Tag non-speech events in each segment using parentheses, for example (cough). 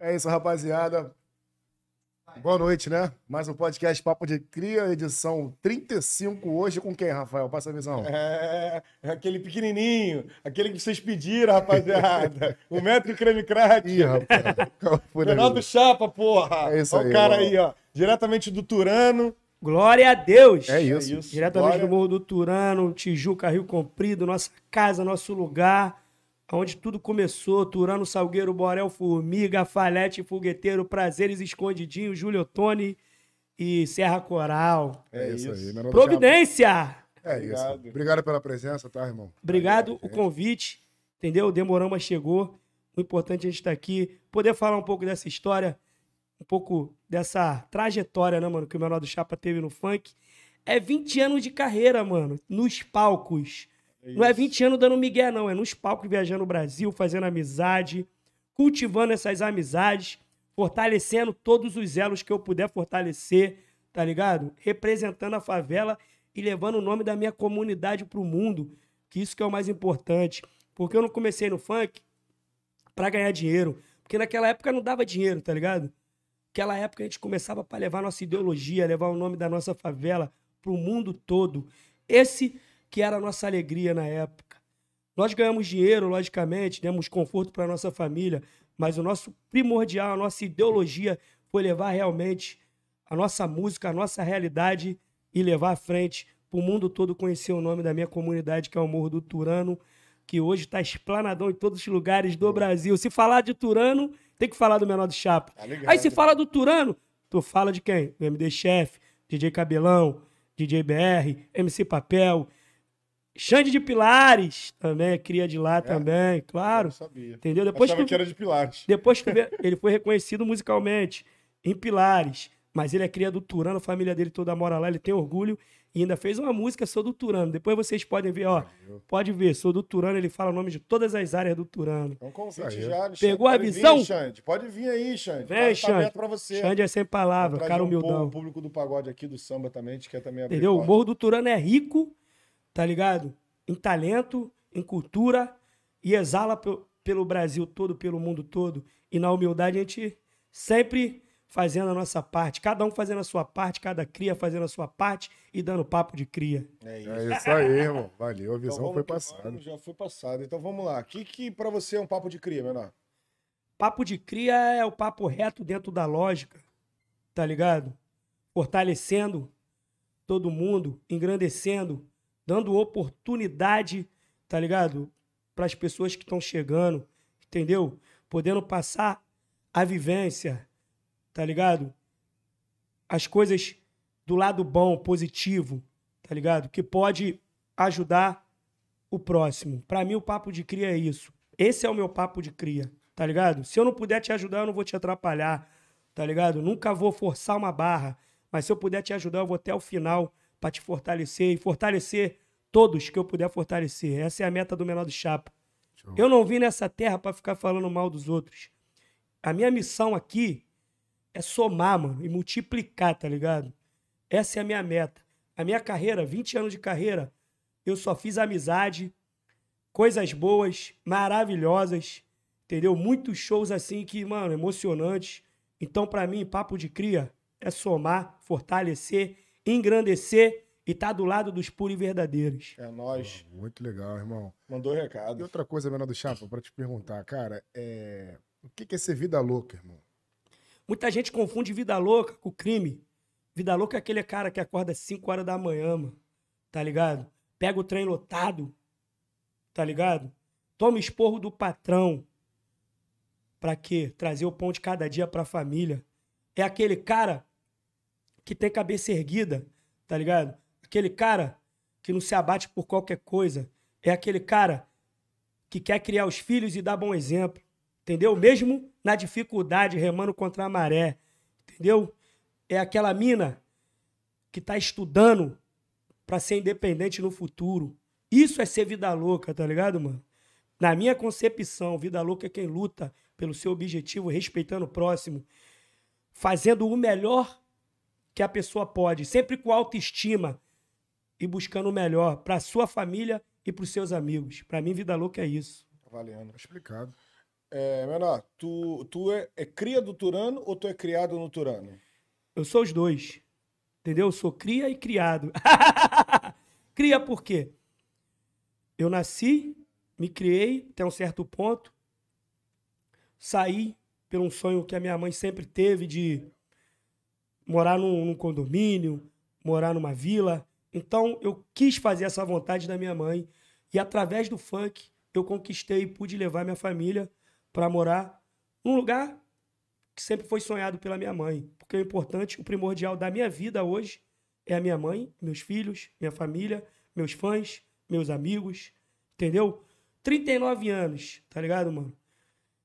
É isso, rapaziada. Boa noite, né? Mais um podcast Papo de Cria, edição 35 hoje com quem, Rafael? Passa a visão. É, aquele pequenininho, aquele que vocês pediram, rapaziada. (laughs) o metro creme crack. Ih, rapaz. Ronaldo (laughs) Chapa, porra. É isso Olha aí, o cara aí, ó. Diretamente do Turano. Glória a Deus! É isso. Diretamente Glória. do Morro do Turano, Tijuca, Rio Comprido, nossa casa, nosso lugar, onde tudo começou. Turano, Salgueiro, Borel, Formiga, Falete, Fogueteiro, Prazeres, Escondidinho, Júlio Ottoni e Serra Coral. É isso aí. meu nome é Providência! É isso. Obrigado. Obrigado pela presença, tá, irmão? Obrigado o gente. convite, entendeu? O Demorama chegou. O importante é a gente estar aqui, poder falar um pouco dessa história, um pouco dessa trajetória, né, mano, que o menor do Chapa teve no funk. É 20 anos de carreira, mano, nos palcos. Não é 20 anos dando migué, não. É nos palcos viajando o Brasil, fazendo amizade, cultivando essas amizades, fortalecendo todos os elos que eu puder fortalecer, tá ligado? Representando a favela e levando o nome da minha comunidade pro mundo, que isso que é o mais importante. Porque eu não comecei no funk pra ganhar dinheiro. Porque naquela época não dava dinheiro, tá ligado? Naquela época a gente começava pra levar nossa ideologia, levar o nome da nossa favela pro mundo todo. Esse que era a nossa alegria na época. Nós ganhamos dinheiro, logicamente, demos conforto para nossa família, mas o nosso primordial, a nossa ideologia foi levar realmente a nossa música, a nossa realidade e levar à frente para o mundo todo conhecer o nome da minha comunidade, que é o Morro do Turano, que hoje está esplanadão em todos os lugares do Brasil. Se falar de Turano, tem que falar do Menor do Chapa. Tá. Aí se fala do Turano, tu fala de quem? Do MD Chef, DJ Cabelão, DJ BR, MC Papel, Xande de Pilares, também é cria de lá também, Eu claro. não sabia. Entendeu? Depois Achava tu- que era de Pilates. Depois que (laughs) ele foi reconhecido musicalmente em Pilares, mas ele é cria do Turano, a família dele toda mora lá, ele tem orgulho e ainda fez uma música Sou do Turano. Depois vocês podem ver, ó, pode ver, Sou do Turano, ele fala o nome de todas as áreas do Turano. Então aí. já, Alexandre. Pegou a Pode vir, visão? Xande. Pode vir aí, Xande. Vem, tá, tá Xande. aberto pra você. Xande é sem palavra, cara um humildão. povo- O público do pagode aqui, do samba também, a gente quer também abrir Entendeu? O porta. Morro do Turano é rico, tá ligado? Em talento, em cultura e exala pe- pelo Brasil todo, pelo mundo todo. E na humildade a gente sempre fazendo a nossa parte, cada um fazendo a sua parte, cada cria fazendo a sua parte e dando papo de cria. É isso. É isso aí, irmão. Valeu, a Então visão vamos foi passada. já foi passado. Então vamos lá. O que, que pra você é um papo de cria, menor? Papo de cria é o papo reto dentro da lógica, tá ligado? Fortalecendo todo mundo, engrandecendo, dando oportunidade, tá ligado? Para as pessoas que estão chegando, entendeu? Podendo passar a vivência, tá ligado? As coisas do lado bom, positivo, tá ligado? Que pode ajudar o próximo. Para mim, o papo de cria é isso. Esse é o meu papo de cria, tá ligado? Se eu não puder te ajudar, eu não vou te atrapalhar, tá ligado? Nunca vou forçar uma barra, mas se eu puder te ajudar, eu vou até o final para te fortalecer e fortalecer todos que eu puder fortalecer. Essa é a meta do menor do chapa. Show. Eu não vim nessa terra para ficar falando mal dos outros. A minha missão aqui é somar, mano, e multiplicar, tá ligado? Essa é a minha meta. A minha carreira, 20 anos de carreira, eu só fiz amizade, coisas boas, maravilhosas, entendeu? Muitos shows assim que, mano, emocionantes. Então, pra mim, papo de cria é somar, fortalecer, engrandecer e estar do lado dos puros e verdadeiros. É nós. Muito legal, irmão. Mandou E recado. outra coisa, menor do Chapa, pra te perguntar, cara, é... o que que é ser vida louca, irmão? Muita gente confunde vida louca com crime. Vida louca é aquele cara que acorda às 5 horas da manhã, mano. Tá ligado? Pega o trem lotado. Tá ligado? Toma esporro do patrão. Pra quê? Trazer o pão de cada dia pra família. É aquele cara que tem cabeça erguida, tá ligado? Aquele cara que não se abate por qualquer coisa. É aquele cara que quer criar os filhos e dar bom exemplo. Entendeu? Mesmo na dificuldade, remando contra a maré. Entendeu? É aquela mina que tá estudando pra ser independente no futuro. Isso é ser vida louca, tá ligado, mano? Na minha concepção, vida louca é quem luta pelo seu objetivo, respeitando o próximo, fazendo o melhor que a pessoa pode, sempre com autoestima e buscando o melhor para sua família e para os seus amigos. Para mim, vida louca é isso. Valendo. Explicado. É, menor, tu, tu é, é cria do Turano ou tu é criado no Turano? Eu sou os dois. Entendeu? Eu sou cria e criado. (laughs) cria por quê? Eu nasci, me criei até um certo ponto, saí por um sonho que a minha mãe sempre teve de morar num, num condomínio, morar numa vila. Então eu quis fazer essa vontade da minha mãe e através do funk eu conquistei e pude levar minha família para morar num lugar que sempre foi sonhado pela minha mãe. Porque o importante, o primordial da minha vida hoje é a minha mãe, meus filhos, minha família, meus fãs, meus amigos, entendeu? 39 anos, tá ligado, mano?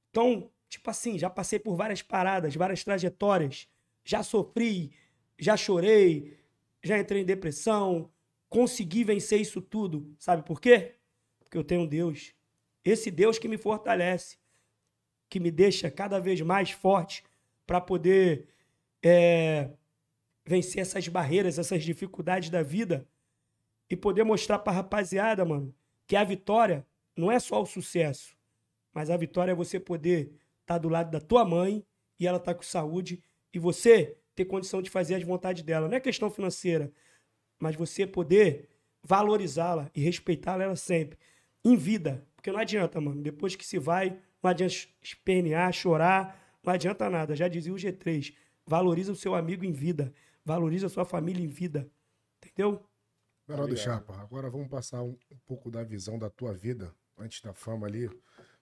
Então, tipo assim, já passei por várias paradas, várias trajetórias, já sofri, já chorei, já entrei em depressão, consegui vencer isso tudo. Sabe por quê? Porque eu tenho um Deus. Esse Deus que me fortalece, que me deixa cada vez mais forte para poder é, vencer essas barreiras, essas dificuldades da vida e poder mostrar para a rapaziada, mano, que a vitória não é só o sucesso, mas a vitória é você poder estar tá do lado da tua mãe e ela tá com saúde e você ter condição de fazer as vontades dela. Não é questão financeira, mas você poder valorizá-la e respeitá-la sempre, em vida. Porque não adianta, mano. Depois que se vai, não adianta espernear, chorar, não adianta nada. Já dizia o G3. Valoriza o seu amigo em vida. Valoriza a sua família em vida. Entendeu? Geraldo Chapa, agora vamos passar um, um, pouco da visão da tua vida, antes da fama ali,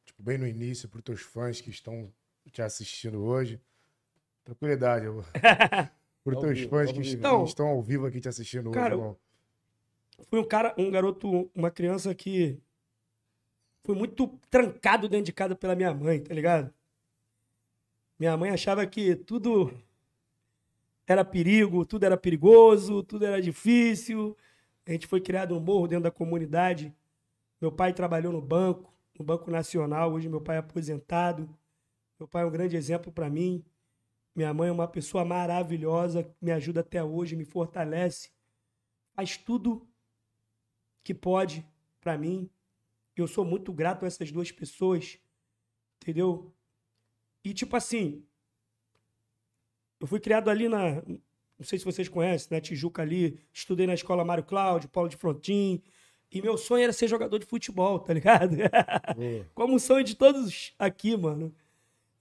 tipo, bem no início, para os teus fãs que estão te assistindo hoje. Tranquilidade, eu... os (laughs) teus fãs que então, estão ao vivo aqui te assistindo cara, hoje, irmão. Fui um cara, um garoto, uma criança que foi muito trancado dentro de casa pela minha mãe, tá ligado? Minha mãe achava que tudo era perigo, tudo era perigoso, tudo era difícil. A gente foi criado no morro, dentro da comunidade. Meu pai trabalhou no banco, no Banco Nacional. Hoje meu pai é aposentado. Meu pai é um grande exemplo para mim. Minha mãe é uma pessoa maravilhosa, me ajuda até hoje, me fortalece. Faz tudo que pode para mim. Eu sou muito grato a essas duas pessoas, entendeu? E tipo assim, eu fui criado ali na, não sei se vocês conhecem, na Tijuca ali, estudei na escola Mário Cláudio, Paulo de Frontin, e meu sonho era ser jogador de futebol, tá ligado? (laughs) Como o sonho de todos aqui, mano.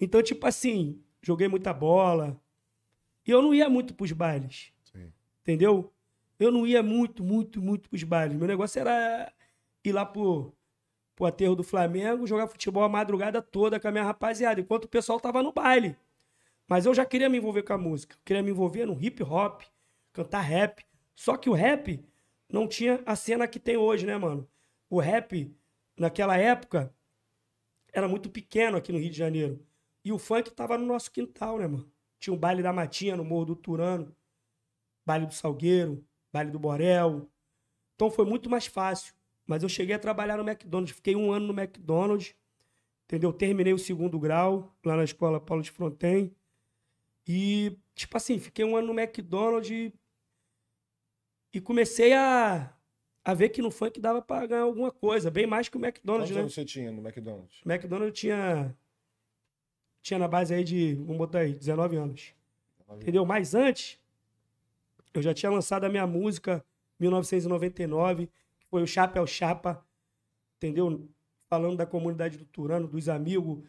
Então, tipo assim, joguei muita bola. E eu não ia muito pros bailes. Sim. Entendeu? Eu não ia muito, muito, muito pros bailes. Meu negócio era ir lá pro, pro aterro do Flamengo, jogar futebol a madrugada toda com a minha rapaziada, enquanto o pessoal tava no baile. Mas eu já queria me envolver com a música. Eu queria me envolver no hip hop, cantar rap. Só que o rap não tinha a cena que tem hoje, né, mano? O rap, naquela época, era muito pequeno aqui no Rio de Janeiro. E o funk tava no nosso quintal, né, mano? Tinha o baile da Matinha no Morro do Turano, baile do Salgueiro, baile do Borel. Então foi muito mais fácil. Mas eu cheguei a trabalhar no McDonald's, fiquei um ano no McDonald's, entendeu? Terminei o segundo grau lá na escola Paulo de Fronten. E, tipo assim, fiquei um ano no McDonald's e, e comecei a, a ver que no funk dava pra ganhar alguma coisa, bem mais que o McDonald's, Quantos né? anos você tinha no McDonald's? O McDonald's tinha. Tinha na base aí de, vamos botar aí, 19 anos. 19 Entendeu? Mas antes, eu já tinha lançado a minha música 1999 foi o Chapéu Chapa, entendeu? Falando da comunidade do Turano, dos amigos,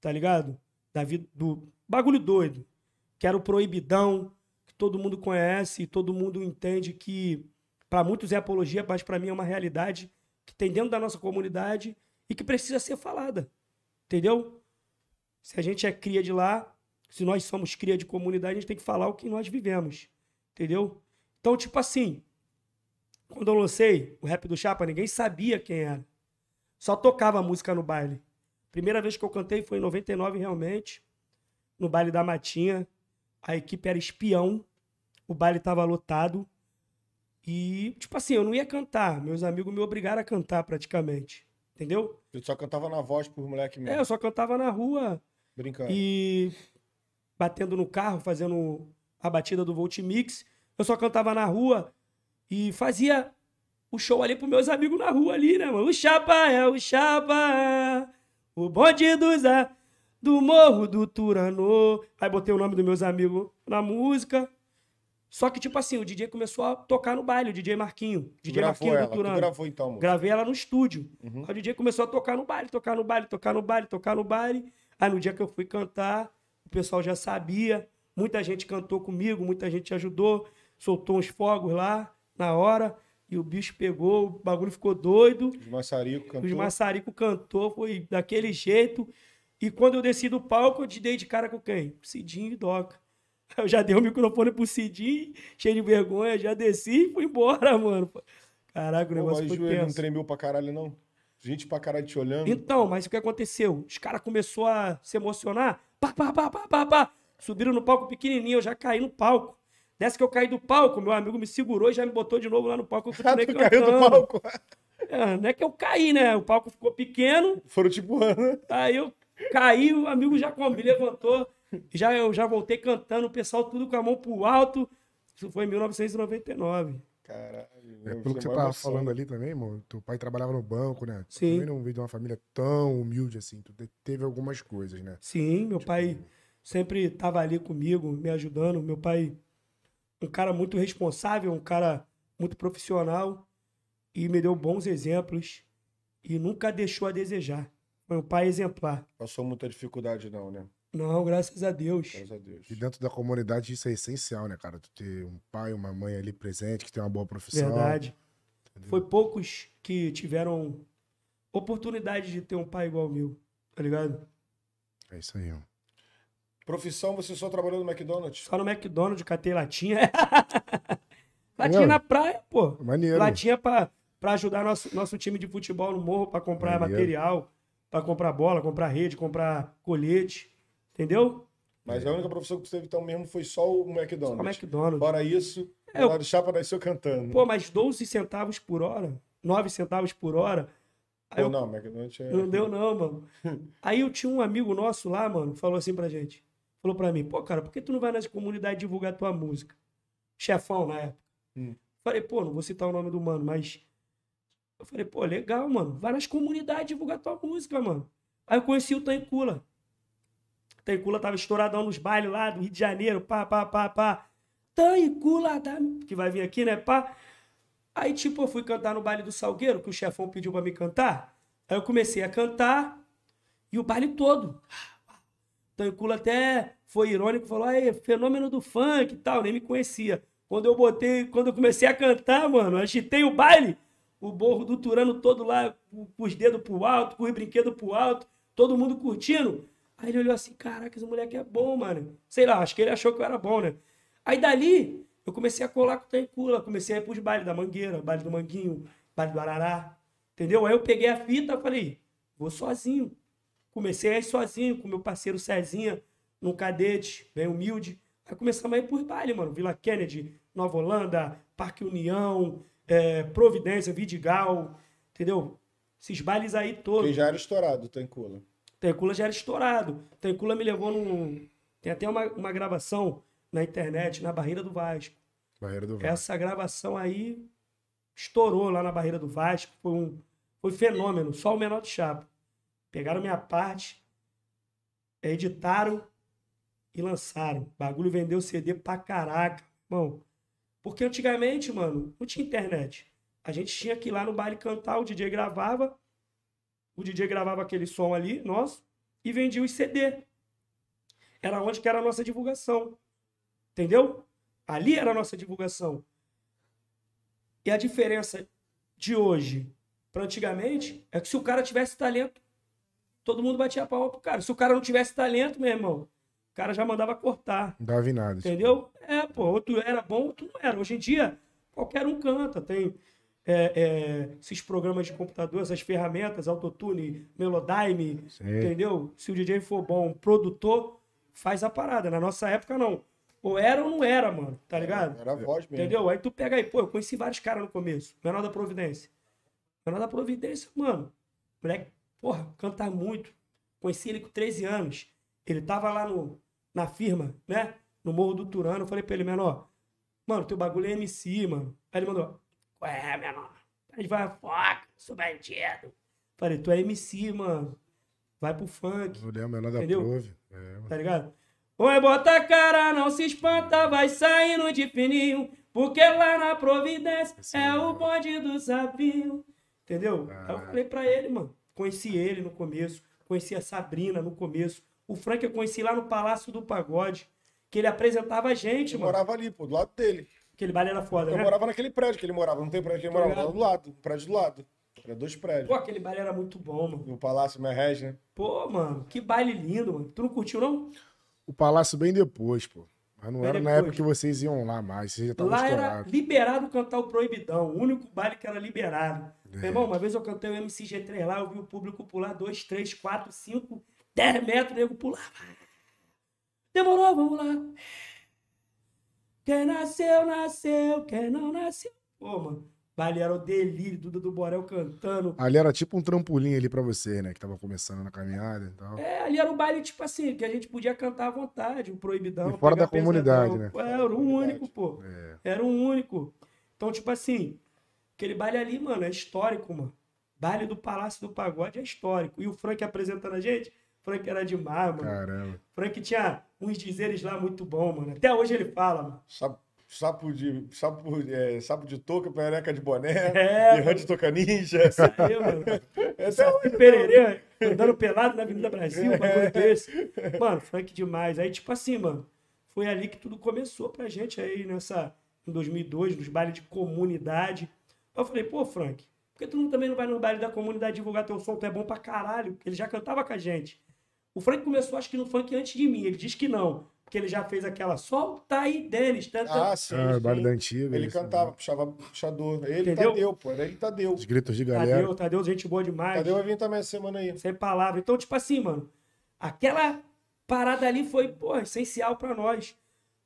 tá ligado? Da vida, do bagulho doido, que era o proibidão, que todo mundo conhece e todo mundo entende que para muitos é apologia, mas para mim é uma realidade que tem dentro da nossa comunidade e que precisa ser falada. Entendeu? Se a gente é cria de lá, se nós somos cria de comunidade, a gente tem que falar o que nós vivemos. Entendeu? Então, tipo assim, quando eu lancei o rap do Chapa, ninguém sabia quem era. Só tocava música no baile. Primeira vez que eu cantei foi em 99, realmente, no baile da Matinha. A equipe era espião, o baile estava lotado. E, tipo assim, eu não ia cantar. Meus amigos me obrigaram a cantar praticamente. Entendeu? Você só cantava na voz por moleque mesmo? É, eu só cantava na rua. Brincando. E batendo no carro, fazendo a batida do Voltimix. Eu só cantava na rua e fazia o show ali pros meus amigos na rua ali, né, mano? O Chapa é o Chapa, o bonde dos... A... do Morro do Turanô. Aí botei o nome dos meus amigos na música. Só que, tipo assim, o DJ começou a tocar no baile, o DJ Marquinho. DJ gravou Marquinho ela, do tu Turano. gravou então. Gravei ela no estúdio. Uhum. Aí o DJ começou a tocar no baile, tocar no baile, tocar no baile, tocar no baile. Aí no dia que eu fui cantar, o pessoal já sabia. Muita gente cantou comigo, muita gente ajudou. Soltou uns fogos lá na hora. E o bicho pegou, o bagulho ficou doido. Os maçarico cantou. Os maçarico cantou, foi daquele jeito. E quando eu desci do palco, eu dei de cara com quem? Cidinho e Doca. (laughs) Eu já dei o microfone pro Cidinho, cheio de vergonha, já desci e fui embora, (laughs) mano. Caraca, o Pô, negócio mas o foi joelho não tenso. tremeu pra caralho, não? Gente pra caralho te olhando. Então, mas o que aconteceu? Os caras começaram a se emocionar. Pá, pá, pá, pá, pá, pá. Subiram no palco pequenininho, eu já caí no palco. Dessa que eu caí do palco, meu amigo me segurou e já me botou de novo lá no palco. Eu (laughs) Ah, continuei tu caiu do cantando. palco. É, não é que eu caí, né? O palco ficou pequeno, Foram te empurrando. Aí eu caí, o amigo já me levantou. Já, eu já voltei cantando, o pessoal tudo com a mão pro alto. Isso foi em 1999. Caralho. É pelo que você tava emoção. falando ali também, amor. Teu pai trabalhava no banco, né? Tu Sim. Também não veio de uma família tão humilde assim. Tu te- teve algumas coisas, né? Sim, meu pai sempre estava ali comigo, me ajudando. Meu pai, um cara muito responsável, um cara muito profissional e me deu bons exemplos e nunca deixou a desejar. Foi um pai exemplar. Passou muita dificuldade, não, né? Não, graças a Deus. Graças a Deus. E dentro da comunidade isso é essencial, né, cara? Tu ter um pai, uma mãe ali presente, que tem uma boa profissão. Verdade. Foi poucos que tiveram oportunidade de ter um pai igual ao meu, tá ligado? É isso aí, ó. Profissão, você só trabalhou no McDonald's? Só no McDonald's, catei latinha. (laughs) latinha na praia, pô. Maneiro. Latinha pra, pra ajudar nosso, nosso time de futebol no morro, pra comprar Maneiro. material, pra comprar bola, comprar rede, comprar colete. Entendeu? Mas a única profissão que você teve então mesmo foi só o Só McDonald's. McDonald's. Fora isso, É, eu- o lado Chapa nasceu cantando. Pô, mas 12 centavos por hora, 9 centavos por hora. Pô, eu- não, McDonald's é... Não deu, não, mano. Aí eu tinha um amigo nosso lá, mano, falou assim pra gente. Falou pra mim, pô, cara, por que tu não vai nas comunidades divulgar tua música? Chefão na época. Hum. Falei, pô, não vou citar o nome do mano, mas. Eu falei, pô, legal, mano. Vai nas comunidades divulgar tua música, mano. Aí eu conheci o Tancula. Tancula tava estouradão nos bailes lá do Rio de Janeiro, pá, pá, pá, pá. Tancula, da... que vai vir aqui, né, pá. Aí, tipo, eu fui cantar no baile do Salgueiro, que o chefão pediu pra me cantar. Aí eu comecei a cantar e o baile todo. Tancula até foi irônico, falou, aí, fenômeno do funk e tal, nem me conhecia. Quando eu botei, quando eu comecei a cantar, mano, agitei o baile, o borro do Turano todo lá, com os dedos pro alto, com os brinquedos pro alto, todo mundo curtindo. Aí ele olhou assim, caraca, esse moleque é bom, mano. Sei lá, acho que ele achou que eu era bom, né? Aí dali, eu comecei a colar com o Tancula, comecei a ir pros bailes da Mangueira, baile do Manguinho, baile do Arará, entendeu? Aí eu peguei a fita falei, vou sozinho. Comecei a ir sozinho com meu parceiro Cezinha, num cadete, bem humilde. Aí começamos a ir por baile, mano. Vila Kennedy, Nova Holanda, Parque União, eh, Providência, Vidigal, entendeu? Esses bailes aí todos. Porque já era estourado, Tancula. Tencula já era estourado. Tencula me levou num. Tem até uma, uma gravação na internet, na Barreira do Vasco. Barreira do Vasco. Essa gravação aí estourou lá na Barreira do Vasco. Foi um foi fenômeno, só o menor de chapa. Pegaram minha parte, editaram e lançaram. O bagulho vendeu CD pra caraca, irmão. Porque antigamente, mano, não tinha internet. A gente tinha que ir lá no baile cantar, o DJ gravava, o DJ gravava aquele som ali, nosso, e vendia os CD. Era onde que era a nossa divulgação. Entendeu? Ali era a nossa divulgação. E a diferença de hoje para antigamente é que se o cara tivesse talento, todo mundo batia a palma pro cara. Se o cara não tivesse talento, meu irmão, o cara já mandava cortar. Não dava em nada. tipo. Entendeu? É, pô, outro era bom, outro não era. Hoje em dia, qualquer um canta. Tem é, é, esses programas de computador, essas ferramentas, Autotune, Melodyne, Sei. entendeu? Se o DJ for bom, produtor, faz a parada. Na nossa época, não. Ou era ou não era, mano, tá ligado? Era a voz mesmo. Entendeu? Aí tu pega aí, pô, eu conheci vários caras no começo. Menor da Providência. Menor da Providência, mano. Moleque, porra, canta muito. Conheci ele com 13 anos. Ele tava lá no, na firma, né? No Morro do Turano. Eu falei pra ele, menor, mano, teu bagulho é MC, mano. Aí ele mandou, ué, menor, a gente vai foca, sou bandido. Falei, tu é MC, mano. vai pro funk, Não lembro menor da prove. É, mano. tá ligado? Oi, bota a cara, não se espanta, vai saindo de fininho, porque lá na Providência Esse é é o bonde do sabinho. Entendeu? Aí eu Ah. falei pra ele, mano. Conheci ele no começo, conheci a Sabrina no começo. O Frank eu conheci lá no Palácio do Pagode, que ele apresentava a gente, Eu mano. morava ali, pô, do lado dele. Aquele baile era foda, Eu né? morava naquele prédio que ele morava. Não tem prédio que ele morava, lá do lado. Um prédio do lado. Era dois prédios. Pô, aquele baile era muito bom, mano. No Palácio Merrez, né? Pô, mano, que baile lindo, mano. Tu não curtiu, não? O Palácio bem depois, pô. Mas não Bem era na depois. época que vocês iam lá mais. Vocês já estavam Lá era estourados. liberado cantar o Proibidão. O único baile que era liberado. É. Meu irmão, uma vez eu cantei o MCG3 lá, eu vi o público pular 2, 3, 4, 5, 10 metros, o nego pulava. Demorou, vamos lá. Quem nasceu, nasceu. Quem não nasceu. Pô, mano. Baile era o delírio, Duda do Borel cantando. Ali era tipo um trampolim ali pra você, né? Que tava começando na caminhada e tal. É, ali era um baile, tipo assim, que a gente podia cantar à vontade, o proibidão. E fora da comunidade, pesadão. né? Pô, Era um único, pô. É. Era um único. Então, tipo assim, aquele baile ali, mano, é histórico, mano. Baile do Palácio do Pagode é histórico. E o Frank apresentando a gente, Frank era demais, mano. Caramba. Frank tinha uns dizeres lá muito bom, mano. Até hoje ele fala, mano. Sapo, sapo de. Sapo, é, sapo de touca, perereca de boné. É, e rã de touca ninja. Aí, mano. (laughs) Até Saci Pererê andando pelado na Avenida Brasil, um bagulho (laughs) desse. Mano, Frank demais. Aí, tipo assim, mano, foi ali que tudo começou pra gente aí nessa, em 2002, nos bailes de comunidade. Eu falei, pô, Frank, por que tu também não vai no baile da comunidade divulgar teu som? Tu é bom pra caralho. Ele já cantava com a gente. O Frank começou, acho que no funk antes de mim. Ele diz que não, porque ele já fez aquela solta aí, Denis. Tá, tá. Ah, sim. Ah, baile da antiga. Ele isso, cantava, né? puxava puxador. Ele Entendeu? Tadeu, pô. Ele Tadeu. Os gritos de galera. Tadeu, Tadeu, gente boa demais. Tadeu vai vir também essa semana aí. sem palavra. Então, tipo assim, mano, aquela parada ali foi, pô, essencial pra nós.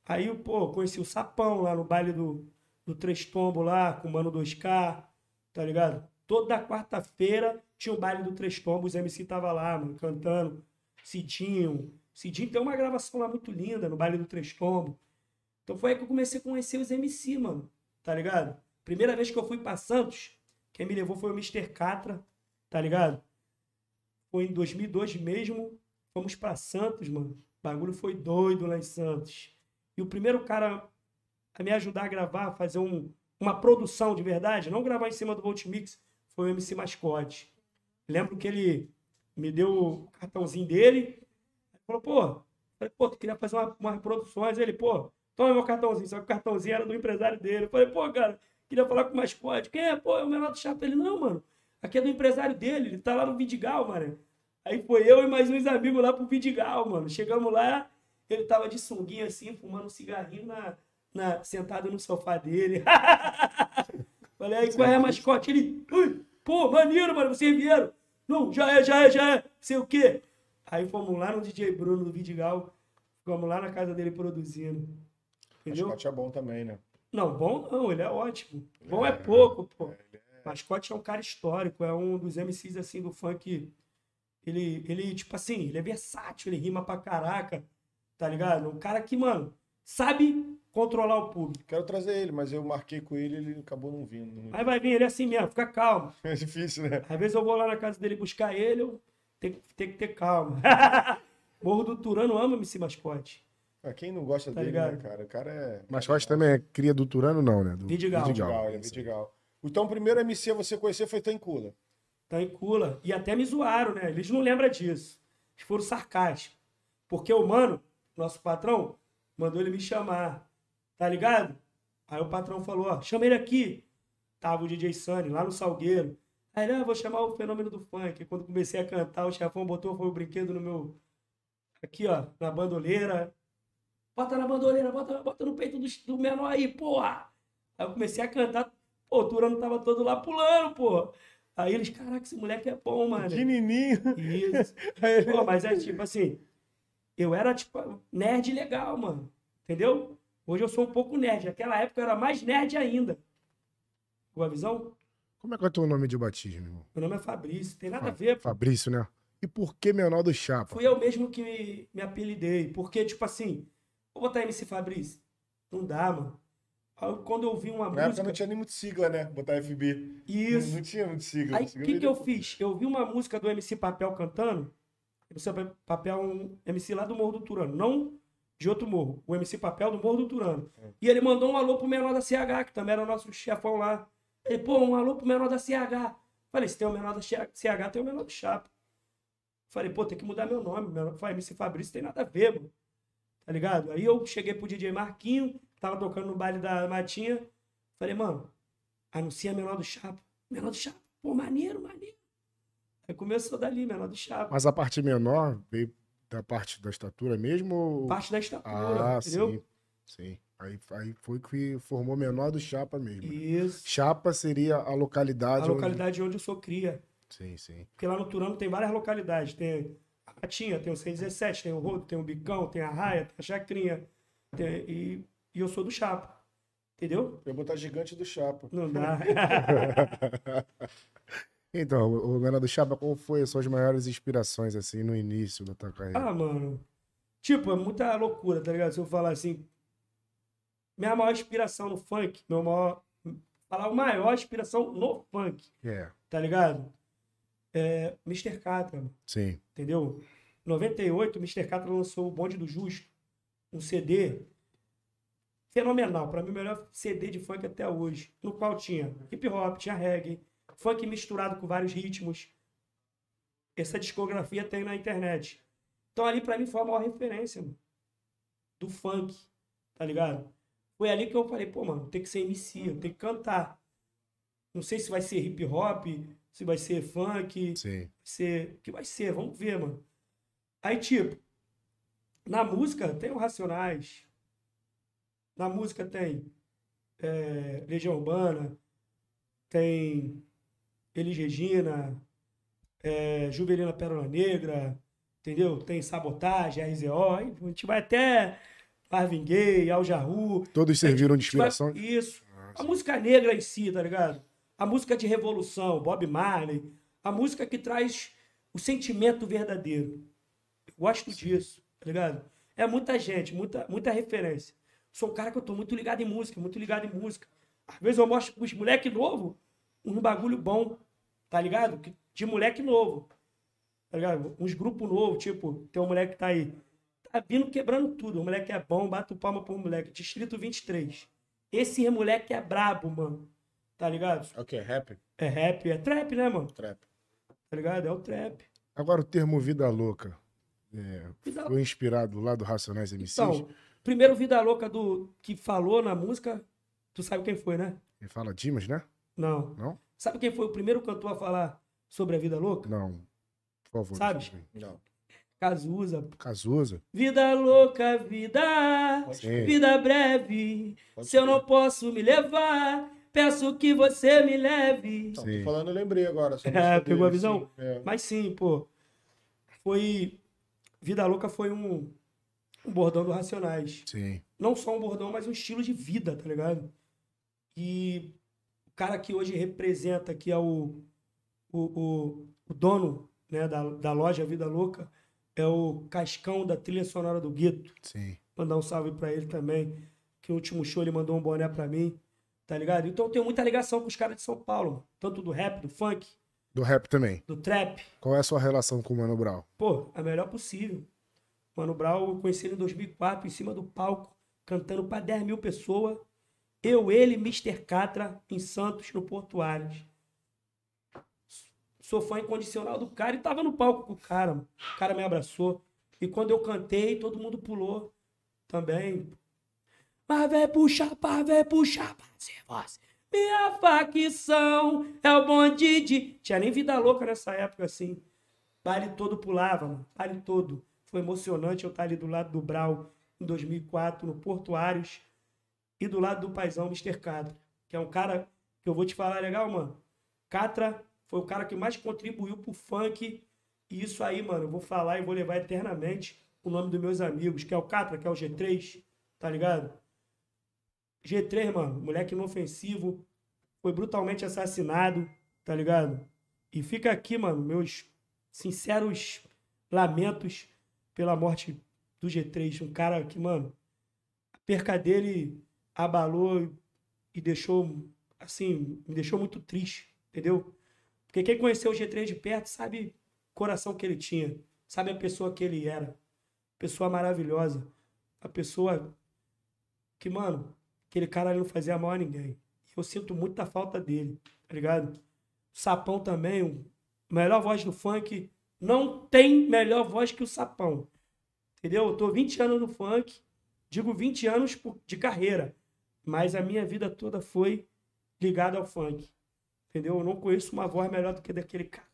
Aí, pô, conheci o Sapão lá no baile do, do Três Tombo lá, com o Mano 2K, tá ligado? Toda quarta-feira tinha o baile do Três Tombos, o MC tava lá, mano, cantando. Cidinho. Cidinho tem uma gravação lá muito linda no baile do Três Tombos. Então foi aí que eu comecei a conhecer os MC, mano, tá ligado? Primeira vez que eu fui pra Santos, quem me levou foi o Mr. Catra, tá ligado? Foi em 2002 mesmo. Fomos pra Santos, mano. O bagulho foi doido lá em Santos. E o primeiro cara a me ajudar a gravar, a fazer um, uma produção de verdade, não gravar em cima do Volt Mix, foi o MC Mascote. Lembro que ele me deu o cartãozinho dele. Falou, pô, falei, pô, tu queria fazer uma, umas produções. Ele, pô, toma meu cartãozinho. Só que o cartãozinho era do empresário dele. Eu falei, pô, cara, queria falar com o Mascote. Quem é? Pô, é o menor do Chapa. Ele, não, mano. Aqui é do empresário dele. Ele tá lá no Vidigal, mano. Aí foi eu e mais uns amigos lá pro Vidigal, mano. Chegamos lá, ele tava de sunguinha assim, fumando um cigarrinho na, na, sentado no sofá dele. (laughs) Falei, aí qual é, mascote? Ele, "Ui, pô, maneiro, mano, vocês vieram. Não, já é, já é, já é, sei o quê. Aí fomos lá no DJ Bruno do Vidigal, ficamos lá na casa dele produzindo. Entendeu? Mascote é bom também, né? Não, bom não, ele é ótimo. Bom é pouco, pô. Mascote é um cara histórico, é um dos MCs assim do funk. Ele, ele, tipo assim, ele é versátil, ele rima pra caraca, tá ligado? Um cara que, mano, sabe controlar o público. Quero trazer ele, mas eu marquei com ele ele acabou não vindo. Aí vai vir ele assim mesmo, fica calmo. (laughs) É difícil, né? Às vezes eu vou lá na casa dele buscar ele, eu tenho, que- tenho que ter calma. (laughs) Morro do Turano ama MC Mascote. Ah, quem não gosta Tá dele, ligado? né, cara? O cara é. Mas eu acho também é cria do Turano, não, né? Do Vidigal. Vidigal, ele é Vidigal. Então, o primeiro MC a você conhecer foi Tancula. tá em cula. E até me zoaram, né? Eles não lembram disso. Eles foram sarcásticos. Porque o mano, nosso patrão, mandou ele me chamar. Tá ligado? Aí o patrão falou, ó, chama ele aqui. Tava o DJ Sunny lá no Salgueiro. Aí ele, ah, vou chamar o fenômeno do funk. Quando comecei a cantar, o chefão botou foi o brinquedo no meu. Aqui, ó, na bandoleira. Bota na bandoleira, bota, bota no peito do, do menor aí, porra. Aí eu comecei a cantar. Pô, o Turano tava todo lá pulando, porra. Aí eles, caraca, esse moleque é bom, mano. Pequenininho. Isso. (laughs) Pô, mas é tipo assim, eu era tipo nerd legal, mano. Entendeu? Hoje eu sou um pouco nerd. Naquela época eu era mais nerd ainda. Boa visão? Como é que é o teu nome de batismo, irmão? Meu nome é Fabrício. Tem nada a ver, pô. Fabrício, né? E por que menor do Chapa? Fui eu mesmo que me, me apelidei. Porque, tipo assim, vou botar MC Fabrício. Não dá, mano. Aí, quando eu ouvi uma Na época música. não tinha nem muito sigla, né? Botar FB. Isso. Não, não tinha muito sigla. Aí, o que, que eu fiz? Eu vi uma música do MC Papel cantando, MC Papel é um MC lá do Morro do Turano, não de outro morro. O MC Papel do Morro do Turano. E ele mandou um alô pro menor da CH, que também era o nosso chefão lá. Ele, pô, um alô pro menor da CH. Falei, se tem o menor da CH, tem o menor do Chapa. Falei, pô, tem que mudar meu nome. Meu... Falei, MC Fabrício tem nada a ver, mano. Tá ligado? Aí eu cheguei pro DJ Marquinho, tava tocando no baile da Matinha. Falei, mano, anuncia menor do Chapa. Menor do Chapa. Pô, maneiro, maneiro. Aí começou dali, menor do Chapa. Mas a parte menor veio da parte da estatura mesmo? Ou... Parte da estatura, Ah, entendeu? sim. Sim. Aí, aí foi que formou menor do Chapa mesmo. né? Isso. Chapa seria a localidade. A onde- localidade onde eu sou cria. Sim, sim. Porque lá no Turano tem várias localidades. Tem a Matinha, tem o 117, tem o Rodo, tem o Bicão, tem a Raia, tem a Chacrinha. tem- e, e eu sou do Chapa. Entendeu? Eu vou botar gigante do Chapa. Não dá. (laughs) (laughs) Então, o o menor do Chapa, qual foi as suas maiores inspirações, assim, no início da tua carreira? ah, mano. Tipo, é muita loucura, tá ligado? Se eu falar assim. Minha maior inspiração no funk, meu maior. Falar o maior inspiração no funk, É, tá ligado? É Mr. Catra, mano. sim. entendeu? Em 98, o Mr. Catra lançou o Bonde do Justo, um CD fenomenal, para mim o melhor CD de funk até hoje, no qual tinha hip hop, tinha reggae, funk misturado com vários ritmos. Essa discografia tem na internet. Então ali para mim foi a maior referência mano, do funk, tá ligado? Foi ali que eu falei, pô, mano, tem que ser MC, eu tenho que cantar. Não sei se vai ser hip hop, se vai ser funk, Sim. ser. que vai ser? Vamos ver, mano. Aí, tipo, na música tem o Racionais. Na música tem é, Legião Urbana, tem Elis Regina, é, Juvelina Pérola Negra, entendeu? Tem Sabotagem, RZO, a gente vai até Marvin Gaye, Al Jarru, Todos serviram de gente vai- inspiração? Isso. A música negra em si, tá ligado? A música de revolução, Bob Marley. A música que traz o sentimento verdadeiro. Eu gosto disso, tá ligado? É muita gente, muita, muita referência. Sou um cara que eu tô muito ligado em música, muito ligado em música. Às vezes eu mostro pros moleque novo um bagulho bom, tá ligado? Que- De moleque novo. Tá ligado? Uns grupos novos, tipo, tem um moleque que tá aí. Tá vindo quebrando tudo. O moleque é bom, bato palma pro moleque. Distrito 23. Esse moleque é brabo, mano. Tá ligado? É o quê? Rap? É rap, é trap, né, mano? Trap. Tá ligado? É o trap. Agora, o termo vida louca é, Vida- foi inspirado lá do Racionais MCs? Então, primeiro Vida Louca do que falou na música, tu sabe quem foi, né? Ele fala Dimas, né? Não. Não? Sabe quem foi o primeiro cantor a falar sobre a vida louca? Não. Por favor. Sabe? eu. Não. Cazuza. Cazuza? Vida louca, vida, Sim. vida breve. Pode Se eu crer. não posso me levar, peço que você me leve. Não, Sim. tô falando, eu lembrei agora. (laughs) É, pegou a dele, visão? sim. É. Mas sim, pô. Foi. Vida Louca foi um, um bordão do Racionais. Sim. Não só um bordão, mas um estilo de vida, tá ligado? E o cara que hoje representa, que é o, o, o, o dono né, da, da loja Vida Louca, é o Cascão da trilha sonora do Gueto. Sim. Mandar um salve pra ele também. Que no último show ele mandou um boné pra mim, tá ligado? Então eu tenho muita ligação com os caras de São Paulo, tanto do rap, do funk, Do rap também. do trap. Qual é a sua relação com o Mano Brown? Pô, a melhor possível. Mano Brown, eu conheci ele em 2004, em cima do palco, cantando pra 10 mil pessoas. Eu, ele, Mr. Catra, em Santos, no Portuários. Sou fã incondicional do cara e tava no palco com o cara. O cara me abraçou. E quando eu cantei, todo mundo pulou também. Mas vem puxar, pá, vem puxar, pra ser voz. Minha facção é o bonde de... Tinha nem vida louca nessa época, assim. Baile todo pulava, mano. Baile todo. Foi emocionante eu estar ali do lado do Brau em 2004, no Portuários. E do lado do paizão, Mr. Catra. Que é um cara que eu vou te falar legal, mano. Catra foi o cara que mais contribuiu pro funk. E isso aí, mano, eu vou falar e vou levar eternamente o nome dos meus amigos, que é o Catra, que é o G3, tá ligado? G3, mano, moleque inofensivo, foi brutalmente assassinado, tá ligado? E fica aqui, mano, meus sinceros lamentos pela morte do G3. Um cara que, mano, a perca dele abalou e deixou, assim, me deixou muito triste, entendeu? Porque quem conheceu o G3 de perto sabe o coração que ele tinha, sabe a pessoa que ele era. Pessoa maravilhosa. A pessoa que, mano, aquele cara ali não fazia mal a ninguém. Eu sinto muita falta dele, tá ligado? Sapão também, o melhor voz do funk. Não tem melhor voz que o Sapão. Entendeu? Eu tô 20 anos no funk, digo 20 anos de carreira, mas a minha vida toda foi ligada ao funk. Entendeu? Eu não conheço uma voz melhor do que daquele cara.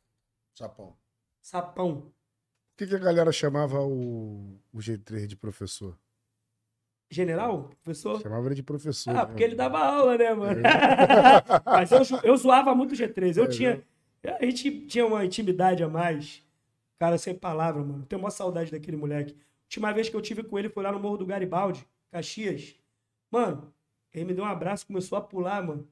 Sapão. Sapão. Por que, que a galera chamava o, o G3 de professor? General? Professor? Chamava ele de professor. Ah, né? porque ele dava aula, né, mano? (laughs) Mas eu, eu zoava muito o G3. Eu É, tinha. A gente tinha uma intimidade a mais. Cara, sem palavra, mano. Tenho uma saudade daquele moleque. A última vez que eu tive com ele foi lá no Morro do Garibaldi, Caxias. Mano, ele me deu um abraço, começou a pular, mano.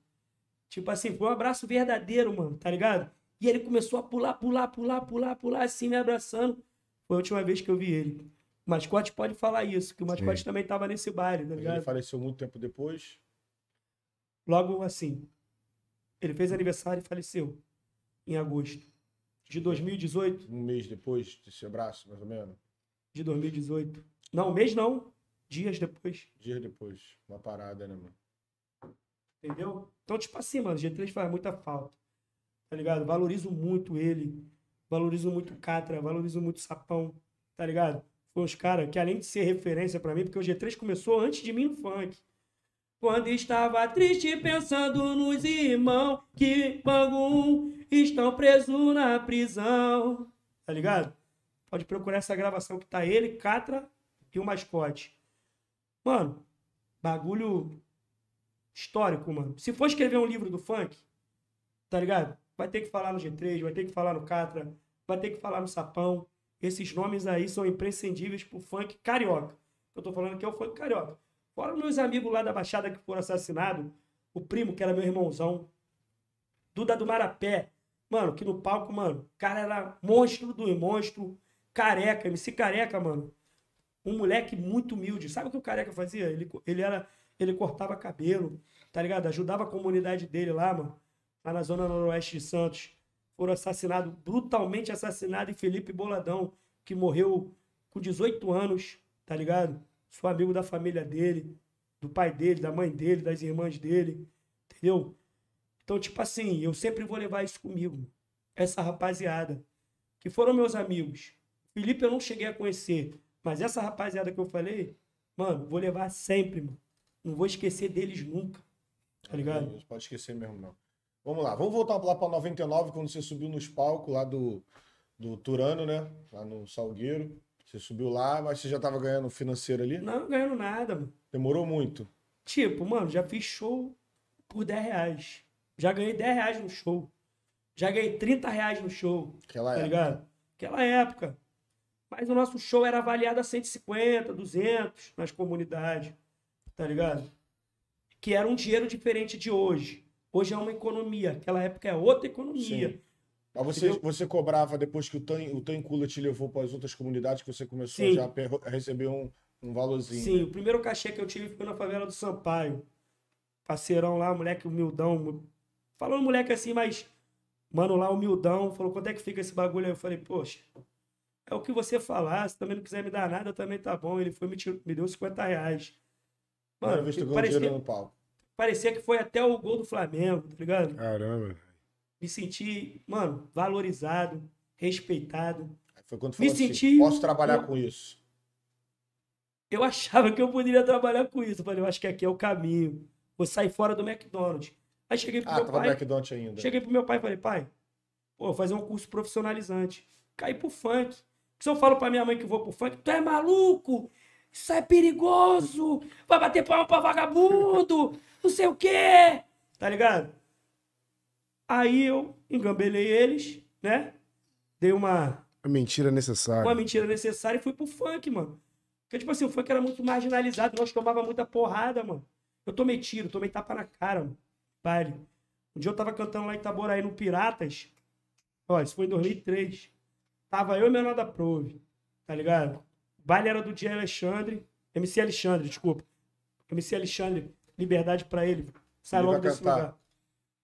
Tipo assim, foi um abraço verdadeiro, mano, tá ligado? E ele começou a pular, pular, pular, pular, pular, assim, me abraçando. Foi a última vez que eu vi ele. O mascote pode falar isso, que o mascote Sim. também tava nesse baile, tá ligado? ele faleceu muito tempo depois. Logo assim, ele fez aniversário e faleceu em agosto de 2018. Um mês depois desse abraço, mais ou menos. De 2018. Não, mês não. Dias depois. Dias depois. Uma parada, né, mano? Entendeu? Então, tipo assim, mano, G3 faz muita falta. Tá ligado? Valorizo muito ele. Valorizo muito o Catra. Valorizo muito o Sapão. Tá ligado? Foi uns caras que, além de ser referência pra mim, porque o G3 começou antes de mim no funk. Quando estava triste pensando nos irmãos que Bangu estão presos na prisão. Tá ligado? Pode procurar essa gravação que tá ele, Catra e o mascote. Mano, bagulho histórico, mano. Se for escrever um livro do funk, tá ligado? Vai ter que falar no G3, vai ter que falar no Catra, vai ter que falar no Sapão. Esses nomes aí são imprescindíveis pro funk carioca. Eu tô falando que é o funk carioca. Fora meus amigos lá da Baixada que foram assassinados, o primo, que era meu irmãozão, Duda do Marapé. Mano, que no palco, mano, o cara era monstro do monstro, careca, MC careca, mano. Um moleque muito humilde. Sabe o que o careca fazia? Ele, ele era. Ele cortava cabelo, tá ligado? Ajudava a comunidade dele lá, mano. Lá na zona noroeste de Santos. Foram assassinados, brutalmente assassinados, em Felipe Boladão, que morreu com 18 anos, tá ligado? Sou amigo da família dele, do pai dele, da mãe dele, das irmãs dele, entendeu? Então, tipo assim, eu sempre vou levar isso comigo. Essa rapaziada, que foram meus amigos. Felipe eu não cheguei a conhecer, mas essa rapaziada que eu falei, mano, vou levar sempre, mano. Não vou esquecer deles nunca. Tá ligado? Não pode esquecer mesmo, não. Vamos lá, vamos voltar lá pra 99, quando você subiu nos palcos lá do, do Turano, né? Lá no Salgueiro. Você subiu lá, mas você já tava ganhando financeiro ali? Não ganhando nada, mano. Demorou muito. Tipo, mano, já fiz show por 10 reais. Já ganhei 10 reais no show. Já ganhei 30 reais no show. Aquela tá época. ligado? Aquela época. Mas o nosso show era avaliado a 150, 200 nas comunidades, tá ligado? Que era um dinheiro diferente de hoje. Hoje é uma economia. Aquela época é outra economia. Sim. Mas você, Entendeu? você cobrava depois que o Tan, o Tan Cula te levou para as outras comunidades que você começou Sim. já a receber um, um valorzinho. Sim, né? o primeiro cachê que eu tive foi na favela do Sampaio. Parceirão lá, moleque humildão. Falando moleque assim, mas. Mano lá, humildão. Falou, quanto é que fica esse bagulho aí? Eu falei, poxa, é o que você falar. Se também não quiser me dar nada, também tá bom. Ele foi me, tirou- me deu 50 reais. Mano, ganhou dinheiro parecia, no palco. parecia que foi até o gol do Flamengo, tá ligado? Caramba. Me senti, mano, valorizado, respeitado. Foi quando tu Me falou assim, senti- posso trabalhar eu- com isso. Eu achava que eu poderia trabalhar com isso. Eu falei, eu acho que aqui é o caminho. Vou sair fora do McDonald's. Aí cheguei pro Ah, meu tava pai. McDonald's ainda. Cheguei pro meu pai e falei, pai, pô, vou fazer um curso profissionalizante. Caí pro funk. Se eu falo pra minha mãe que vou pro funk, tu é maluco? Isso é perigoso! Vai bater palma pra vagabundo! Não sei o quê! Tá ligado? Aí eu engambelei eles, né? Dei uma, É mentira necessária. uma mentira necessária e fui pro funk, mano. Porque, tipo assim, o funk era muito marginalizado, nós tomava muita porrada, mano. Eu tomei tiro, tomei tapa na cara, mano. Baile. Um dia eu tava cantando lá em Itaboraí no Piratas. Ó, isso foi em 2003. Tava eu e menor da Prove, tá ligado? O baile era do dia Alexandre. MC Alexandre, desculpa. MC Alexandre, liberdade pra ele. Sai Ele logo desse cantar. lugar.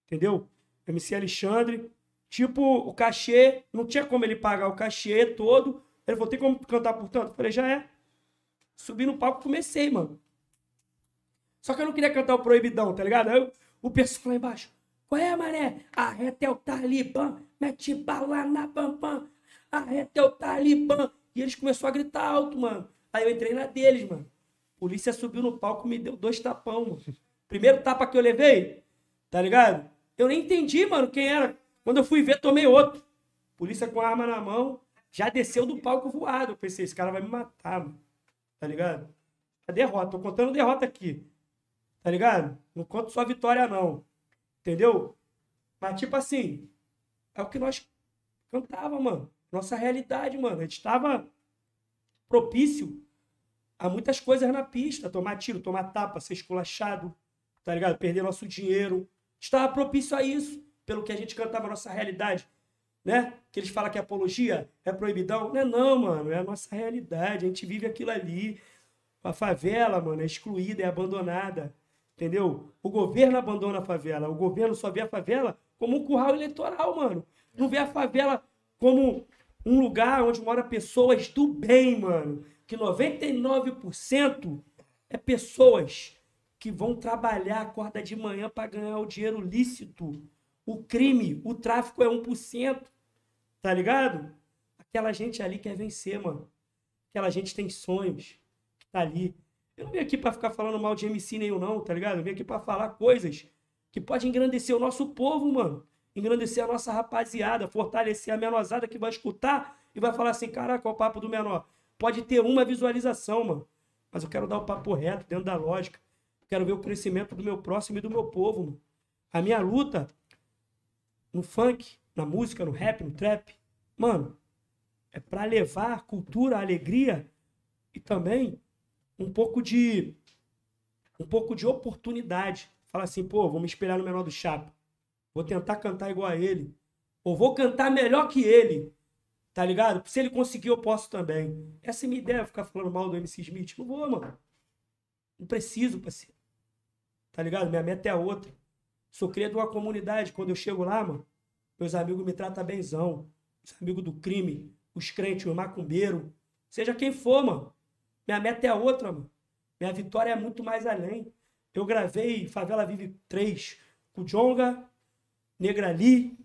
Entendeu? MC Alexandre. Tipo, o cachê, não tinha como ele pagar o cachê todo. Ele falou, tem como cantar por tanto? Eu falei, já é. Subi no palco comecei, mano. Só que eu não queria cantar o proibidão, tá ligado? Aí eu, o pessoal lá embaixo, qual é, mané? Arreta é o Talibã, mete bala na pampam, arreta é o Talibã. E eles começaram a gritar alto, mano. Aí eu entrei na deles, mano. Polícia subiu no palco me deu dois tapão, mano. Primeiro tapa que eu levei, tá ligado? Eu nem entendi, mano, quem era. Quando eu fui ver, tomei outro. Polícia com a arma na mão, já desceu do palco voado. Eu pensei, esse cara vai me matar, mano. Tá ligado? A derrota, tô contando derrota aqui. Tá ligado? Não conto só vitória, não. Entendeu? Mas, tipo assim, é o que nós cantava, mano. Nossa realidade, mano. A gente tava propício a muitas coisas na pista. Tomar tiro, tomar tapa, ser esculachado, tá ligado? Perder nosso dinheiro. Estava propício a isso, pelo que a gente cantava a nossa realidade. Né? Que eles falam que apologia é proibidão. Não é não, mano. É a nossa realidade. A gente vive aquilo ali. A favela, mano, é excluída, é abandonada. Entendeu? O governo abandona a favela. O governo só vê a favela como um curral eleitoral, mano. Não vê a favela como um lugar onde mora pessoas do bem, mano. Que 99% é pessoas que vão trabalhar, acorda de manhã para ganhar o dinheiro lícito. O crime, o tráfico é 1%. Tá ligado? Aquela gente ali quer vencer, mano. Aquela gente tem sonhos. Tá ali. Eu não vim aqui para ficar falando mal de MC nenhum, não, tá ligado? Eu vim aqui para falar coisas que podem engrandecer o nosso povo, mano. Engrandecer a nossa rapaziada, fortalecer a menosada que vai escutar e vai falar assim: caraca, é o papo do menor. Pode ter uma visualização, mano. Mas eu quero dar o papo reto, dentro da lógica. Quero ver o crescimento do meu próximo e do meu povo, mano. A minha luta no funk, na música, no rap, no trap, mano, é para levar cultura, alegria e também um pouco de um pouco de oportunidade. Fala assim, pô, vou me espelhar no menor do Chapa. Vou tentar cantar igual a ele. Ou vou cantar melhor que ele. Tá ligado? Se ele conseguir, eu posso também. Essa é a minha ideia, ficar falando mal do MC Smith. Não vou, mano. Não preciso, parceiro. Tá ligado? Minha meta é outra. Sou criado de uma comunidade. Quando eu chego lá, mano, meus amigos me tratam benzão. Os amigos do crime, os crentes, os macumbeiros. Seja quem for, mano. Minha meta é outra, mano. Minha vitória é muito mais além. Eu gravei Favela Vive 3 com Jonga, Negrali,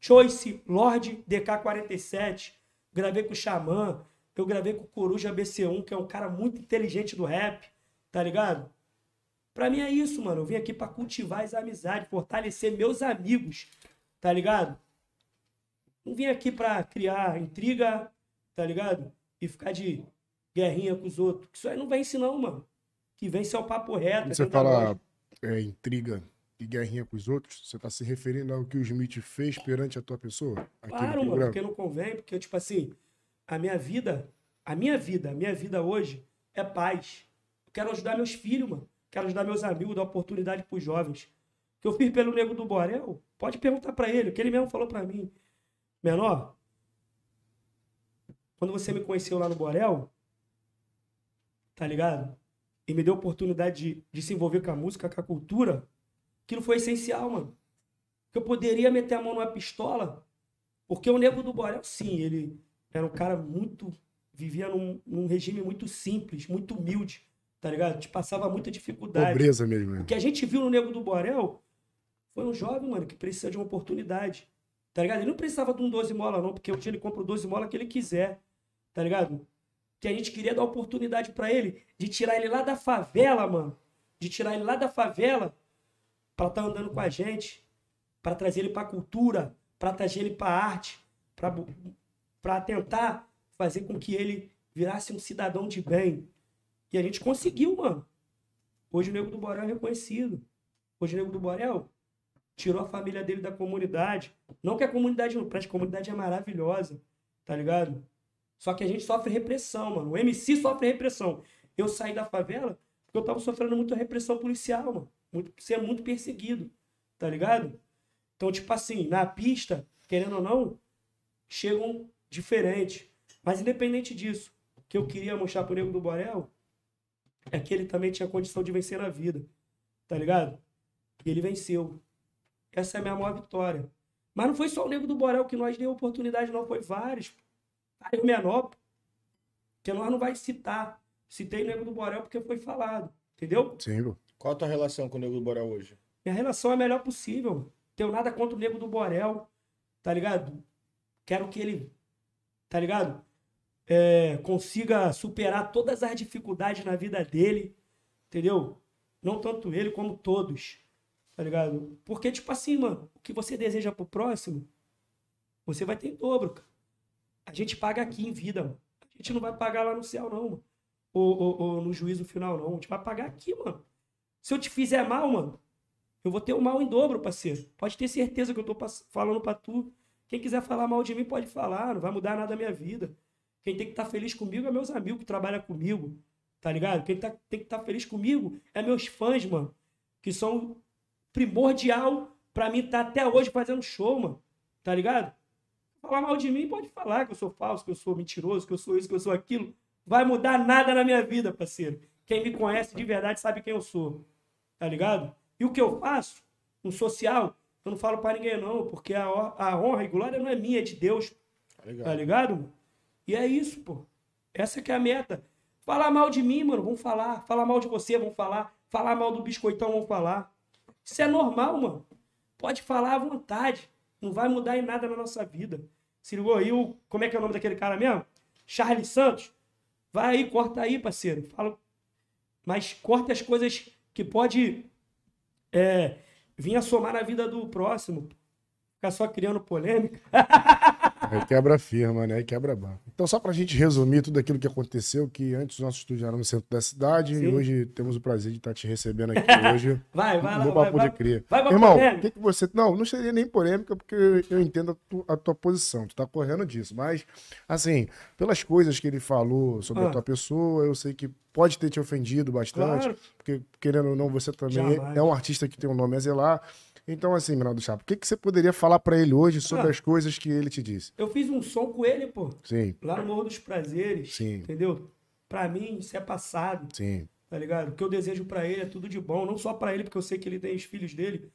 Choice, Lorde, DK47. Gravei com o Xamã. Eu gravei com o Coruja BC1, que é um cara muito inteligente do rap. Tá ligado? Pra mim é isso, mano. Eu vim aqui pra cultivar as amizades, fortalecer meus amigos. Tá ligado? Não vim aqui pra criar intriga, tá ligado? E ficar de guerrinha com os outros. Isso aí não vence, não, mano. Que vence é o papo reto. Você fala é, intriga e guerrinha com os outros, você tá se referindo ao que o Smith fez perante a tua pessoa? Claro, mano, porque não convém, porque, tipo assim, a minha vida, a minha vida, a minha vida hoje é paz. Eu quero ajudar meus filhos, mano. Quero ajudar meus amigos, dar oportunidade pros jovens. O que eu fiz pelo Nego do Borel, pode perguntar para ele, o que ele mesmo falou para mim. Menor, quando você me conheceu lá no Borel, tá ligado? E me deu oportunidade de, de se envolver com a música, com a cultura, aquilo foi essencial, mano. Que eu poderia meter a mão numa pistola, porque o Nego do Borel, sim, ele era um cara muito. vivia num, num regime muito simples, muito humilde, tá ligado? Te passava muita dificuldade. Pobreza mesmo. Né? O que a gente viu no Nego do Borel foi um jovem, mano, que precisa de uma oportunidade. Tá ligado? Ele não precisava de um 12 mola, não, porque hoje ele compra o 12 mola que ele quiser. Tá ligado? que a gente queria dar oportunidade para ele de tirar ele lá da favela, mano. De tirar ele lá da favela para estar tá andando com a gente, para trazer ele para cultura, para trazer ele para arte, para tentar fazer com que ele virasse um cidadão de bem. E a gente conseguiu, mano. Hoje o Nego do Borel é reconhecido. Hoje o Nego do Borel tirou a família dele da comunidade. Não que a comunidade não preste, a comunidade é maravilhosa, tá ligado? Só que a gente sofre repressão, mano. O MC sofre repressão. Eu saí da favela porque eu tava sofrendo muita repressão policial, mano. Muito, sendo muito perseguido, tá ligado? Então, tipo assim, na pista, querendo ou não, chegam diferentes. Mas independente disso, o que eu queria mostrar pro Nego do Borel é que ele também tinha condição de vencer na vida, tá ligado? E ele venceu. Essa é a minha maior vitória. Mas não foi só o Nego do Borel que nós deu oportunidade, não. Foi vários. Aí o menor, Porque nós não vai citar. Citei o Nego do Borel porque foi falado. Entendeu? Sim. Qual a tua relação com o Nego do Borel hoje? Minha relação é a melhor possível. Tenho nada contra o Nego do Borel. Tá ligado? Quero que ele, tá ligado? É, consiga superar todas as dificuldades na vida dele. Entendeu? Não tanto ele como todos. Tá ligado? Porque, tipo assim, mano, o que você deseja pro próximo, você vai ter em dobro, cara. A gente paga aqui em vida, mano. A gente não vai pagar lá no céu, não, mano. Ou, ou- ou no juízo final, não. A gente vai pagar aqui, mano. Se eu te fizer mal, mano, eu vou ter o mal em dobro, parceiro. Pode ter certeza que eu tô falando pra tu. Quem quiser falar mal de mim, pode falar. Não vai mudar nada na minha vida. Quem tem que estar feliz comigo é meus amigos que trabalham comigo. Tá ligado? Quem tá- tem que estar feliz comigo é meus fãs, mano. Que são primordial pra mim estar até hoje fazendo show, mano. Tá ligado? Falar mal de mim, pode falar que eu sou falso, que eu sou mentiroso, que eu sou isso, que eu sou aquilo. Vai mudar nada na minha vida, parceiro. Quem me conhece de verdade sabe quem eu sou. Tá ligado? E o que eu faço no social, eu não falo pra ninguém, não, porque a, a honra e glória não é minha, é de Deus. Tá ligado? Tá ligado? E é isso, pô. Essa que é a meta. Falar mal de mim, mano, vão falar. Falar mal de você, vão falar. Falar mal do biscoitão, vão falar. Isso é normal, mano. Pode falar à vontade. Não vai mudar em nada na nossa vida. Se ligou aí, o, como é que é o nome daquele cara mesmo? Charles Santos. Vai aí, corta aí, parceiro. Fala, mas corta as coisas que pode é, vir a somar na vida do próximo. Ficar só criando polêmica. (laughs) Aí quebra a firma, né? Aí quebra banco. Então, só pra gente resumir tudo aquilo que aconteceu, que antes o nosso estúdio era no centro da cidade Sim. e hoje temos o prazer de estar te recebendo aqui (laughs) hoje. Vai, vai lá, no vai, Papo vai. de Cria. Vai pra Irmão, o que, que você. Não, não seria nem polêmica, porque eu entendo a, tu- a tua posição. Tu tá correndo disso. Mas, assim, pelas coisas que ele falou sobre Ah. a tua pessoa, eu sei que pode ter te ofendido bastante. Claro. Porque, querendo ou não, você também Jamais. é um artista que tem um nome a zelar. Então, assim, Minaldo Chapa, o que, que você poderia falar pra ele hoje sobre Ah. as coisas que ele te disse? Eu fiz um som com ele, pô. Sim, Lá no Morro dos Prazeres. Sim. Entendeu? Pra mim, isso é passado. sim. Tá ligado? O que eu desejo pra ele é tudo de bom. Não só pra ele, porque eu sei que ele tem os filhos dele.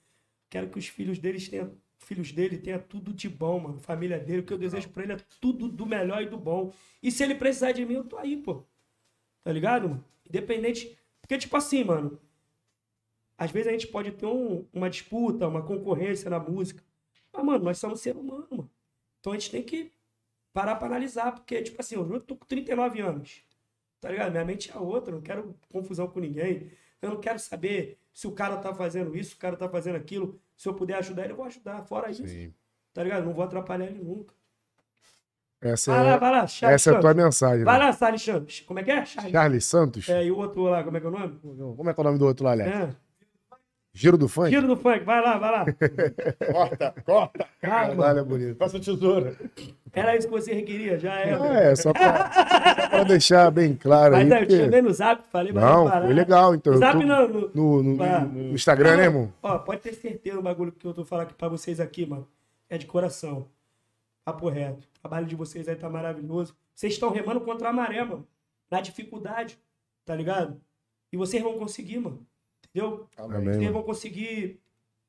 Quero que os filhos deles tenham. Filhos dele tenha tudo de bom, mano. Família dele. O que eu desejo pra ele é tudo do melhor e do bom. E se ele precisar de mim, eu tô aí, pô. Tá ligado, mano? Independente. Porque, tipo assim, mano. Às vezes a gente pode ter um- uma disputa, uma concorrência na música. Mas, mano, nós somos ser humano, mano. Então a gente tem que parar pra analisar. Porque, tipo assim, eu tô com 39 anos. Tá ligado? Minha mente é outra. Não quero confusão com ninguém. Eu não quero saber se o cara tá fazendo isso, se o cara tá fazendo aquilo. Se eu puder ajudar ele, eu vou ajudar. Fora isso. sim. Tá ligado? Não vou atrapalhar ele nunca. Essa Vai lá, é, vai lá, Charles essa é a Santos. tua mensagem. Vai né? lá, Charles Santos. Como é que é? Charles. Charles Santos? É, e o outro lá, como é que é o nome? Como é que é o nome do outro lá, Alex? É. Giro do Funk? Tiro do funk, vai lá, vai lá. (laughs) Corta, corta. Calma. Caralho, é bonito. Passa a tesoura. Era isso que você queria, já era. Ah, é, só pra, só pra deixar bem claro aí. Mas aí, eu te porque- chamei no zap, falei, vai Não, parar. foi legal. Então, zap tô- não, no, no, no- no Instagram, né, irmão? Ó, pode ter certeza o bagulho que eu tô falando aqui pra vocês aqui, mano. É de coração. Papo reto. O trabalho de vocês aí tá maravilhoso. Vocês estão remando contra a maré, mano. Na dificuldade, tá ligado? E vocês vão conseguir, mano. Entendeu? Amém, Vocês mano. vão conseguir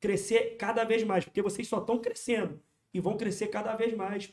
crescer cada vez mais, porque vocês só estão crescendo. E vão crescer cada vez mais.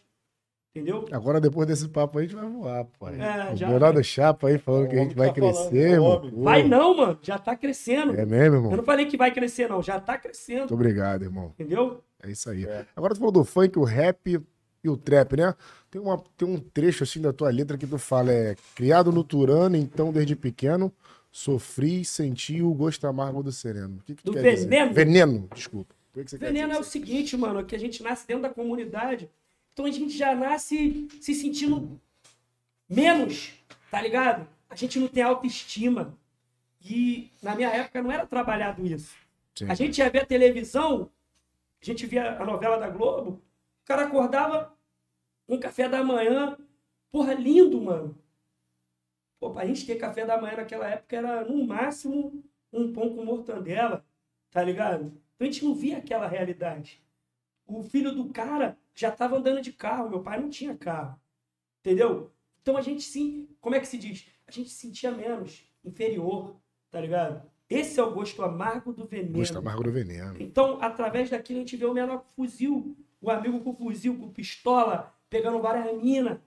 Entendeu? Agora, depois desse papo aí, a gente vai voar, pai. É, o já- Leonardo Chapa aí falando O que a gente vai tá crescer, o irmão. homem. Pô, Vai não, mano. Já tá crescendo. É mesmo, Eu irmão? não falei que vai crescer, não. Já tá crescendo. Muito obrigado, irmão. Entendeu? É isso aí. É. Agora tu falou do funk, o rap e o trap, né? Tem, uma, tem um trecho assim da tua letra que tu fala, é criado no Turano, então desde pequeno, sofri, senti o gosto amargo do sereno. O que, que Do quer dizer? veneno? Veneno, desculpa. O que que Veneno é o seguinte, mano, que a gente nasce dentro da comunidade. Então a gente já nasce se sentindo menos, tá ligado? A gente não tem autoestima. E na minha época não era trabalhado isso. Sim. A gente ia ver a televisão, a gente via a novela da Globo, o cara acordava um café da manhã, porra, lindo, mano. Pô, pra gente ter café da manhã naquela época era, no máximo, um pão com mortandela, tá ligado? Então a gente não via aquela realidade. O filho do cara já tava andando de carro, meu pai não tinha carro, entendeu? Então a gente sim, como é que se diz? A gente se sentia menos, inferior, tá ligado? Esse é o gosto amargo do veneno. Gosto amargo do veneno. Então, através daquilo, a gente vê o menor com fuzil, o amigo com fuzil, com pistola, pegando várias minas,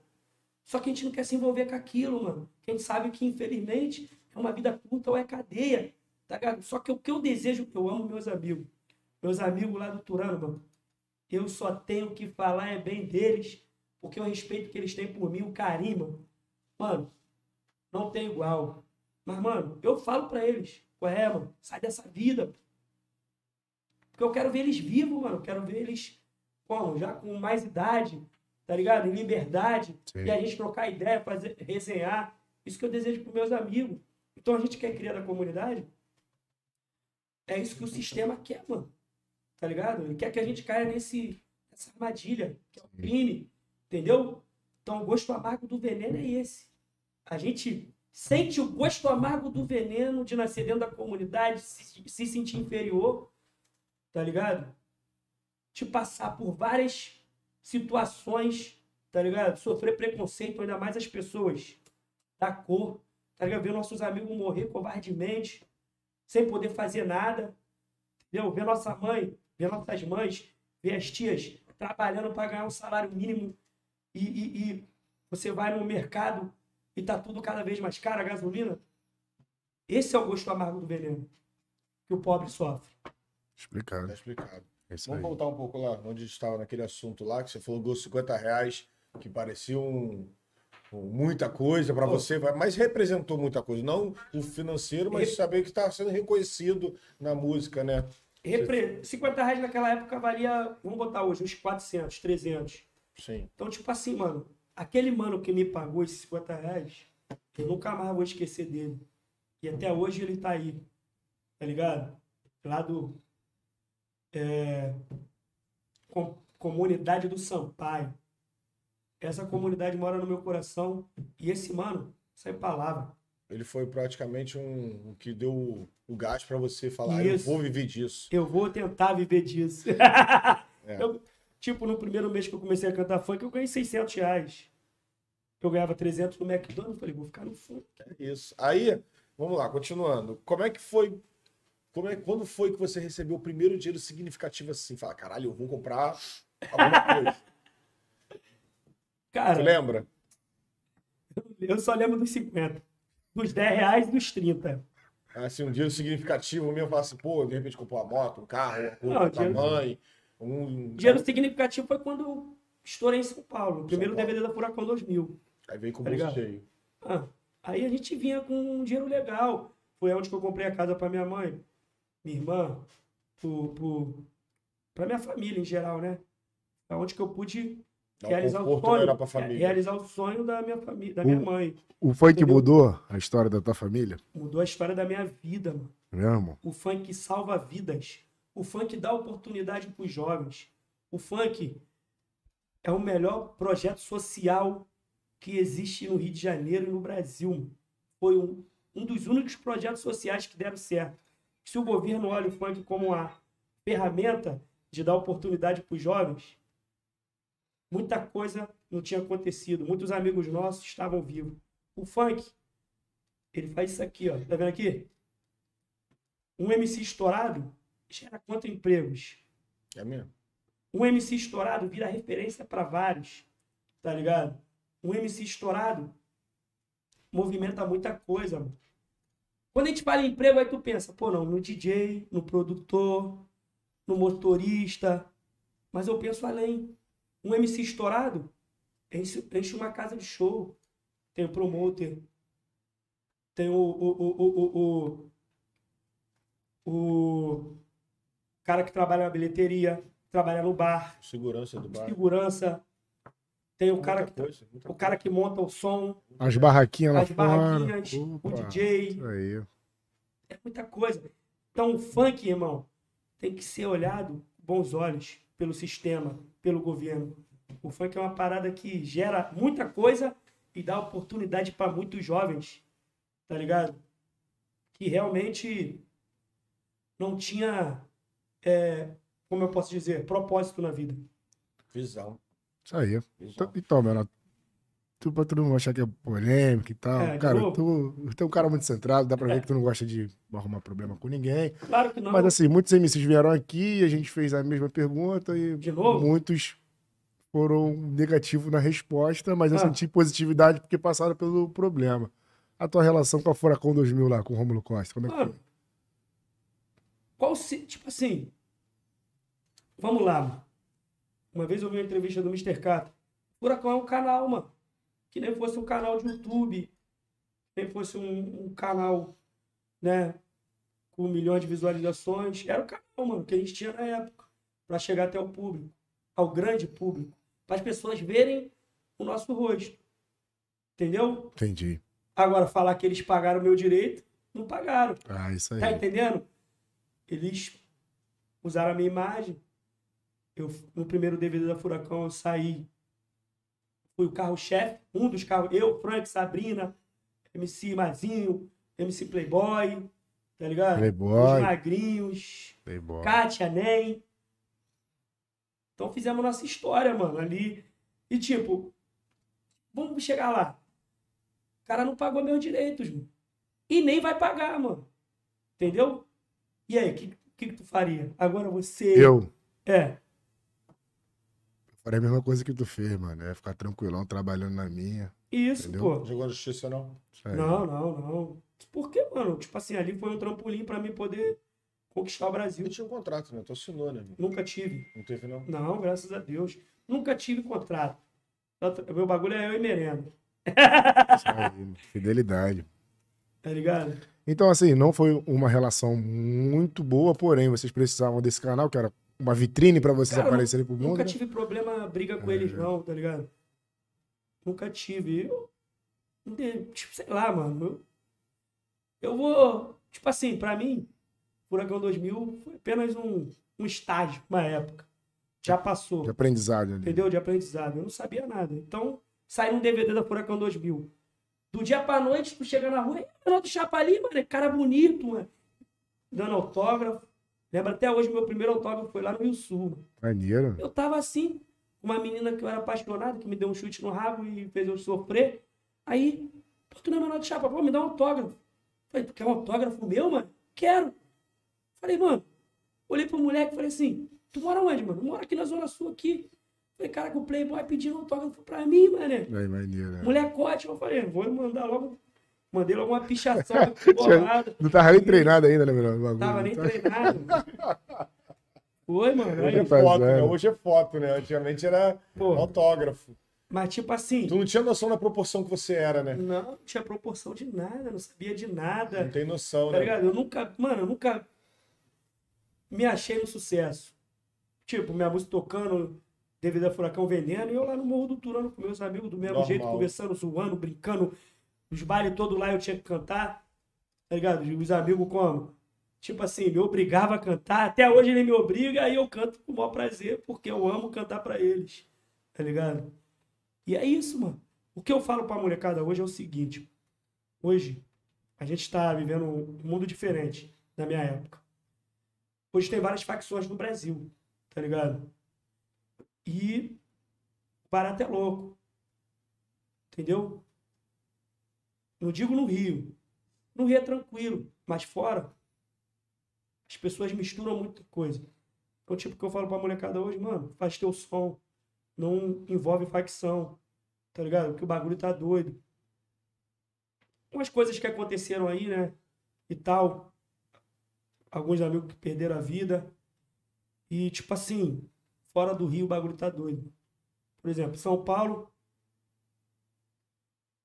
Só que a gente não quer se envolver com aquilo, mano. A gente sabe que, infelizmente, é uma vida curta ou é cadeia. Tá ligado? Só que o que eu desejo, eu amo meus amigos. Meus amigos lá do Turano, mano. Eu só tenho que falar é bem deles, porque o respeito que eles têm por mim, o carinho, mano. Mano, não tem igual. Mas, mano, eu falo pra eles, qual é, mano? Sai dessa vida. Porque eu quero ver eles vivos, mano. Eu quero ver eles, como? Já com mais idade, tá ligado? Em liberdade. Sim. E a gente trocar ideia, fazer, resenhar. Isso que eu desejo pros meus amigos. Então a gente quer criar da comunidade. É isso que o sistema quer, mano. Tá ligado? Ele quer que a gente caia nesse, nessa armadilha, que é o crime. Entendeu? Então o gosto amargo do veneno é esse. A gente sente o gosto amargo do veneno de nascer dentro da comunidade, se, se sentir inferior, tá ligado? De passar por várias situações, tá ligado? Sofrer preconceito, ainda mais as pessoas da cor, tá ligado? Ver nossos amigos morrer covardemente, sem poder fazer nada, entendeu? Ver nossa mãe, ver nossas mães, ver as tias trabalhando para ganhar um salário mínimo e, e, e você vai no mercado e tá tudo cada vez mais caro, a gasolina. Esse é o gosto amargo do veneno que o pobre sofre. Tá Explicado. É Vamos aí. voltar um pouco lá, onde estava naquele assunto lá, que você falou gol 50 reais, que parecia um, um- muita coisa para você, mas representou muita coisa. Não o financeiro, mas Re- saber que está sendo reconhecido na música, né? Repre... 50 reais naquela época valia, vamos botar hoje, uns 400, 300. Sim. Então, tipo assim, mano, aquele mano que me pagou esses 50 reais, eu nunca mais vou esquecer dele. E até hoje ele tá aí, tá ligado? Lá do. É, com- comunidade do Sampaio. Essa comunidade mora no meu coração. E esse mano, sem palavra. Ele foi praticamente um, um que deu o, o gás para você falar, Isso. eu vou viver disso. Eu vou tentar viver disso. É. (laughs) Eu, tipo, no primeiro mês que eu comecei a cantar funk, eu ganhei 600 reais. Eu ganhava 300 no McDonald's. Falei, vou ficar no funk. É isso. Aí, vamos lá, continuando. Como é que foi? Como é, quando foi que você recebeu o primeiro dinheiro significativo assim? Fala, caralho, eu vou comprar alguma coisa. Você Cara, lembra? eu só lembro dos 50. Dos 10 reais e dos 30. Assim, um dinheiro significativo mesmo, falar assim, pô, de repente comprou uma moto, um carro, uma coisa Não, dinheiro- mãe, um... Dinheiro significativo foi quando estourei em São Paulo. O primeiro Paulo. DVD da Furacão 2000. Aí veio com o Tá bolso cheio. Ah, aí a gente vinha com um dinheiro legal. Foi onde que eu comprei a casa para minha mãe, minha irmã, pra minha família em geral, né? É onde que eu pude Dá um realizar o sonho. família. Realizar o sonho da minha família, da minha O- mãe. O funk Entendeu? mudou a história da tua família? Mudou a história da minha vida, mano. Mesmo? O funk salva vidas. O funk dá oportunidade para os jovens. O funk é o melhor projeto social que existe no Rio de Janeiro e no Brasil. Foi um, um dos únicos projetos sociais que deram certo. Se o governo olha o funk como uma ferramenta de dar oportunidade para os jovens, muita coisa não tinha acontecido. Muitos amigos nossos estavam vivos. O funk, ele faz isso aqui, ó. Tá vendo aqui? Um MC estourado gera quantos empregos? É mesmo? Um MC estourado vira referência para vários, tá ligado? Um MC estourado movimenta muita coisa, mano. Quando a gente fala em emprego, aí tu pensa, pô, não, no DJ, no produtor, no motorista. Mas eu penso além. Um MC estourado enche, enche uma casa de show. Tem o promoter. Tem o, o, o, o, o, o cara que trabalha na bilheteria, trabalha no bar, Segurança do bar. segurança. Tem o cara, que, coisa, o cara que monta o som, As barraquinhas lá as fora. barraquinhas, Opa, o DJ. É muita coisa. Então o funk, irmão, tem que ser olhado com bons olhos pelo sistema, pelo governo. O funk é uma parada que gera muita coisa e dá oportunidade para muitos jovens, tá ligado? Que realmente não tinha, é, como eu posso dizer, propósito na vida. Visão. Isso aí. Então, então meu, tu, pra tu não achar que é polêmica e tal. É, cara, tu, tu é um cara muito centrado, dá pra ver É. que tu não gosta de arrumar problema com ninguém. Claro que não. Mas assim, muitos MCs vieram aqui, a gente fez a mesma pergunta e muitos foram negativos na resposta, mas eu Ah. senti positividade porque passaram pelo problema. A tua relação com a Furacão 2000 lá, com o Rômulo Costa, como é que foi? qual se. Tipo assim. Vamos lá, mano. Uma vez eu vi uma entrevista do Mr. Catra. Furacão é um canal, mano. Que nem fosse um canal de YouTube. Que nem fosse um, um canal, né? Com milhões de visualizações. Era o canal, mano, que a gente tinha na época. Pra chegar até o público. Ao grande público. Para as pessoas verem o nosso rosto. Entendeu? Entendi. Agora, falar que eles pagaram o meu direito, não pagaram. Ah, isso aí. Tá entendendo? Eles usaram a minha imagem. Eu, no primeiro DVD da Furacão, eu saí. Fui o carro-chefe, um dos carros. Eu, Frank, Sabrina, MC Mazinho, MC Playboy, tá ligado? Os Playboy. magrinhos, Playboy. Kátia, Nem. Então fizemos nossa história, mano, ali. E tipo, vamos chegar lá. O cara não pagou meus direitos, mano. E nem vai pagar, mano. Entendeu? E aí, o que, que, que tu faria? Agora você. Eu É. farei a mesma coisa que tu fez, mano. É ficar tranquilão, trabalhando na minha. Isso, Entendeu? pô. Jogou na justiça, não? Aí. Não, não, não. Por quê, mano? Tipo assim, ali foi um trampolim pra mim poder conquistar o Brasil. Ele tinha um contrato, né? Tu assinou, né? Nunca tive. Não teve, não? Não, graças a Deus. Nunca tive contrato. Meu bagulho é eu e merenda. Isso aí, Fidelidade. Tá ligado? Então, assim, não foi uma relação muito boa, porém, vocês precisavam desse canal, que era uma vitrine pra vocês Cara, aparecerem pro mundo. Nunca né? tive problema, briga com eles, não, tá ligado? Nunca tive. Eu, tipo, sei lá, mano. Eu, eu vou. Tipo assim, pra mim, Furacão 2000 foi apenas um, um estágio, uma época. Já passou. De aprendizado ali. Entendeu? De aprendizado. Eu não sabia nada. Então, saiu um DVD da Furacão 2000. Do dia pra noite, tu chega na rua, e Ronaldo Chapa ali, mano, é cara bonito, mano. Dando autógrafo. Lembra até hoje, meu primeiro autógrafo foi lá no Rio Sul. Maneiro. Eu tava assim, uma menina que eu era apaixonado, que me deu um chute no rabo e fez eu sofrer. Aí, pô, tu não é menor de chapa, pô, me dá um autógrafo. Falei, tu quer um autógrafo meu, mano? Quero. Falei, mano, olhei pro moleque e falei assim, tu mora onde, mano? Eu moro aqui na Zona Sul, aqui. Falei, cara, que o Playboy pedindo autógrafo pra mim, mano. Aí, maneiro. né? Molecote, eu falei, vou mandar logo. Mandei logo uma pichação (laughs) bolada. Não tava nem treinado ainda, né, meu? bagulho? Tava nem treinado. Foi, mano. Hoje é foto, né? Hoje é foto, né? Antigamente era pô, autógrafo. mas tipo assim, Tu não tinha noção da proporção que você era, né? não, não tinha proporção de nada, não sabia de nada. Não tem noção, Tá né? ligado? Eu nunca, mano, eu nunca me achei no sucesso. Tipo, minha música tocando, devido a Furacão vendendo, e eu lá no Morro do Turano com meus amigos, do mesmo Normal. jeito, conversando, zoando, brincando. Os bailes todos lá eu tinha que cantar, tá ligado? Os amigos como? Tipo assim, me obrigava a cantar. Até hoje ele me obriga, aí eu canto com o maior prazer, porque eu amo cantar pra eles, tá ligado? E é isso, mano. O que eu falo pra molecada hoje é o seguinte: hoje a gente está vivendo um mundo diferente da minha época. Hoje tem várias facções no Brasil, tá ligado? E o barato é louco. Entendeu? Não digo no Rio. No Rio é tranquilo, mas fora as pessoas misturam muita coisa. Então, tipo, que eu falo pra molecada hoje, mano, faz teu som. Não envolve facção, tá ligado? Porque o bagulho tá doido umas coisas que aconteceram aí, né? E tal. Alguns amigos que perderam a vida. E, tipo assim, fora do Rio o bagulho tá doido. Por exemplo, São Paulo.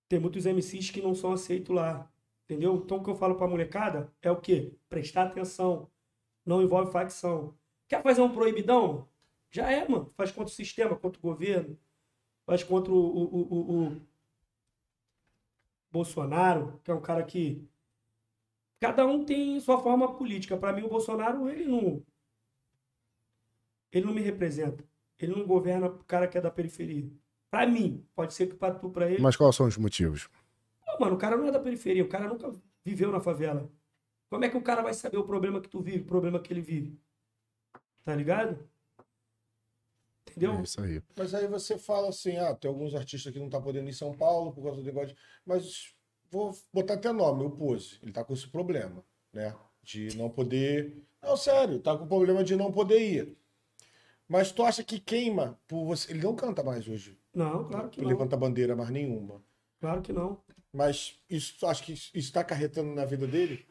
Tem muitos MCs que não são aceitos lá. Entendeu? Então o que eu falo pra molecada é o quê? Prestar atenção. Não envolve facção. Quer fazer um proibidão? Já é, mano. Faz contra o sistema, contra o governo. Faz contra o, o, o, o- Bolsonaro, que é um cara que. Cada um tem sua forma política. Para mim, o Bolsonaro, ele não. Ele não me representa. Ele não governa o cara que é da periferia. Para mim, pode ser que para tu, para ele. Mas quais são os motivos? Não, mano, o cara não é da periferia. O cara nunca viveu na favela. Como é que o cara vai saber o problema que tu vive, o problema que ele vive? Tá ligado? Entendeu? É isso aí. Mas aí você fala assim, ah, tem alguns artistas que não tá podendo ir em São Paulo por causa do negócio. de- Mas vou botar até nome, o Pose. Ele tá com esse problema, né? De não poder. Não, sério, tá com o problema de não poder ir. Mas tu acha que queima por você. Ele não canta mais hoje. Não, claro que não. levanta bandeira mais nenhuma. Claro que não. Mas isso, tu acha que isso está acarretando na vida dele?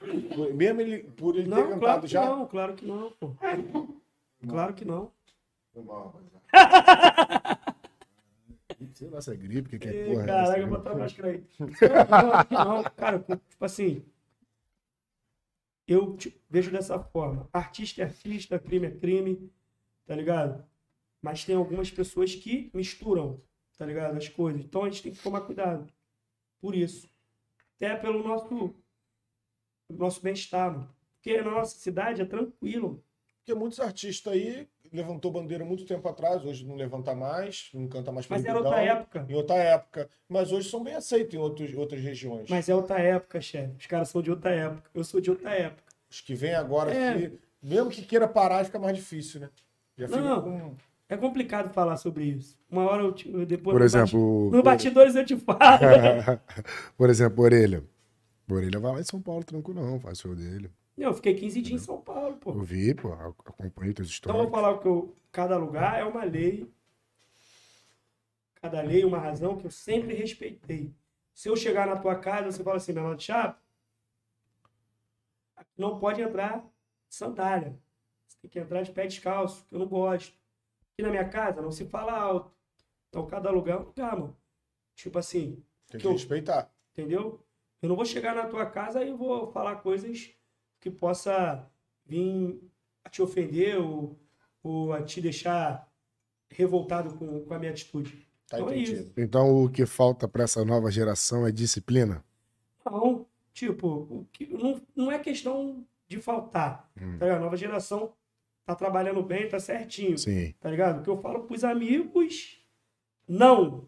Mesmo ele, por ele ter Não, cantado claro que já? não, claro que não, pô. Claro que não. (laughs) Sei lá se é gripe, o que, que é porra. é Caraca, eu vou botar a máscara aí. Não, não, cara, tipo assim. Eu tipo, vejo dessa forma. Artista é artista, crime é crime, tá ligado? Mas tem algumas pessoas que misturam, tá ligado? As coisas. Então a gente tem que tomar cuidado. Por isso. Até pelo nosso, nosso bem-estar, mano. Porque na nossa cidade é tranquilo. Porque muitos artistas aí levantou bandeira muito tempo atrás, hoje não levanta mais, não canta mais Mas era outra época. Em outra época. Mas hoje são bem aceitos em outros, outras regiões. Mas é outra época, chefe. Os caras são de outra época. Eu sou de outra época. Os que vêm agora É. aqui, mesmo que queira parar, fica mais difícil, né? Já fica Não. com. É complicado falar sobre isso. Uma hora eu, te, depois Por no exemplo, bati- no batidores eu te falo. (laughs) por exemplo, Orelha. Orelha vai lá em São Paulo tranquilão, faz o show dele. Não, eu fiquei 15 dias em São Paulo, pô. Eu vi, pô, acompanhei teus Então eu vou falar que eu, cada lugar é uma lei. Cada lei uma razão que eu sempre respeitei. Se eu chegar na tua casa, você fala assim, meu de chapa, não pode entrar sandália. Você tem que entrar de pé descalço, que eu não gosto. Aqui na minha casa não se fala alto. Então cada lugar é um lugar, mano. Tipo assim, Tem que que eu- respeitar. entendeu? Eu não vou chegar na tua casa e vou falar coisas que possa vir a te ofender ou, ou a te deixar revoltado com, com a minha atitude. Tá Então é entendido. isso. Então o que falta pra essa nova geração é disciplina. Não, tipo, o que, não, não é questão de faltar. Hum. Tá? A nova geração tá trabalhando bem, tá certinho. Sim. Tá ligado? O que eu falo pros amigos, não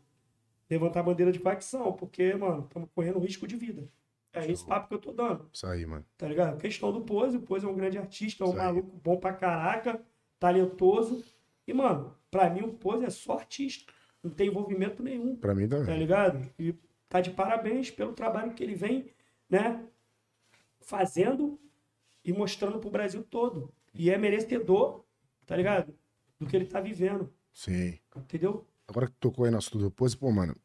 levantar bandeira de facção, porque, mano, estamos correndo risco de vida. É esse papo que eu tô dando. Isso aí, mano. Tá ligado? Questão do Pose, o Pose é um grande artista, é um Isso aí. maluco bom pra caraca, talentoso. E, mano, pra mim o Pose é só artista. Não tem envolvimento nenhum, Pra mim tá também. ligado? E tá de parabéns pelo trabalho que ele vem, né, fazendo e mostrando pro Brasil todo. E é merecedor, tá ligado? Do que ele tá vivendo, Sim. entendeu? Agora que tocou aí assunto do pose, pô, mano.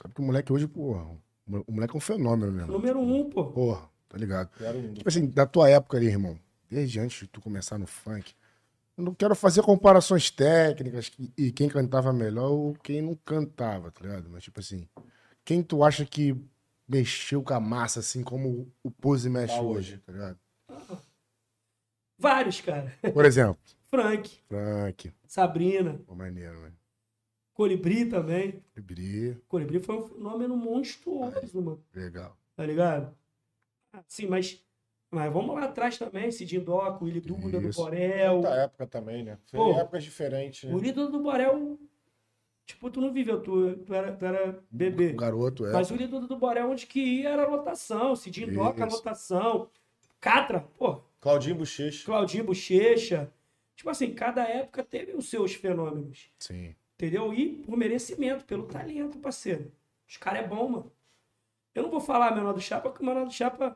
Sabe que o moleque hoje, porra, o moleque é um fenômeno mesmo. Número um, pô. Porra, tá ligado? Um. Tipo assim, da tua época ali, irmão, desde antes de tu começar no funk, eu não quero fazer comparações técnicas e quem cantava melhor ou quem não cantava, tá ligado? Mas, tipo assim, quem tu acha que mexeu com a massa, assim, como o Pose mexe Tá hoje, hoje. tá ligado? Vários, cara. Por exemplo, (laughs) Frank, Frank, Sabrina, pô, maneiro, né? Colibri também. Libri, Colibri foi um fenômeno monstruoso, mano. legal. Tá ligado? Sim, mas, mas vamos lá atrás também, Cidinho Doco, Willy Duda do. Borel. Outra época também, né? Foi Pô. épocas diferentes, O né? Willy Duda do Borel, tipo, tu não viveu, tu, tu, era, tu era bebê. O garoto é. Mas o Willy Duda do Borel, onde que ia, era lotação. Cidinho Doca, Isso. lotação. Catra, pô, Claudinho Bochecha. Claudinho Bochecha. Tipo assim, cada época teve os seus fenômenos. Sim. Entendeu? E por merecimento, pelo talento, parceiro. Os caras é bom, mano. Eu não vou falar menor do Chapa, porque o menor do Chapa.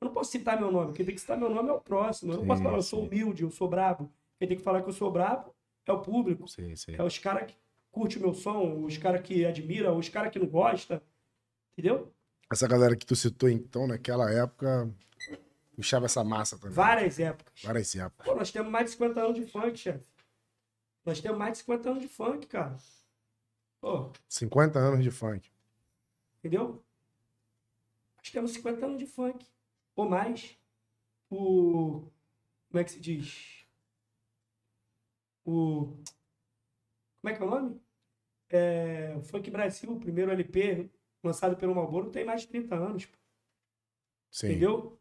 Eu não posso citar meu nome. Quem tem que citar meu nome é o próximo. Eu não Sim, posso falar, eu sou humilde, eu sou brabo. Quem tem que falar que eu sou brabo é o público. Sim, sim. É os caras que curtem o meu som, os caras que admiram, os caras que não gostam. Entendeu? Essa galera que tu citou, então, naquela época, puxava essa massa também. Várias épocas. Várias épocas. Pô, nós temos mais de 50 anos de funk, chefe. Nós temos mais de 50 anos de funk, cara. Pô, 50 anos de funk. Entendeu? Nós temos 50 anos de funk. Ou mais. O. Como é que se diz? O. Como é que é o nome? É, o Funk Brasil, o primeiro LP lançado pelo Malboro, tem mais de 30 anos. pô. Sim. Entendeu?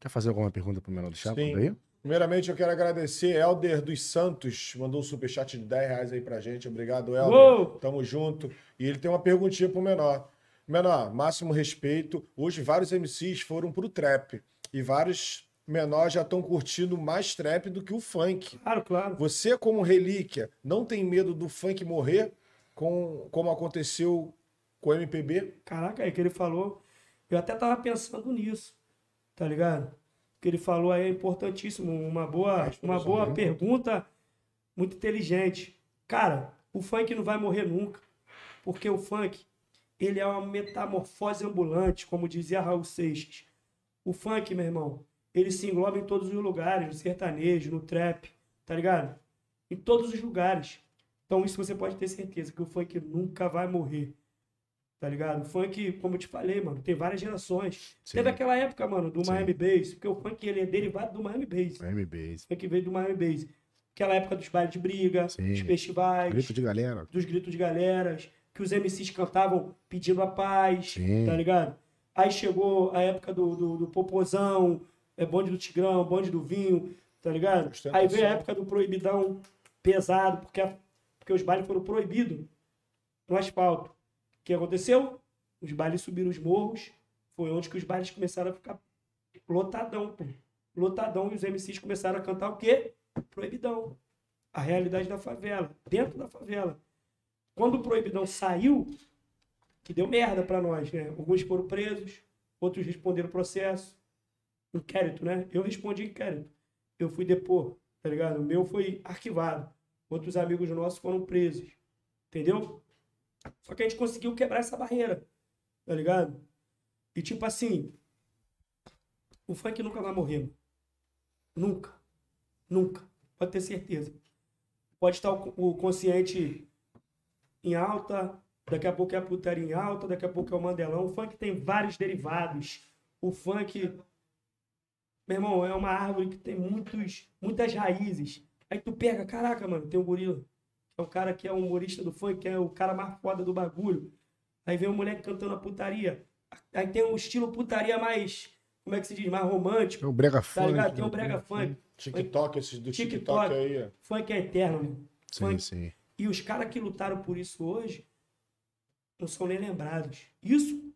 Quer fazer alguma pergunta pro menor do Chapa Sim. aí? Primeiramente, eu quero agradecer Helder dos Santos, mandou um superchat de 10 reais aí pra gente. Obrigado, Helder. Uou! Tamo junto. E ele tem uma perguntinha pro menor. Menor, máximo respeito. Hoje vários MCs foram pro trap. E vários menores já estão curtindo mais trap do que o funk. Claro, claro. Você, como relíquia, não tem medo do funk morrer, com, como aconteceu com o MPB? Caraca, é que ele falou. Eu até tava pensando nisso, tá ligado? O que ele falou aí é importantíssimo. Uma boa, uma boa pergunta muito inteligente. Cara, o funk não vai morrer nunca. Porque o funk, ele é uma metamorfose ambulante, como dizia Raul Seixas. O funk, meu irmão, ele se engloba em todos os lugares, no sertanejo, no trap, tá ligado? Em todos os lugares. Então isso você pode ter certeza que o funk nunca vai morrer. Tá ligado? O funk, como eu te falei, mano, tem várias gerações. Sim. Teve aquela época, mano, do Sim. Miami Bass, porque o funk ele é derivado do Miami Bass. Miami Base. O funk veio do Miami Bass. Aquela época dos bailes de briga, Sim. dos festivais, Grito de galera. dos gritos de galeras, que os MCs cantavam pedindo a paz, Sim. tá ligado? Aí chegou a época do, do, do popozão, é bonde do tigrão, bonde do vinho, tá ligado? Aí veio a época do proibidão pesado, porque, a- porque os bailes foram proibidos no asfalto. Que aconteceu? Os bailes subiram os morros, foi onde que os bailes começaram a ficar lotadão, pô. Lotadão, e os MCs começaram a cantar o quê? Proibidão. A realidade da favela, dentro da favela. Quando o proibidão saiu, que deu merda pra nós, né? Alguns foram presos, outros responderam processo. Inquérito, né? Eu respondi inquérito. Eu fui depor, tá ligado? O meu foi arquivado. Outros amigos nossos foram presos. Entendeu? Só que a gente conseguiu quebrar essa barreira, tá ligado? E tipo assim, o funk nunca vai morrer. Nunca. Nunca. Pode ter certeza. Pode estar o, o consciente em alta, daqui a pouco é a putaria em alta, daqui a pouco é o mandelão. O funk tem vários derivados. O funk, meu irmão, é uma árvore que tem muitos, muitas raízes. Aí tu pega, caraca, mano, tem um gorila. É o cara que é o humorista do funk, que é o cara mais foda do bagulho. Aí vem o moleque cantando a putaria. Aí tem um estilo putaria mais, como é que se diz, mais romântico. Tem o Brega Tá Funk. ligado? Tem o né? brega funk. TikTok, esses do TikTok, TikTok. aí. Funk é eterno, mano. Sim, Funk. sim. E os caras que lutaram por isso hoje não são nem lembrados. Isso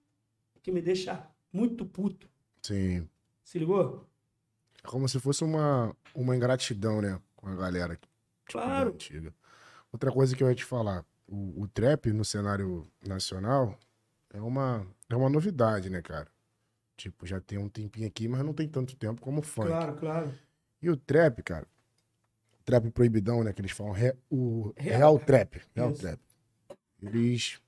que me deixa muito puto. Sim. Se ligou? É como se fosse uma, uma ingratidão, né? Com a galera. Tipo, Claro. Antiga. Outra coisa que eu ia te falar. O, o trap no cenário nacional é uma, é uma novidade, né, cara? Tipo, já tem um tempinho aqui, mas não tem tanto tempo como o funk. Claro, claro. E o trap, cara, trap proibidão, né, que eles falam, re- o Real. real, trap, real Isso. trap. Eles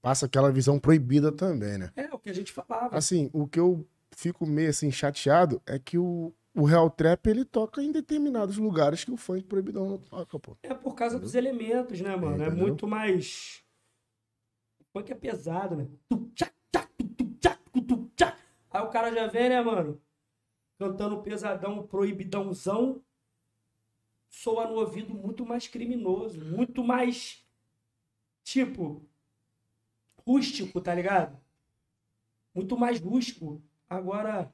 passam aquela visão proibida também, né? É o que a gente falava. Assim, o que eu fico meio assim chateado é que o, o real trap ele toca em determinados lugares que o funk proibidão não toca, pô. É por causa dos elementos, né, mano? É Entendeu? muito mais. O funk é pesado, né? Aí o cara já vem, né, mano? Cantando pesadão, proibidãozão. Soa no ouvido muito mais criminoso, muito mais. Tipo. Rústico, tá ligado? Muito mais rústico. Agora,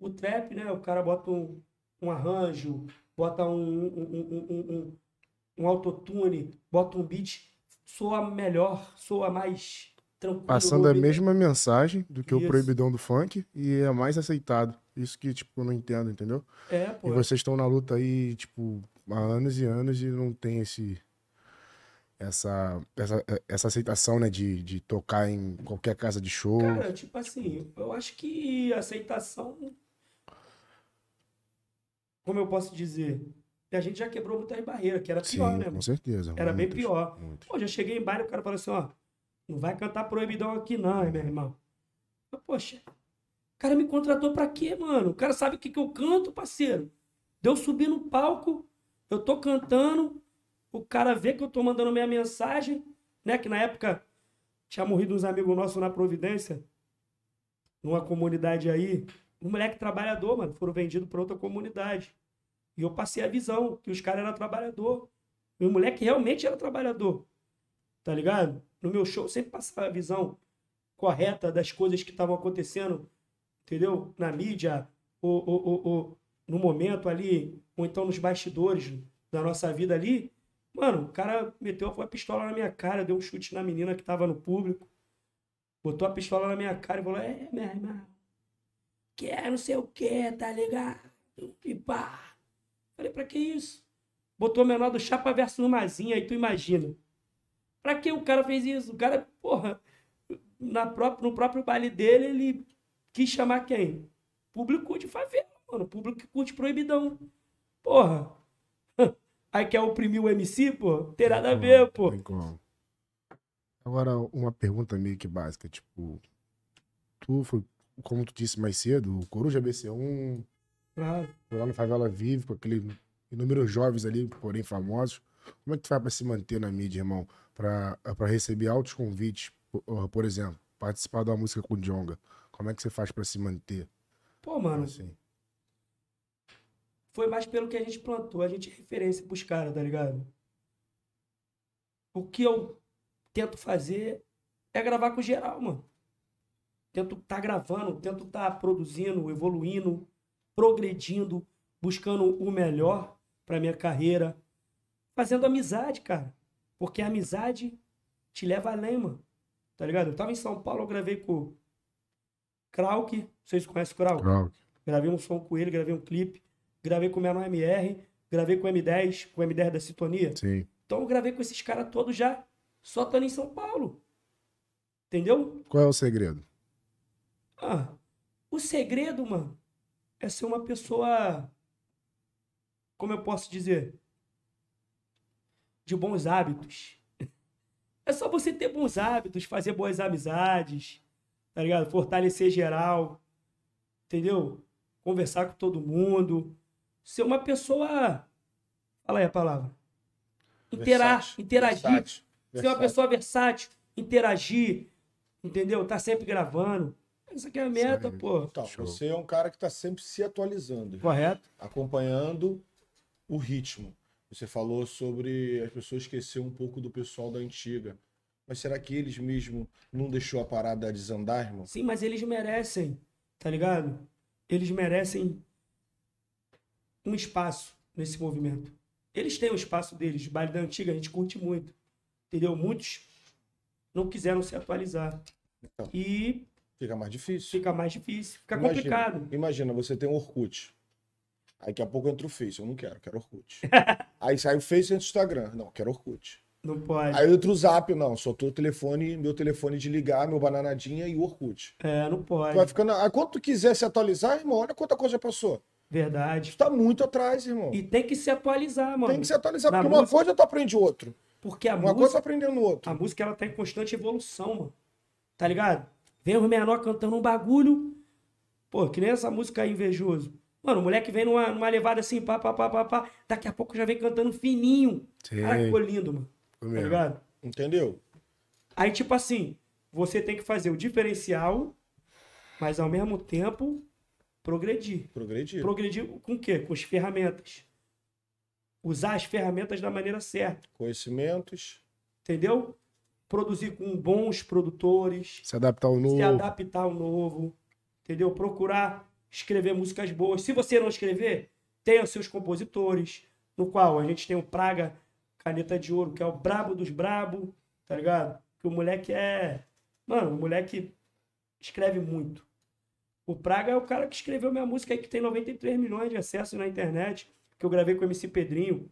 o trap, né? O cara bota um, um arranjo, bota um, um, um, um, autotune, bota um beat, soa melhor, soa mais tranquilo. Passando a ouvido. mesma mensagem do que Isso. o proibidão do funk e é mais aceitado. Isso que, tipo, eu não entendo, entendeu? É, pô. E vocês estão na luta aí, tipo, há anos e anos e não tem esse. Essa, essa, essa aceitação, né, de, de tocar em qualquer casa de show. Cara, tipo assim, eu acho que aceitação. Como eu posso dizer? A gente já quebrou muitas barreiras, que era pior, Sim, né, com mano? certeza. Era bem muitas, pior. muitas. Pô, já cheguei em baile, o cara falou assim, ó, não vai cantar proibidão aqui não, hein, meu irmão. Eu, Poxa, o cara me contratou pra quê, mano? O cara sabe o que, que eu canto, parceiro. Deu subir no palco, eu tô cantando, o cara vê que eu tô mandando minha mensagem, né? Que na época tinha morrido uns amigos nossos na Providência, numa comunidade aí. Um moleque trabalhador, mano, foram vendidos pra outra comunidade. E eu passei a visão que os caras eram trabalhador. E o moleque realmente era trabalhador. Tá ligado? No meu show sempre passava a visão correta das coisas que estavam acontecendo, entendeu? Na mídia, ou, ou, ou, ou no momento ali, ou então nos bastidores da nossa vida ali. Mano, o cara meteu a pistola na minha cara, deu um chute na menina que tava no público, botou a pistola na minha cara e falou: É, meu irmão, que é não sei o que, tá ligado? E pá. Falei, pra que isso? Botou o menor do Chapa versus Mazinha, aí tu imagina. Pra que o cara fez isso? O cara, porra, na própria, no próprio baile dele, ele quis chamar quem? Público de favela, mano. Público que curte proibidão. Porra. (laughs) Aí quer oprimir o MC, pô? Tem nada a ver, pô. Tem como. Agora, uma pergunta meio que básica, tipo, tu foi, como tu disse mais cedo, o Coruja BC1, Claro. lá no Favela Vive, com aquele inúmeros jovens ali, porém famosos. Como é que tu faz pra se manter na mídia, irmão? Pra, pra receber altos convites, por, por exemplo, participar de uma música com o Jonga. Como é que você faz pra se manter? Pô, mano, Assim, foi mais pelo que a gente plantou. A gente é referência pros caras, tá ligado? O que eu tento fazer é gravar com geral, mano. Tento tá gravando, tento tá produzindo, evoluindo, progredindo, buscando o melhor pra minha carreira. Fazendo amizade, cara. Porque a amizade te leva além, mano. Tá ligado? Eu tava em São Paulo, eu gravei com o Krauk. Vocês conhecem o Krauk? Krauk. Gravei um som com ele, gravei um clipe. Gravei com o Menor MR, gravei com o M10, com o M10 da Sintonia. Sim. Então eu gravei com esses caras todos já, só estando em São Paulo. Entendeu? Qual é o segredo? Ah, o segredo, mano, é ser uma pessoa. Como eu posso dizer? De bons hábitos. (laughs) É só você ter bons hábitos, fazer boas amizades, tá ligado? Fortalecer geral, entendeu? Conversar com todo mundo. Ser uma pessoa. Fala aí a palavra. Interar, Versátil. interagir. Versátil. Ser uma pessoa versátil, interagir, entendeu? Tá sempre gravando. Essa aqui é a meta, pô. Show. você é um cara que está sempre se atualizando, Correto? acompanhando o ritmo. Você falou sobre as pessoas esquecer um pouco do pessoal da antiga. Mas será que eles mesmo não deixou a parada desandar, irmão? Sim, mas eles merecem, tá ligado? Eles merecem um espaço nesse movimento. Eles têm o espaço deles. O baile da antiga a gente curte muito. Entendeu? Muitos não quiseram se atualizar. Então. E Fica mais difícil. fica mais difícil, fica Imagina, complicado. Imagina, você tem um Orkut. Aí daqui a pouco entra o Face. Eu não quero, quero Orkut. (laughs) Aí sai o Face e entra o Instagram. Não, quero Orkut. Não pode. Aí entra o Zap. Não, só tô o telefone, meu telefone de ligar, meu bananadinha e o Orkut. É, não Tu pode. vai ficando. Aí quando tu quiser se atualizar, irmão, olha quanta coisa já passou. Verdade. Tu tá muito atrás, irmão. E tem que se atualizar, mano. Tem que se atualizar, Na porque uma música- coisa tu aprende outro. Porque a Uma coisa tu música, aprendendo no outro. a música ela tá em constante evolução, mano. Tá ligado? Vem o menor cantando um bagulho. Pô, que nem essa música aí, invejoso. Mano, o moleque vem numa, numa levada assim, pá, pá, pá, pá, pá. Daqui a pouco já vem cantando fininho. Sim. Cara, ficou lindo, mano. Foi Tá ligado? Entendeu? Aí, tipo assim, você tem que fazer o diferencial, mas ao mesmo tempo progredir. Progredir. Progredir com o quê? Com as ferramentas. Usar as ferramentas da maneira certa. Conhecimentos. Entendeu? Produzir com bons produtores. Se adaptar ao novo. se adaptar ao novo, entendeu? Procurar escrever músicas boas. Se você não escrever, tenha seus compositores, no qual a gente tem o Praga Caneta de Ouro, que é o brabo dos brabo, tá ligado? Que o moleque é... Mano, o moleque escreve muito. O Praga é o cara que escreveu minha música aí, que tem 93 milhões de acessos na internet, que eu gravei com o MC Pedrinho.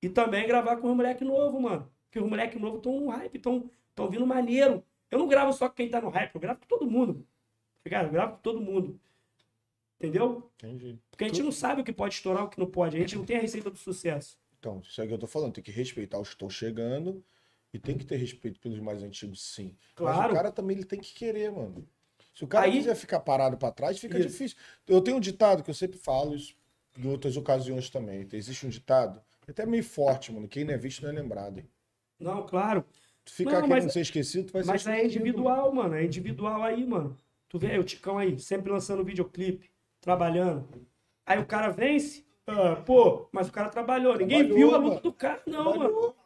E também gravar com os moleque novo, mano. Porque os moleque novo estão no hype, estão vindo maneiro. Eu não gravo só com quem tá no hype, eu gravo com todo mundo. Tá? Eu gravo com todo mundo. Entendeu? Entendi. Porque a gente não sabe o que pode estourar, o que não pode. A gente não tem a receita do sucesso. Então, isso é o que eu tô falando. Tem que respeitar os que estão chegando e tem que ter respeito pelos mais antigos, sim. Mas Claro. o cara também ele tem que querer, mano. Se o cara Aí- quiser ficar parado pra trás, fica Isso. difícil. Eu tenho um ditado que eu sempre falo isso em outras ocasiões também. Existe um ditado, até meio forte, mano. Quem não é visto não é lembrado. Hein? Não, claro. Tu fica Não, querendo ser esquecido, tu vai ser Mas é esquecido. individual, mano. É individual aí, mano. Tu vê aí o Ticão aí, sempre lançando videoclipe, trabalhando. Aí o cara vence. ah, pô, mas o cara trabalhou. Ninguém Trabalhou, viu a mano. luta do cara, não, mano. Trabalhou,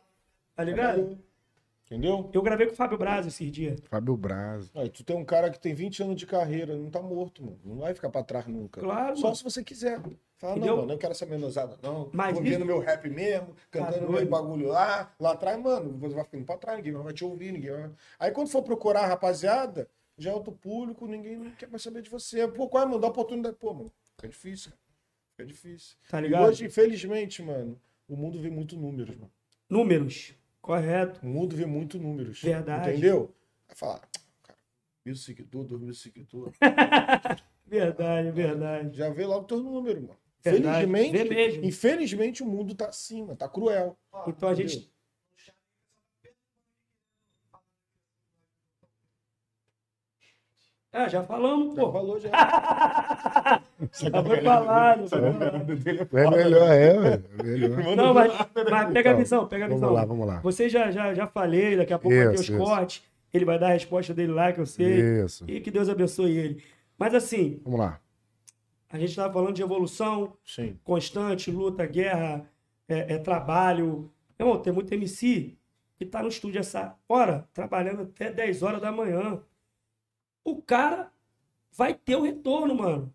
Tá ligado? trabalhou. Entendeu? Eu gravei com o Fábio Braz esses dias. Fábio Braz. Aí, tu tem um cara que tem 20 anos de carreira, não tá morto, mano. Não vai ficar pra trás nunca. Claro, Só mano. se você quiser. Fala, Entendeu? não, mano, não quero essa menosada, não. Mas isso- vendo meu rap mesmo, cantando Tá meu bagulho lá, lá atrás, mano, você vai ficando pra trás, ninguém vai te ouvir, ninguém vai... Aí quando for procurar a rapaziada, já é outro público, ninguém não quer mais saber de você. Pô, qual é, mano? Dá oportunidade. Pô, mano, fica difícil, cara. Fica difícil. Tá E ligado? hoje, infelizmente, mano, o mundo vê muito números, mano. Números. Correto. O mundo vê muito números. Verdade. Entendeu? Vai falar, cara, mil seguidores, dois mil seguidores. (laughs) Verdade, verdade. Já vê logo teu número, mano. Verdade. Felizmente, infelizmente o mundo tá assim, mano, tá cruel. Então a gente. Ah, já falamos, Já pô. falou já. (laughs) Já foi falado. foi falado. É melhor, é, velho. É melhor. Não, mas, mas pega a visão, pega a Vamos visão. lá, vamos lá. Você já, já, já falei, daqui a pouco vai ter os Isso, isso. cortes. Ele vai dar a resposta dele lá, que eu sei. Isso. E que Deus abençoe ele. Mas assim, Vamos lá. a gente estava falando de evolução Sim. constante, luta, guerra, é, é trabalho. Meu irmão, tem muito MC que tá no estúdio essa hora, trabalhando até 10 horas da manhã. O cara vai ter o retorno, mano.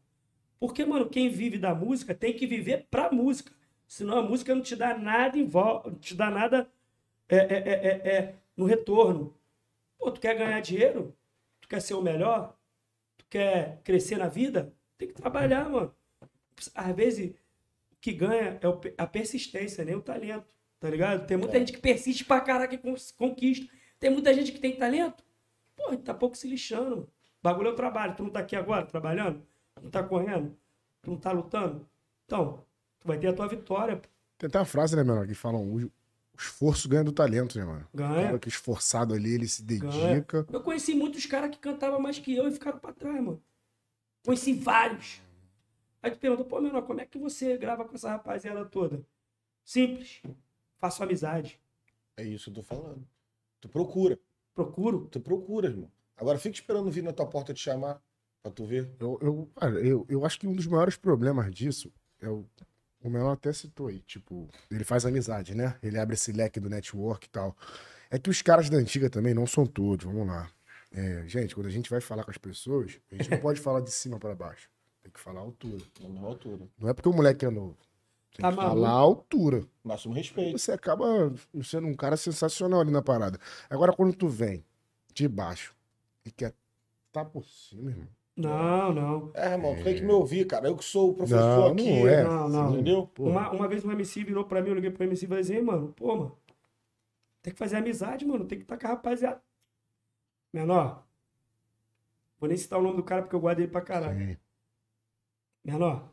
Porque, mano, quem vive da música tem que viver pra música. Senão a música não te dá nada em volta, não te dá nada é, é, é, é, é, no retorno. Pô, tu quer ganhar dinheiro? Tu quer ser o melhor? Tu quer crescer na vida? Tem que trabalhar, mano. Às vezes, o que ganha é a persistência, nem o talento. Tá ligado? Tem muita É. gente que persiste pra caraca e conquista. Tem muita gente que tem talento. Pô, tá pouco se lixando. Bagulho é o trabalho. Tu não tá aqui agora trabalhando? Tu não tá correndo? Tu não tá lutando? Então, tu vai ter a tua vitória. pô. Tem até uma frase, né, menor, que falam: o, o esforço ganha do talento, né, mano? O Ganha. cara que é esforçado ali, ele se Ganha. dedica. Eu conheci muitos caras que cantavam mais que eu e ficaram pra trás, mano. Conheci vários. Aí tu pergunta, pô, menor, como é que você grava com essa rapaziada toda? Simples. Faço amizade. É isso que eu tô falando. Tu procura, Procuro. tu procura, irmão. Agora fica esperando vir na tua porta te chamar pra tu ver. Eu, eu, cara, eu, eu acho que um dos maiores problemas disso é o. O menor até citou aí, tipo, ele faz amizade, né? Ele abre esse leque do network e tal. É que os caras da antiga também não são todos, vamos lá. É, gente, quando a gente vai falar com as pessoas, a gente não pode falar de cima para baixo. Tem que falar a altura. Na altura. Não é porque o moleque é novo. Tem Tá que maluco? falar a altura. Máximo respeito. Você acaba sendo um cara sensacional ali na parada. Agora, quando tu vem de baixo e quer tá por cima, irmão. Não, não. É, irmão, tu tem que me ouvir, cara. Eu que sou o professor Não, aqui. não é. Não, não. Entendeu? Uma, uma vez um MC virou pra mim, eu liguei pro MC e falei assim, "Ei, mano, pô, mano, tem que fazer amizade, mano, tem que estar com a rapaziada. Menor, vou nem citar o nome do cara porque eu guardo ele pra caralho. Sim. Menor,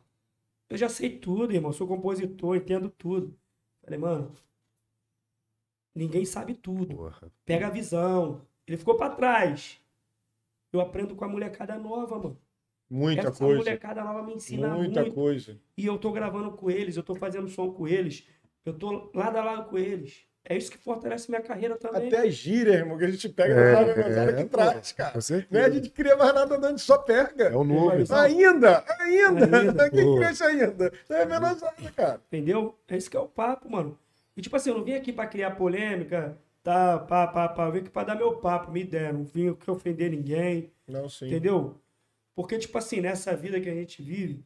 eu já sei tudo, irmão. Sou compositor, entendo tudo. Falei, mano, ninguém sabe tudo. Porra. Pega a visão. Ele ficou pra trás. Eu aprendo com a molecada nova, mano. Muita Essa coisa. molecada nova me ensina Muita muito. coisa. E eu tô gravando com eles, eu tô fazendo som com eles. Eu tô lado a lado com eles. É isso que fortalece minha carreira também. Até a gíria, irmão, que a gente pega É, na avançada é, que traz, cara. Com certeza. Não é a gente cria mais nada, não, a gente só pega. É o novo. Mas- Ainda, ainda. Ainda, (laughs) Quem pô. cresce ainda? É menosada, cara. Entendeu? É isso que é o papo, mano. E tipo assim, eu não vim aqui pra criar polêmica, tá, pá, pá, pá. Eu vim aqui pra dar meu papo, me der. Não vim aqui ofender ninguém, Não, sim. entendeu? Porque, tipo assim, nessa vida que a gente vive,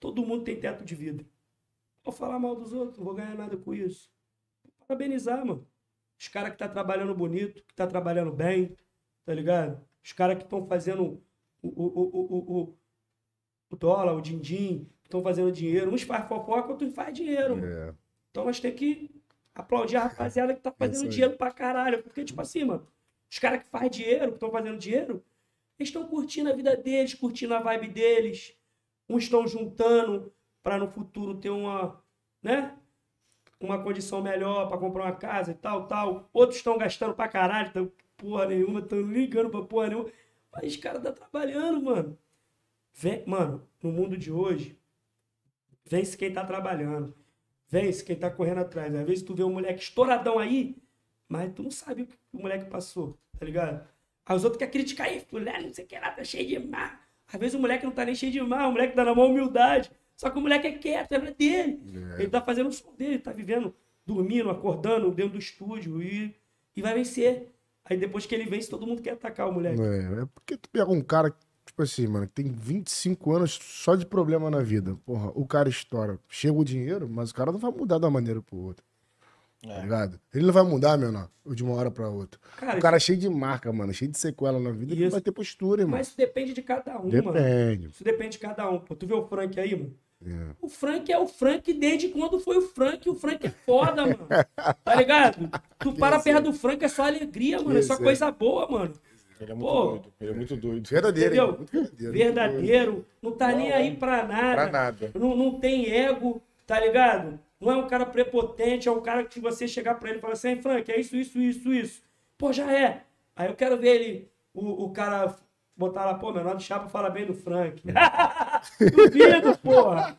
todo mundo tem teto de vida. Vou falar mal dos outros, não vou ganhar nada com isso. Parabenizar, mano. Os caras que tá trabalhando bonito, que tá trabalhando bem, tá ligado? Os caras que estão fazendo o, o, o, o, o, o dólar, o din-din, que estão fazendo dinheiro. Uns faz fofoca, outros faz dinheiro, mano. É. Então nós temos que aplaudir a rapaziada que tá isso fazendo aí. dinheiro pra caralho. Porque, tipo assim, mano, os caras que fazem dinheiro, que estão fazendo dinheiro, eles estão curtindo a vida deles, curtindo a vibe deles. Uns estão juntando pra no futuro ter uma, né? Uma condição melhor pra comprar uma casa e tal, tal. Outros estão gastando pra caralho, estão porra nenhuma, estão ligando pra porra nenhuma. Mas os caras tá trabalhando, mano. Vem, mano, no mundo de hoje, vence quem tá trabalhando. Vence quem tá correndo atrás. Às vezes tu vê um moleque estouradão aí, mas tu não sabe o que o moleque passou, tá ligado? Aí os outros querem criticar aí, fulano, não sei o que lá, tá cheio de mar. Às vezes o moleque não tá nem cheio de mar, o moleque tá na maior humildade. Só que o moleque é quieto, é dele. É. Ele tá fazendo o som dele, tá vivendo, dormindo, acordando dentro do estúdio e, e vai vencer. Aí depois que ele vence, todo mundo quer atacar o moleque. É, é porque tu pega um cara, tipo assim, mano, que tem 25 anos só de problema na vida. Porra, o cara estoura. Chega o dinheiro, mas o cara não vai mudar de uma maneira pro outro. Tá É. ligado? Ele não vai mudar, menor, de uma hora pra outra. Cara, O cara é cheio de marca, mano, cheio de sequela na vida, ele Isso. vai ter postura, irmão. mas isso depende de cada um, mano. Depende. Isso depende de cada um. Pô, tu vê o Frank aí, mano? É. O Frank é o Frank desde quando foi o Frank. O Frank é foda, mano. Tá ligado? Tu (laughs) para Isso. perto do Frank, é só alegria, mano. É só Isso, é. coisa boa, mano. Ele é muito Pô. doido. Ele é muito doido. Verdadeiro? Entendeu? Muito verdadeiro. Verdadeiro, não tá nem aí pra nada. Pra nada. Não, não tem ego, tá ligado? Não é um cara prepotente, é um cara que você chegar pra ele e falar assim, "Ei, Frank, é isso, isso, isso, isso. Pô, já é. Aí eu quero ver ele, o, o cara botar lá, pô, menor do Chapa fala bem do Frank. (laughs) Duvido, porra.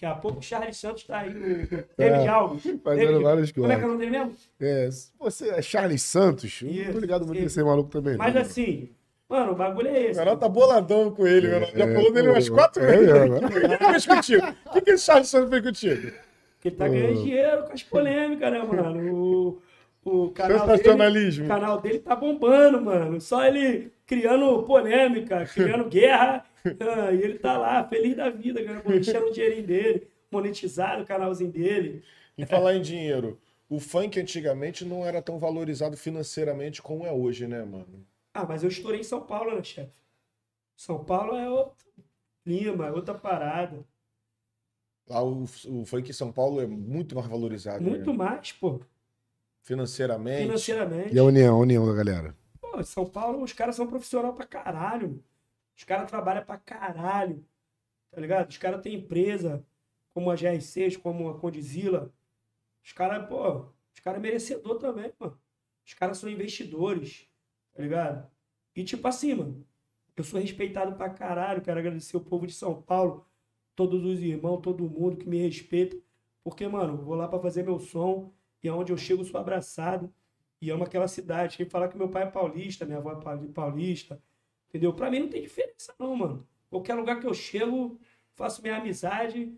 Daqui a pouco o Charles Santos tá aí, o David Alves. fazendo David- várias Como é que é coisas. o nome dele mesmo? É, você é Charles Santos? Não tô Isso, ligado muito nesse maluco também. Mas não. assim, mano, o bagulho é O esse. menor tá boladão com ele, menor. Já É, falou dele umas quatro é vezes. mesmo. O que ele fez contigo? O que, que esse Charles Santos fez contigo? Porque ele tá ganhando dinheiro com as polêmicas, né, mano? O, o canal Sensacionalismo. Dele, o canal dele tá bombando, mano. Só ele criando polêmica, criando guerra. Ah, (laughs) e ele tá lá, feliz da vida, ganhando, enchendo o dinheirinho dele, monetizado o canalzinho dele. Em falar em dinheiro, o funk antigamente não era tão valorizado financeiramente como é hoje, né, mano? Ah, mas eu estourei em São Paulo, né, chefe? São Paulo é outro clima, é outra parada. Lá o, o funk em São Paulo é muito mais valorizado. Muito né? mais, pô, Financeiramente. financeiramente. E a união, a união da galera? Pô, São Paulo, os caras são profissional pra caralho. Os caras trabalham pra caralho. Tá ligado? Os caras têm empresa, como a GR6, como a Condizila. Os caras, pô, os caras é merecedor também, mano. Os caras são investidores, tá ligado? E tipo assim, mano, eu sou respeitado pra caralho. Quero agradecer o povo de São Paulo, todos os irmãos, todo mundo que me respeita. Porque, mano, eu vou lá pra fazer meu som e aonde eu chego eu sou abraçado e amo aquela cidade. Quem falar que meu pai é paulista, minha avó é pauli- paulista, entendeu? Pra mim não tem diferença não, mano. Qualquer lugar que eu chego, faço minha amizade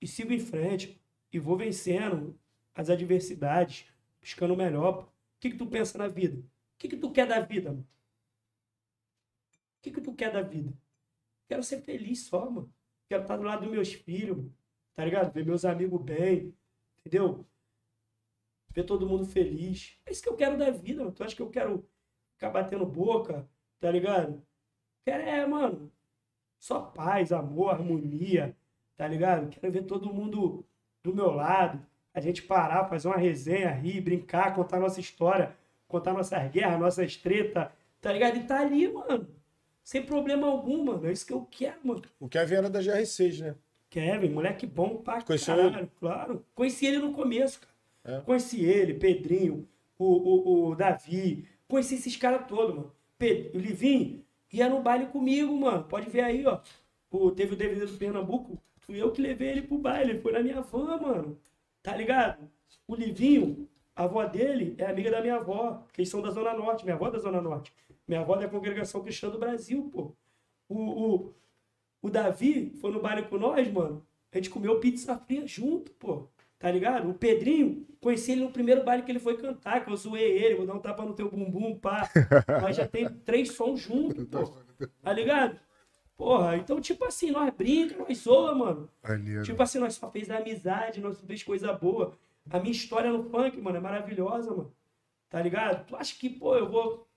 e sigo em frente. E vou vencendo as adversidades, buscando o melhor. O que que tu pensa na vida? O que que tu quer da vida, mano? O que que tu quer da vida? Quero ser feliz só, mano. Quero estar do lado dos meus filhos, mano. tá ligado? Ver meus amigos bem, entendeu? ver todo mundo feliz. É isso que eu quero da vida, mano. Tu acha que eu quero ficar batendo boca, tá ligado? Quero, é, mano, só paz, amor, harmonia, tá ligado? Quero ver todo mundo do meu lado. A gente parar, fazer uma resenha, rir, brincar, contar nossa história, contar nossas guerras, nossas tretas, tá ligado? E tá ali, mano. Sem problema algum, mano. É isso que eu quero, mano. O Kevin era da GR6, né? Kevin, moleque bom pra Conheceu caralho, claro. Conheci ele no começo, cara. É? Conheci ele, Pedrinho, o, o, o Davi. Conheci esses caras todos, mano. Pedro, o Livinho ia no baile comigo, mano. Pode ver aí, ó. O, teve o DVD do Pernambuco. Fui eu que levei ele pro baile. Ele foi na minha van, mano. Tá ligado? O Livinho, a avó dele é amiga da minha avó. Porque eles são da Zona Norte. Minha avó é da Zona Norte. Minha avó é da Congregação Cristã do Brasil, pô. O, o, o Davi foi no baile com nós, mano. A gente comeu pizza fria junto, pô. Tá ligado? O Pedrinho, conheci ele no primeiro baile que ele foi cantar, que eu zoei ele, vou dar um tapa no teu bumbum, pá. (laughs) Nós já tem três sons juntos, pô. Tá ligado? Porra, então, tipo assim, nós brinca, nós zoa, mano. Maneiro. Tipo assim, nós só fez amizade, nós só fez coisa boa. A minha história no funk, mano, é maravilhosa, mano. Tá ligado? Tu acha que, pô, eu vou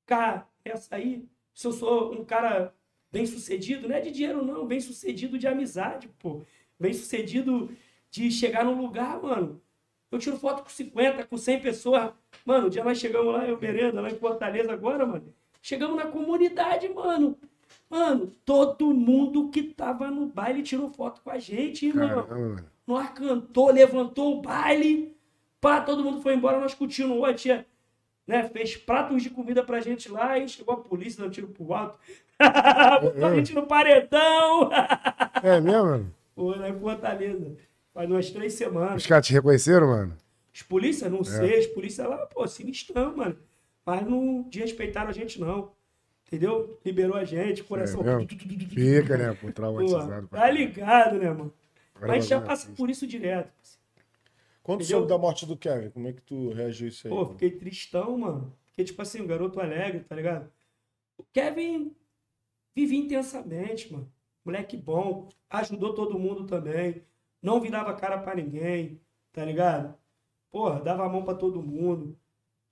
ficar essa aí? Se eu sou um cara bem sucedido, não é de dinheiro, não, bem sucedido de amizade, pô. Bem sucedido de chegar num lugar, mano. Eu tiro foto com 50, com 100 pessoas. Mano, o dia nós chegamos lá, eu merenda, lá em Fortaleza agora, mano. Chegamos na comunidade, mano. Mano, todo mundo que tava no baile tirou foto com a gente, irmão. Caramba, mano. Nós cantou, levantou o baile. Pá, todo mundo foi embora, nós continuamos. A tia né, fez pratos de comida pra gente lá e chegou a polícia, dando tiro pro alto. (laughs) Botou a gente no paredão. (laughs) É mesmo? Foi lá em Fortaleza. Faz umas três semanas. Os caras te reconheceram, mano? Os polícia, não sei, os polícia lá, pô, sinistrão, mano. Mas não desrespeitaram a gente, não. Entendeu? Liberou a gente, coração. É? Fica, né? Pô, Pô, traumatizado. pra tá ligado, né, mano? Agora Mas a gente já passa por isso direto. Quando soube da morte do Kevin, como é que tu reagiu a isso aí? Pô, mano? fiquei tristão, mano. Porque, tipo assim, um garoto alegre, tá ligado? O Kevin vivia intensamente, mano. Moleque bom, ajudou todo mundo também. Não virava cara pra ninguém, tá ligado? Porra, dava a mão pra todo mundo.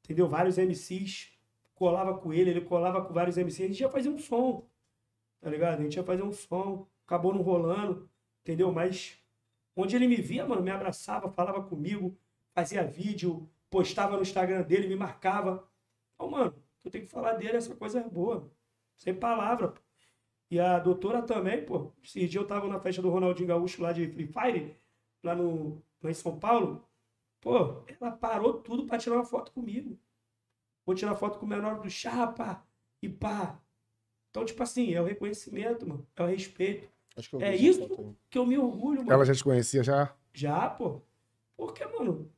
Entendeu? Vários MCs colava com ele, ele colava com vários MCs. A gente ia fazer um som, tá ligado? A gente ia fazer um som. Acabou não rolando, entendeu? Mas onde ele me via, mano, me abraçava, falava comigo, fazia vídeo, postava no Instagram dele, me marcava. Então, mano, eu tenho que falar dele, essa coisa é boa. Sem palavra, pô. E a doutora também, pô. Esse dia eu tava na festa do Ronaldinho Gaúcho lá de Free Fire, lá, no, lá em São Paulo. Pô, ela parou tudo pra tirar uma foto comigo. Vou tirar foto com o menor do chapa e pá. Então, tipo assim, é o reconhecimento, mano. É o respeito. Acho que eu É isso que eu me orgulho, mano. Ela já te conhecia já? Já, pô. Porque, mano,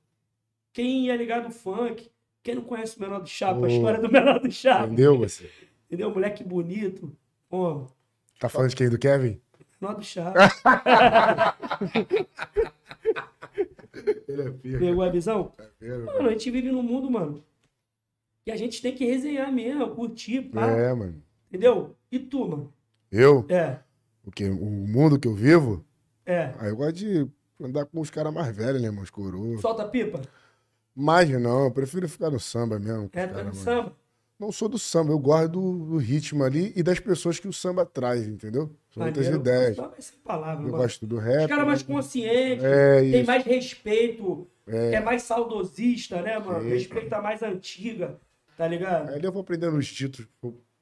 quem é ligado ao funk, quem não conhece o menor do chapa, Ô. a história do menor do chapa, Entendeu você? entendeu? Moleque bonito. Pô, Tá falando de quem? Do Kevin? menor do. Ele é pica. Pegou a visão? tá vendo? Mano, a gente vive num mundo, mano. E a gente tem que resenhar mesmo, curtir, pá. É, mano. Entendeu? E tu, mano? Eu, É, o, que, o mundo que eu vivo, é. aí eu gosto de andar com os caras mais velhos, né, mano? Os coroas. Solta a pipa. Mais não, eu prefiro ficar no samba mesmo. É, tá no mano. samba. Não sou do samba, eu gosto do, do ritmo ali e das pessoas que o samba traz, entendeu? São muitas ideias. É sem palavra, Eu gosto do rap. Os caras mais né? conscientes, É tem isso. mais respeito, É. é mais saudosista, né, mano? Sim. Respeita a mais antiga, tá ligado? Aí eu vou aprendendo os títulos,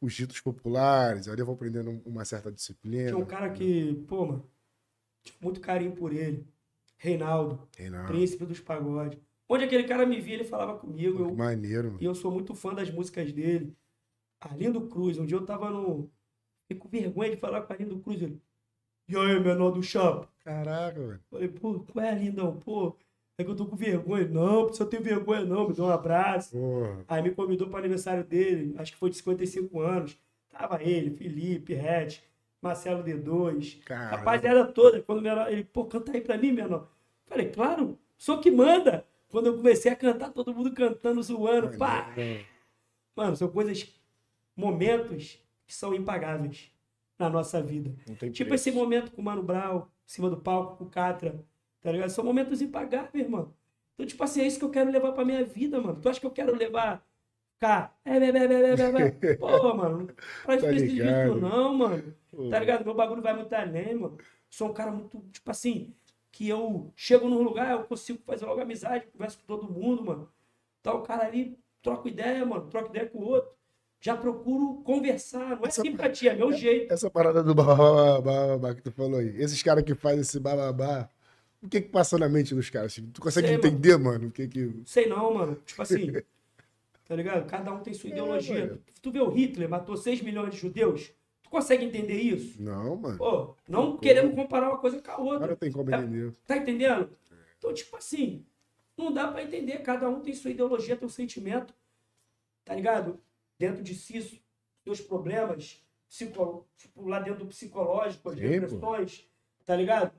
os títulos populares, aí eu vou aprendendo uma certa disciplina. Tinha um cara que, pô, mano, muito carinho por ele. Reinaldo, Reinaldo, príncipe dos pagodes. Onde aquele cara me via, ele falava comigo. Eu, maneiro, mano. e eu sou muito fã das músicas dele. Arlindo Cruz, um dia eu tava no. Fiquei com vergonha de falar com Arlindo Cruz. Ele. E aí, menor do chapa? Caraca, velho. Falei, pô, qual é, Lindão? Pô, é que eu tô com vergonha. Não, precisa ter vergonha, não. Me deu um abraço. Porra. Aí me convidou para aniversário dele, acho que foi de 55 anos. Tava ele, Felipe, Red, Marcelo D2, Caramba. rapaziada toda. Quando menor, ele, pô, canta aí pra mim, menor. Falei, claro, sou que manda. Quando eu comecei a cantar, todo mundo cantando, zoando, pá. Maneiro. Mano, são coisas, momentos que são impagáveis na nossa vida. Tipo esse momento com o Mano Brown, em cima do palco, com o Catra, tá ligado? São momentos impagáveis, irmão. Então, tipo assim, é isso que eu quero levar pra minha vida, mano. Tu acha que eu quero levar cá? É, é, é, é, é, é. (laughs) Pô, mano, não faz Tá isso ligado. não, mano. Tá ligado? Meu bagulho vai muito além, mano. Sou um cara muito, tipo assim, que eu chego num lugar, eu consigo fazer logo amizade, converso com todo mundo, mano. Tá o cara ali, troca ideia, mano, troca ideia com o outro. Já procuro conversar, não é Essa- simpatia, é meu jeito. Essa parada do bababá bababá que tu falou aí. Esses caras que fazem esse bababá, o que que passa na mente dos caras? Assim, Tu consegue Sei, mano. entender, mano? O que que... Sei não, mano. Tipo assim, (laughs) tá ligado? Cada um tem sua É, ideologia. mano. tu vê o Hitler, matou 6 milhões de judeus. Tu consegue entender isso? Não, mano. Pô, não querendo comparar uma coisa com a Agora outra. tem como entender. Tá entendendo? Então, tipo assim, não dá pra entender. Cada um tem sua ideologia, tem um sentimento, tá ligado? Dentro de si, seus problemas, psico... tipo, lá dentro do psicológico, as Sim, pô. depressões, tá ligado?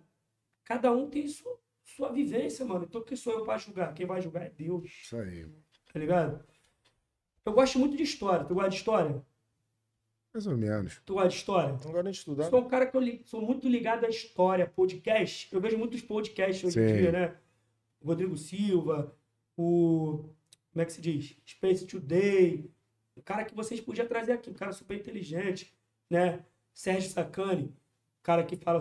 Cada um tem sua, sua vivência, mano. Então, quem sou eu pra julgar? Quem vai julgar é Deus, Isso aí. tá ligado? Eu gosto muito de história. Tu gosta de história? Mais ou menos. Tu gosta de história? Não gosto de estudar. Sou um cara que eu li- sou muito ligado à história, podcast. Eu vejo muitos podcasts hoje em dia, né? O Rodrigo Silva, o. Como é que se diz? Space Today. O cara que vocês podiam trazer aqui, um cara super inteligente, né? Sérgio Sacani, cara que fala.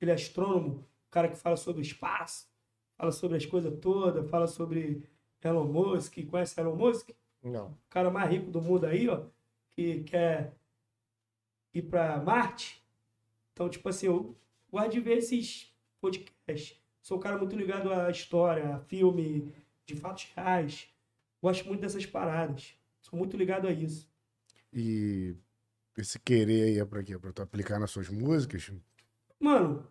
Ele é astrônomo, o cara que fala sobre o espaço, fala sobre as coisas todas, fala sobre Elon Musk. Conhece Elon Musk? Não. o cara mais rico do mundo aí, ó, que quer ir para Marte. Então, tipo assim, eu gosto de ver esses podcasts. Sou um cara muito ligado à história, a filme de fatos reais. Gosto muito dessas paradas. Sou muito ligado a isso. E esse querer aí é pra quê? Pra tu aplicar nas suas músicas? Mano,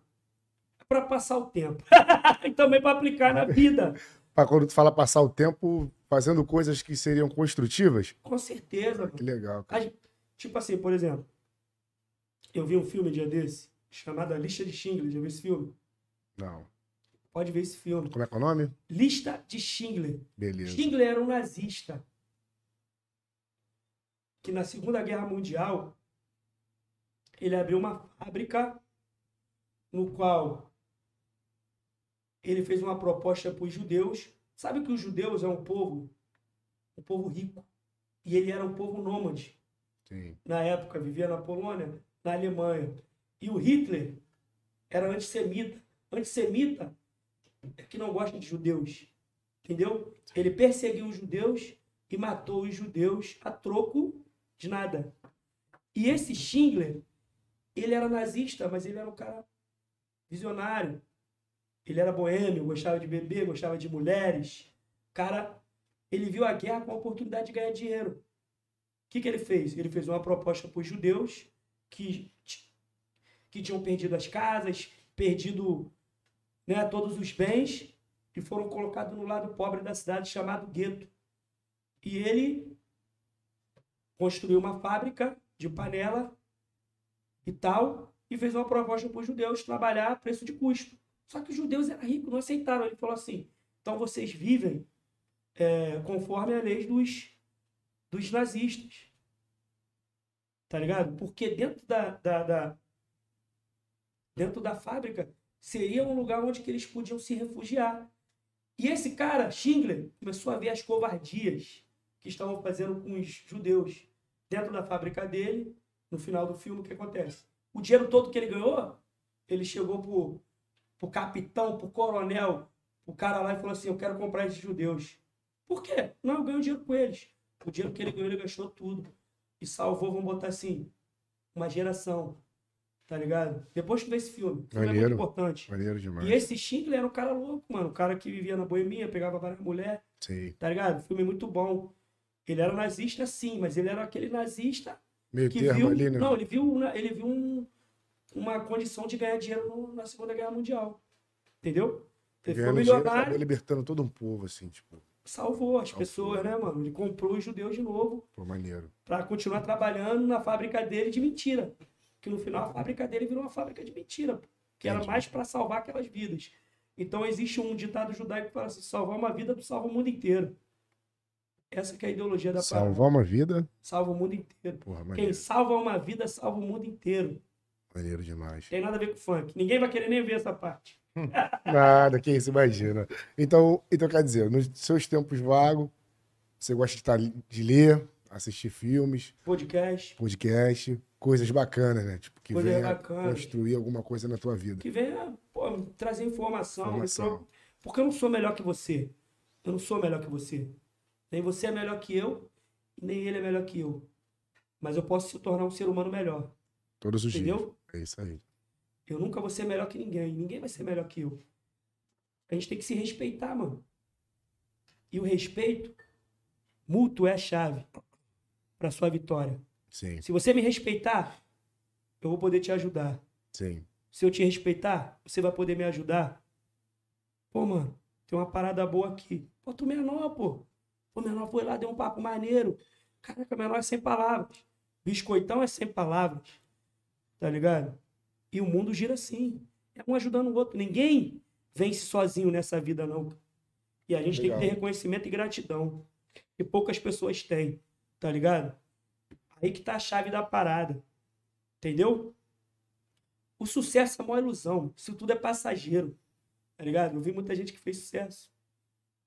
é pra passar o tempo. (laughs) e também pra aplicar na vida. (laughs) Pra quando tu fala passar o tempo fazendo coisas que seriam construtivas? Com certeza. Que legal, cara. Tipo assim, por exemplo, eu vi um filme dia desse, chamado A Lista de Schindler. Já viu esse filme? Não. Pode ver esse filme. Como é que é o nome? Lista de Schindler. Beleza. Schindler era um nazista que na Segunda Guerra Mundial ele abriu uma fábrica no qual ele fez uma proposta para os judeus. Sabe que os judeus é um povo, um povo rico, e ele era um povo nômade Sim. na época, vivia na Polônia, na Alemanha. E o Hitler era antissemita. Antissemita é que não gosta de judeus. Entendeu? Ele perseguiu os judeus e matou os judeus a troco de nada. E esse Schindler, ele era nazista, mas ele era um cara visionário. Ele era boêmio, gostava de beber, gostava de mulheres. Cara, ele viu a guerra com a oportunidade de ganhar dinheiro. O que, que ele fez? Ele fez uma proposta para os judeus que, que tinham perdido as casas, perdido né, todos os bens e foram colocados no lado pobre da cidade chamado gueto. E ele construiu uma fábrica de panela e tal e fez uma proposta para os judeus trabalhar a preço de custo. Só que os judeus eram ricos, não aceitaram. Ele falou assim: então vocês vivem é, conforme a lei dos, dos nazistas. Tá ligado? Porque dentro da, da, da, dentro da fábrica seria um lugar onde que eles podiam se refugiar. E esse cara, Schindler, começou a ver as covardias que estavam fazendo com os judeus dentro da fábrica dele. No final do filme, o que acontece? O dinheiro todo que ele ganhou, ele chegou pro, pro capitão, pro coronel, o cara lá e falou assim: Eu quero comprar esses judeus. Por quê? Não, eu ganho dinheiro com eles. O dinheiro que ele ganhou, ele gastou tudo. E salvou, vamos botar assim, uma geração. Tá ligado? Depois que vê esse filme. filme é muito importante. Maneiro demais. E esse Schindler era um cara louco, mano. Um cara que vivia na boemia, pegava várias mulheres. Sim. Tá ligado? Filme muito bom. Ele era nazista, sim, mas ele era aquele nazista Meio que viu. ali, né? Não, ele viu, uma- ele viu um- uma condição de ganhar dinheiro no- na Segunda Guerra Mundial. Entendeu? Ele ficou dinheiro, milionário, acabou libertando todo um povo, assim, tipo, salvou as pessoas, né, mano? Ele comprou os judeus de novo pô, maneiro. para continuar trabalhando na fábrica dele de mentira. Que no final a fábrica dele virou uma fábrica de mentira, que era Entendi. mais para salvar aquelas vidas. Então existe um ditado judaico que fala assim: salvar uma vida, tu salva o mundo inteiro. Essa que é a ideologia da parada. Salvar uma vida, Salva o mundo inteiro. porra, Quem salva uma vida, salva o mundo inteiro. Maneiro demais. Tem nada a ver com funk. Ninguém vai querer nem ver essa parte. Nada, quem se imagina. Então, então, quer dizer, nos seus tempos vagos, você gosta de, estar, de ler, assistir filmes, Podcast. podcast, coisas bacanas, né? Tipo, que Coisas venha bacanas. construir alguma coisa na tua vida. Que venha pô, trazer informação. Informação. tro- Porque eu não sou melhor que você. Eu não sou melhor que você. Nem você é melhor que eu, nem ele é melhor que eu. Mas eu posso se tornar um ser humano melhor. Todos os dias. Entendeu? É isso aí. Eu nunca vou ser melhor que ninguém. Ninguém vai ser melhor que eu. A gente tem que se respeitar, mano. E o respeito mútuo é a chave para sua vitória. Sim, Se você me respeitar, eu vou poder te ajudar. sim. Se eu te respeitar, você vai poder me ajudar. Pô, mano, tem uma parada boa aqui. Pô, tu menor, pô. Pô, menor foi lá, deu um papo maneiro. Caraca, menor é sem palavras. Biscoitão é sem palavras. Tá ligado? E o mundo gira assim. É um ajudando o outro. Ninguém vence sozinho nessa vida, não. E a gente tem que Legal. ter reconhecimento e gratidão. E poucas pessoas têm. Tá ligado? Aí que tá a chave da parada. Entendeu? O sucesso é uma ilusão. Isso tudo é passageiro. Tá ligado? Eu vi muita gente que fez sucesso.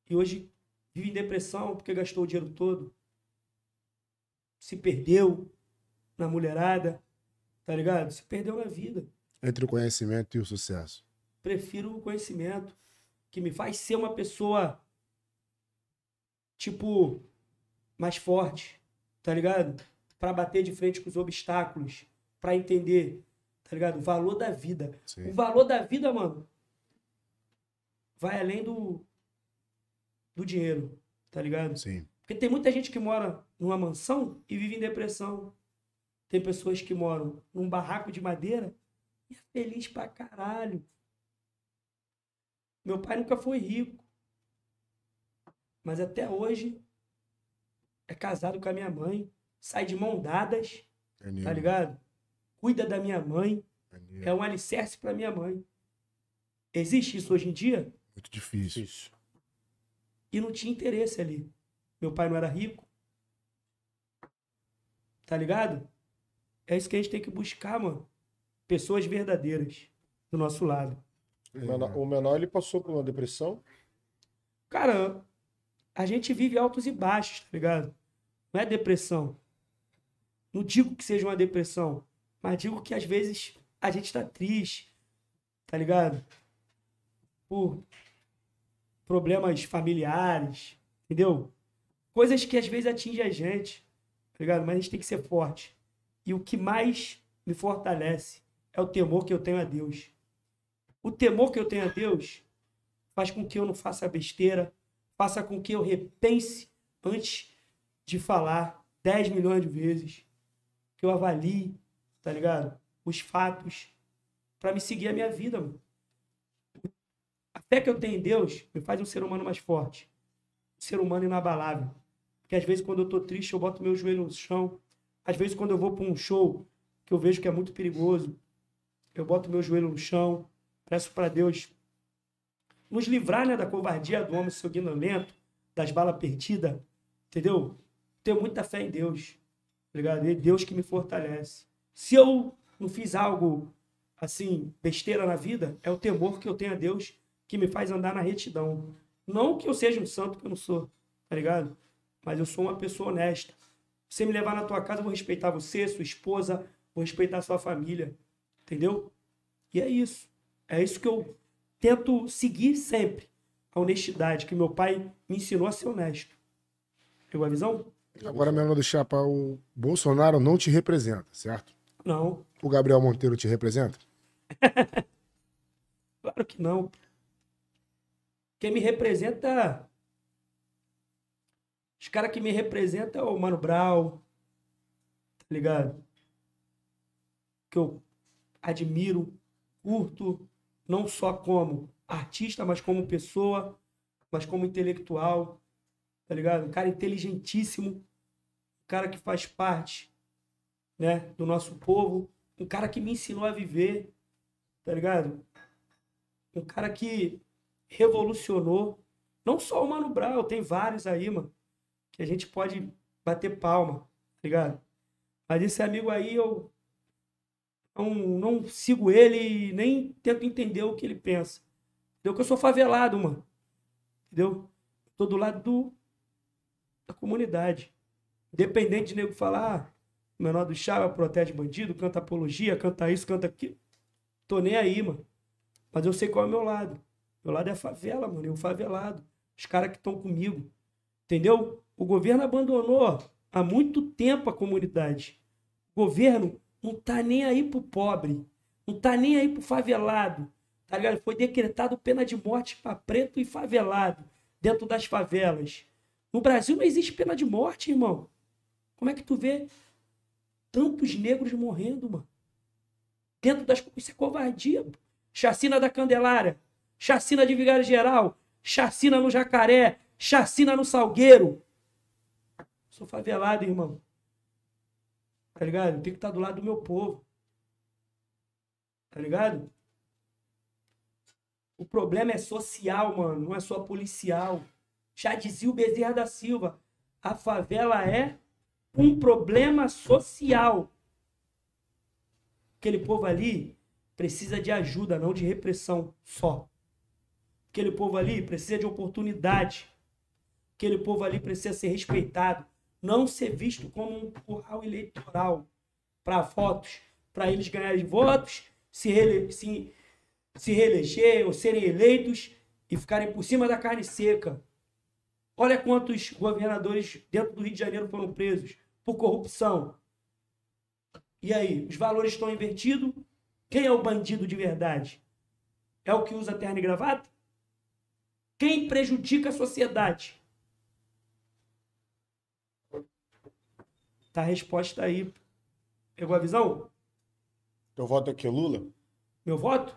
E hoje vive em depressão porque gastou o dinheiro todo. Se perdeu na mulherada. Tá ligado? Se perdeu na vida. Entre o conhecimento e o sucesso. Prefiro o conhecimento que me faz ser uma pessoa tipo mais forte, tá ligado? Para bater de frente com os obstáculos, para entender, tá ligado? O valor da vida. O Sim. valor da vida, mano, vai além do do dinheiro, tá ligado? Sim. Porque tem muita gente que mora numa mansão e vive em depressão. Tem pessoas que moram num barraco de madeira e é feliz pra caralho. Meu pai nunca foi rico. Mas até hoje é casado com a minha mãe, sai de mão dadas, Maneiro. tá ligado? Cuida da minha mãe, Maneiro. é um alicerce pra minha mãe. Existe isso hoje em dia? Muito difícil. Isso. e não tinha interesse ali. Meu pai não era rico. Tá ligado? É isso que a gente tem que buscar, mano. Pessoas verdadeiras do nosso lado. O menor, o menor, ele passou por uma depressão. Cara, a gente vive altos e baixos, tá ligado? Não é depressão. Não digo que seja uma depressão, mas digo que às vezes a gente tá triste, tá ligado? Por problemas familiares, entendeu? Coisas que às vezes atingem a gente, tá ligado? Mas a gente tem que ser forte. E o que mais me fortalece é o temor que eu tenho a Deus. O temor que eu tenho a Deus faz com que eu não faça besteira, faça com que eu repense antes de falar 10 milhões de vezes, que eu avalie, tá ligado? Os fatos para me seguir a minha vida, mano. A fé que eu tenho em Deus me faz um ser humano mais forte, um ser humano inabalável. Porque às vezes quando eu tô triste, eu boto meu joelho no chão. Às vezes quando eu vou para um show que eu vejo que é muito perigoso, eu boto meu joelho no chão, peço para Deus nos livrar né, da covardia do homem sanguinolento, das balas perdidas, entendeu? Tenho muita fé em Deus, tá ligado? É Deus que me fortalece. Se eu não fiz algo assim, besteira na vida, é o temor que eu tenho a Deus que me faz andar na retidão. Não que eu seja um santo, que eu não sou, tá ligado? Mas eu sou uma pessoa honesta. Você me levar na tua casa, eu vou respeitar você, sua esposa, vou respeitar sua família. Entendeu? E é isso. É isso que eu tento seguir sempre. A honestidade, que meu pai me ensinou a ser honesto. Pegou a visão? Agora, meu do Chapa, o Bolsonaro não te representa, certo? Não. O Gabriel Monteiro te representa? (laughs) claro que não. Quem me representa. Os caras que me representam é o Mano Brown, tá ligado? Que eu admiro, curto, não só como artista, mas como pessoa, mas como intelectual, tá ligado? Um cara inteligentíssimo, um cara que faz parte, né, do nosso povo, um cara que me ensinou a viver, tá ligado? Um cara que revolucionou, não só o Mano Brown, tem vários aí, mano, que a gente pode bater palma, tá ligado? Mas esse amigo aí eu não, não sigo ele e nem tento entender o que ele pensa. Entendeu? Que eu sou favelado, mano. Entendeu? Tô do lado do, da comunidade. Independente de nego falar, ah, menor do Chava protege bandido, canta apologia, canta isso, canta aquilo. Tô nem aí, mano. Mas eu sei qual é o meu lado. Meu lado é a favela, mano. Eu favelado. Os caras que estão comigo. Entendeu? O governo abandonou há muito tempo a comunidade. O governo não tá nem aí pro pobre, não tá nem aí pro favelado, tá ligado? Foi decretado pena de morte para preto e favelado dentro das favelas. No Brasil não existe pena de morte, irmão. Como é que tu vê tantos negros morrendo, mano? Dentro das. Isso é covardia. Pô. Chacina da Candelária, chacina de Vigário Geral, chacina no Jacaré, chacina no Salgueiro. Sou favelado, irmão. Tá ligado? Eu tenho que estar do lado do meu povo. Tá ligado? O problema é social, mano, não é só policial. Já dizia o Bezerra da Silva, a favela é um problema social. Aquele povo ali precisa de ajuda, não de repressão só. Aquele povo ali precisa de oportunidade. Aquele povo ali precisa ser respeitado não ser visto como um curral eleitoral para votos, para eles ganharem votos, se, rele se, se reeleger ou serem eleitos e ficarem por cima da carne seca. Olha quantos governadores dentro do Rio de Janeiro foram presos por corrupção. E aí, os valores estão invertidos? Quem é o bandido de verdade? É o que usa terno e gravata? Quem prejudica a sociedade? Tá a resposta aí. Pegou a visão? Teu voto aqui é Lula? Meu voto?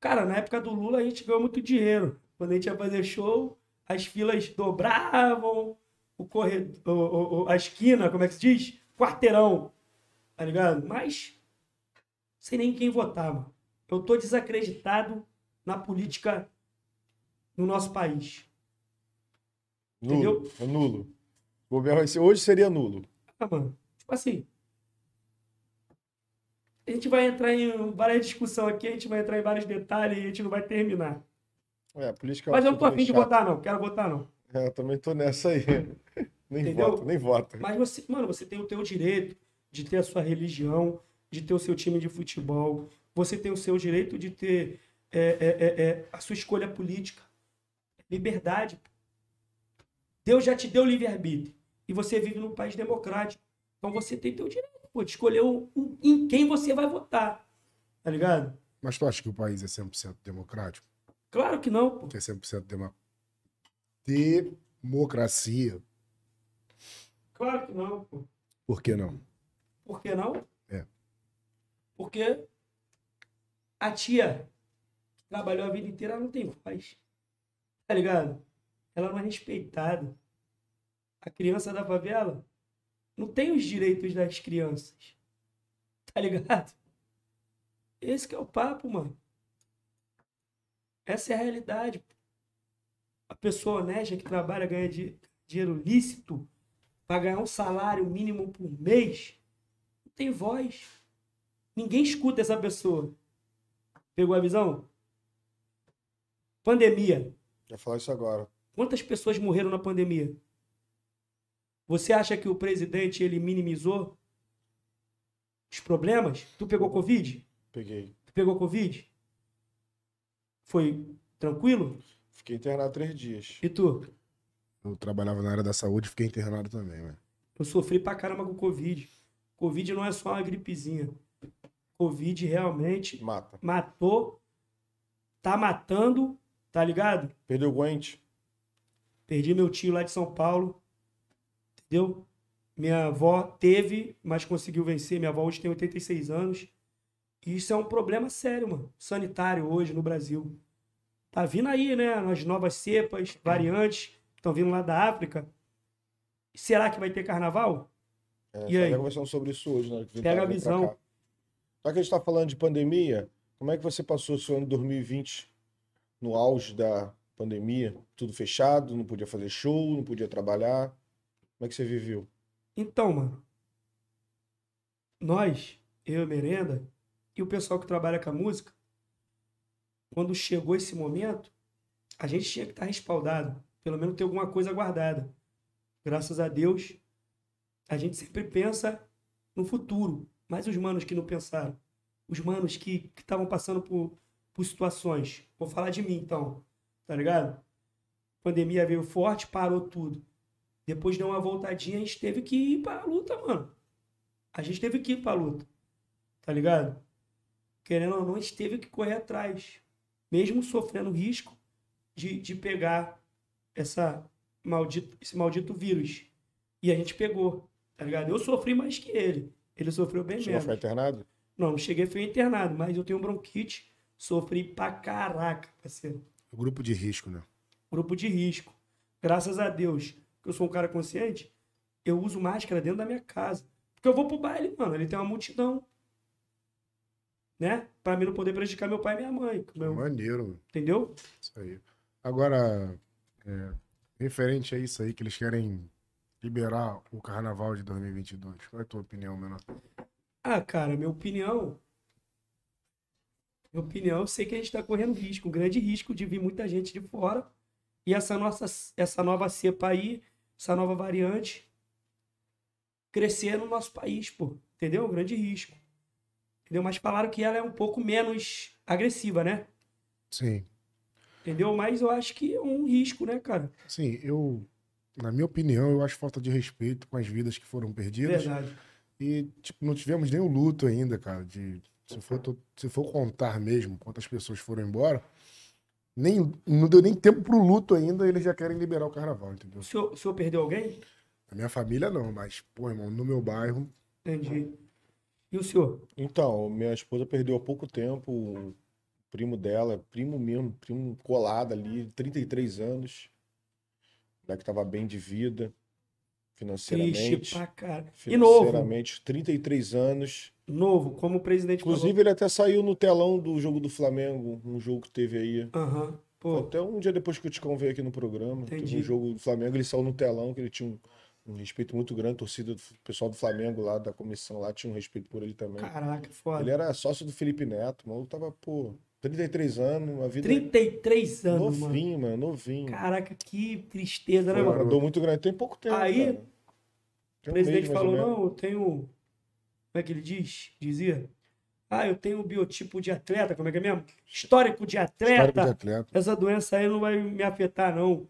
Cara, na época do Lula a gente ganhou muito dinheiro. Quando a gente ia fazer show, as filas dobravam, o corredor, a esquina, como é que se diz? Quarteirão. Tá ligado? Mas sem nem quem votar, mano. Eu tô desacreditado na política no nosso país. Nulo. Entendeu? É nulo. Hoje seria nulo. Ah, mano. Tipo assim. A gente vai entrar em várias discussões aqui, a gente vai entrar em vários detalhes e a gente não vai terminar. É, a política Mas eu não tô afim de votar, não. Quero votar, não. É, eu também tô nessa aí. (laughs) nem Entendeu? voto, nem voto. Mas você, mano, você tem o teu direito de ter a sua religião, de ter o seu time de futebol. Você tem o seu direito de ter é, é, é, é a sua escolha política. Liberdade. Deus já te deu livre-arbítrio. E você vive num país democrático. Então você tem teu direito pô, de escolher o, o- em quem você vai votar. Tá ligado? Mas tu acha que o país é 100% democrático? Claro que não, pô. Que é 100% demo... democracia? Claro que não, pô. Por que não? Por que não? É. Porque a tia que trabalhou a vida inteira, ela não tem voz. Tá ligado? Ela não é respeitada. A criança da favela não tem os direitos das crianças. (laughs) Tá ligado? Esse que é o papo, mano. Essa é a realidade. A pessoa honesta que trabalha ganha di- dinheiro lícito para ganhar um salário mínimo por mês não tem voz. Ninguém escuta essa pessoa. Pegou a visão? Pandemia. Já falar isso agora. Quantas pessoas morreram na pandemia? Você acha que o presidente ele minimizou os problemas? Tu pegou Covid? Peguei. Tu pegou Covid? Foi tranquilo? Fiquei internado três dias. E tu? Eu trabalhava na área da saúde e fiquei internado também, velho. Eu sofri pra caramba com Covid. Covid não é só uma gripezinha. Covid realmente Mata. matou, tá matando, tá ligado? Perdeu o guente. Perdi meu tio lá de São Paulo, entendeu? Minha avó teve, mas conseguiu vencer. Minha avó hoje tem 86 anos. E isso é um problema sério, mano. Sanitário hoje no Brasil. Tá vindo aí, né? As novas cepas, variantes, estão vindo lá da África. Será que vai ter carnaval? É, E aí? Conversando sobre isso hoje, né? que Pega a visão. Já que a gente tá falando de pandemia, como é que você passou o seu ano 2020 no auge da pandemia? Tudo fechado, não podia fazer show, não podia trabalhar. Como é que você viveu? Então, mano, nós, eu e a Merenda, e o pessoal que trabalha com a música, quando chegou esse momento, a gente tinha que estar respaldado, pelo menos ter alguma coisa guardada. Graças a Deus, a gente sempre pensa no futuro, mas os manos que não pensaram, os manos que estavam passando por, por situações, vou falar de mim então, tá ligado? pandemia veio forte, parou tudo. Depois deu uma voltadinha, a gente teve que ir pra luta, mano. A gente teve que ir pra luta. Tá ligado? Querendo ou não, a gente teve que correr atrás. Mesmo sofrendo risco de, de pegar essa maldito, esse maldito vírus. E a gente pegou, tá ligado? Eu sofri mais que ele. Ele sofreu bem Chegou menos. ficar internado? Não, não cheguei, fui internado, mas eu tenho bronquite. Sofri pra caraca, parceiro O grupo de risco, né? grupo de risco. Graças a Deus, que eu sou um cara consciente, eu uso máscara dentro da minha casa. Porque eu vou pro baile, mano, ele tem uma multidão. Né? Pra mim não poder prejudicar meu pai e minha mãe. meu- Maneiro. Entendeu? Isso aí. Agora, é, referente a isso aí, que eles querem liberar o carnaval de 2022. Qual é a tua opinião, menor? Ah, cara, minha opinião. Minha opinião, eu sei que a gente tá correndo risco, um grande risco de vir muita gente de fora. E essa nossa, essa nova cepa aí, essa nova variante, crescer no nosso país, pô. Entendeu? Um grande risco. Entendeu? Mas falaram que ela é um pouco menos agressiva, né? Sim. Entendeu? Mas eu acho que é um risco, né, cara? Sim, eu, na minha opinião, eu acho falta de respeito com as vidas que foram perdidas. Verdade. E, tipo, não tivemos nem o luto ainda, cara. De, se, for, se for contar mesmo quantas pessoas foram embora, nem, não deu nem tempo pro luto ainda, eles já querem liberar o carnaval, entendeu? O senhor, o senhor perdeu alguém? Na minha família, não, mas, pô, irmão, no meu bairro, Entendi. E o senhor? Então, minha esposa perdeu há pouco tempo o primo dela, primo mesmo, primo colado ali, 33 anos. O moleque tava bem de vida, financeiramente. Triste pra cara. E novo? Financeiramente, 33 anos. Novo, como o presidente Inclusive, ele até saiu no telão do jogo do Flamengo, um jogo que teve aí. falou. Aham. Pô, Até um dia depois que o Ticão veio aqui no programa, Entendi. teve um jogo do Flamengo, ele saiu no telão, que ele tinha um, um respeito muito grande, torcida do pessoal do Flamengo lá, da comissão lá, tinha um respeito por ele também. caraca, foda. Ele era sócio do Felipe Neto, mano. Tava, pô, 33 anos, uma vida 33 anos, mano. novinho, mano, novinho. Caraca, que tristeza, né, mano? dor muito grande. Tem pouco tempo, Aí, cara. O Tem um presidente mês, falou, não, eu tenho... Como é que ele diz? Dizia? Ah, eu tenho um biotipo de atleta, como é que é mesmo? Histórico de atleta. Histórico de atleta. Essa doença aí não vai me afetar, não.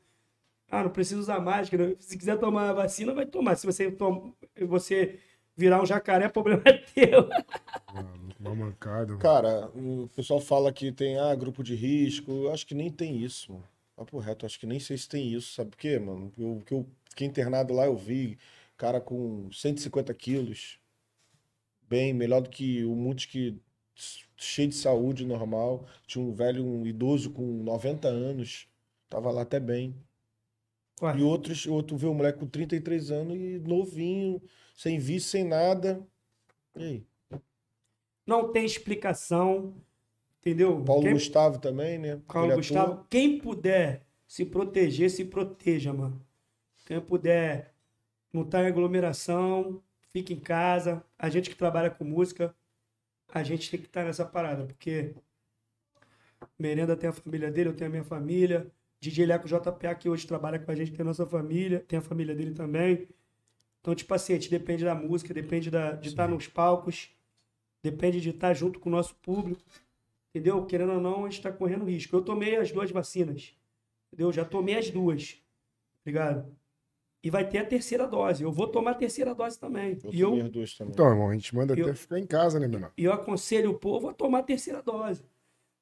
Ah, não preciso usar máscara. Se quiser tomar a vacina, vai tomar. Se você, você virar um jacaré, problema é teu. Mano, Uma mancada. Cara, o pessoal fala que tem ah, grupo de risco. Eu acho que nem tem isso, mano. Papo reto, eu acho que nem sei se tem isso. Sabe por quê, mano? Eu, que eu fiquei internado lá, eu vi cara com 150 quilos. Bem, melhor do que o muitos que cheio de saúde normal. Tinha um velho, um idoso com 90 anos. Tava lá até bem. Ué, E outros, outro vê um moleque com 33 anos e novinho, sem vício, sem nada. E aí? não tem explicação, entendeu? Paulo Quem- Gustavo também, né? Paulo Ele Gustavo, atua. quem puder se proteger, se proteja, mano. Quem puder não estar em aglomeração, fique em casa. A gente que trabalha com música, a gente tem que estar nessa parada, porque Merenda tem a família dele, eu tenho a minha família. DJ Leco JPA, que hoje trabalha com a gente, tem a nossa família, tem a família dele também. Então, tipo assim, a gente depende da música, depende da, de estar nos palcos, depende de estar junto com o nosso público. Entendeu? Querendo ou não, a gente está correndo risco. Eu tomei as duas vacinas. Entendeu? Já tomei as duas. Obrigado. E vai ter a terceira dose. Eu vou tomar a terceira dose também. Eu e eu, também. Então, irmão, a gente manda Eu- até ficar em casa, né, menor? e eu aconselho o povo a tomar a terceira dose.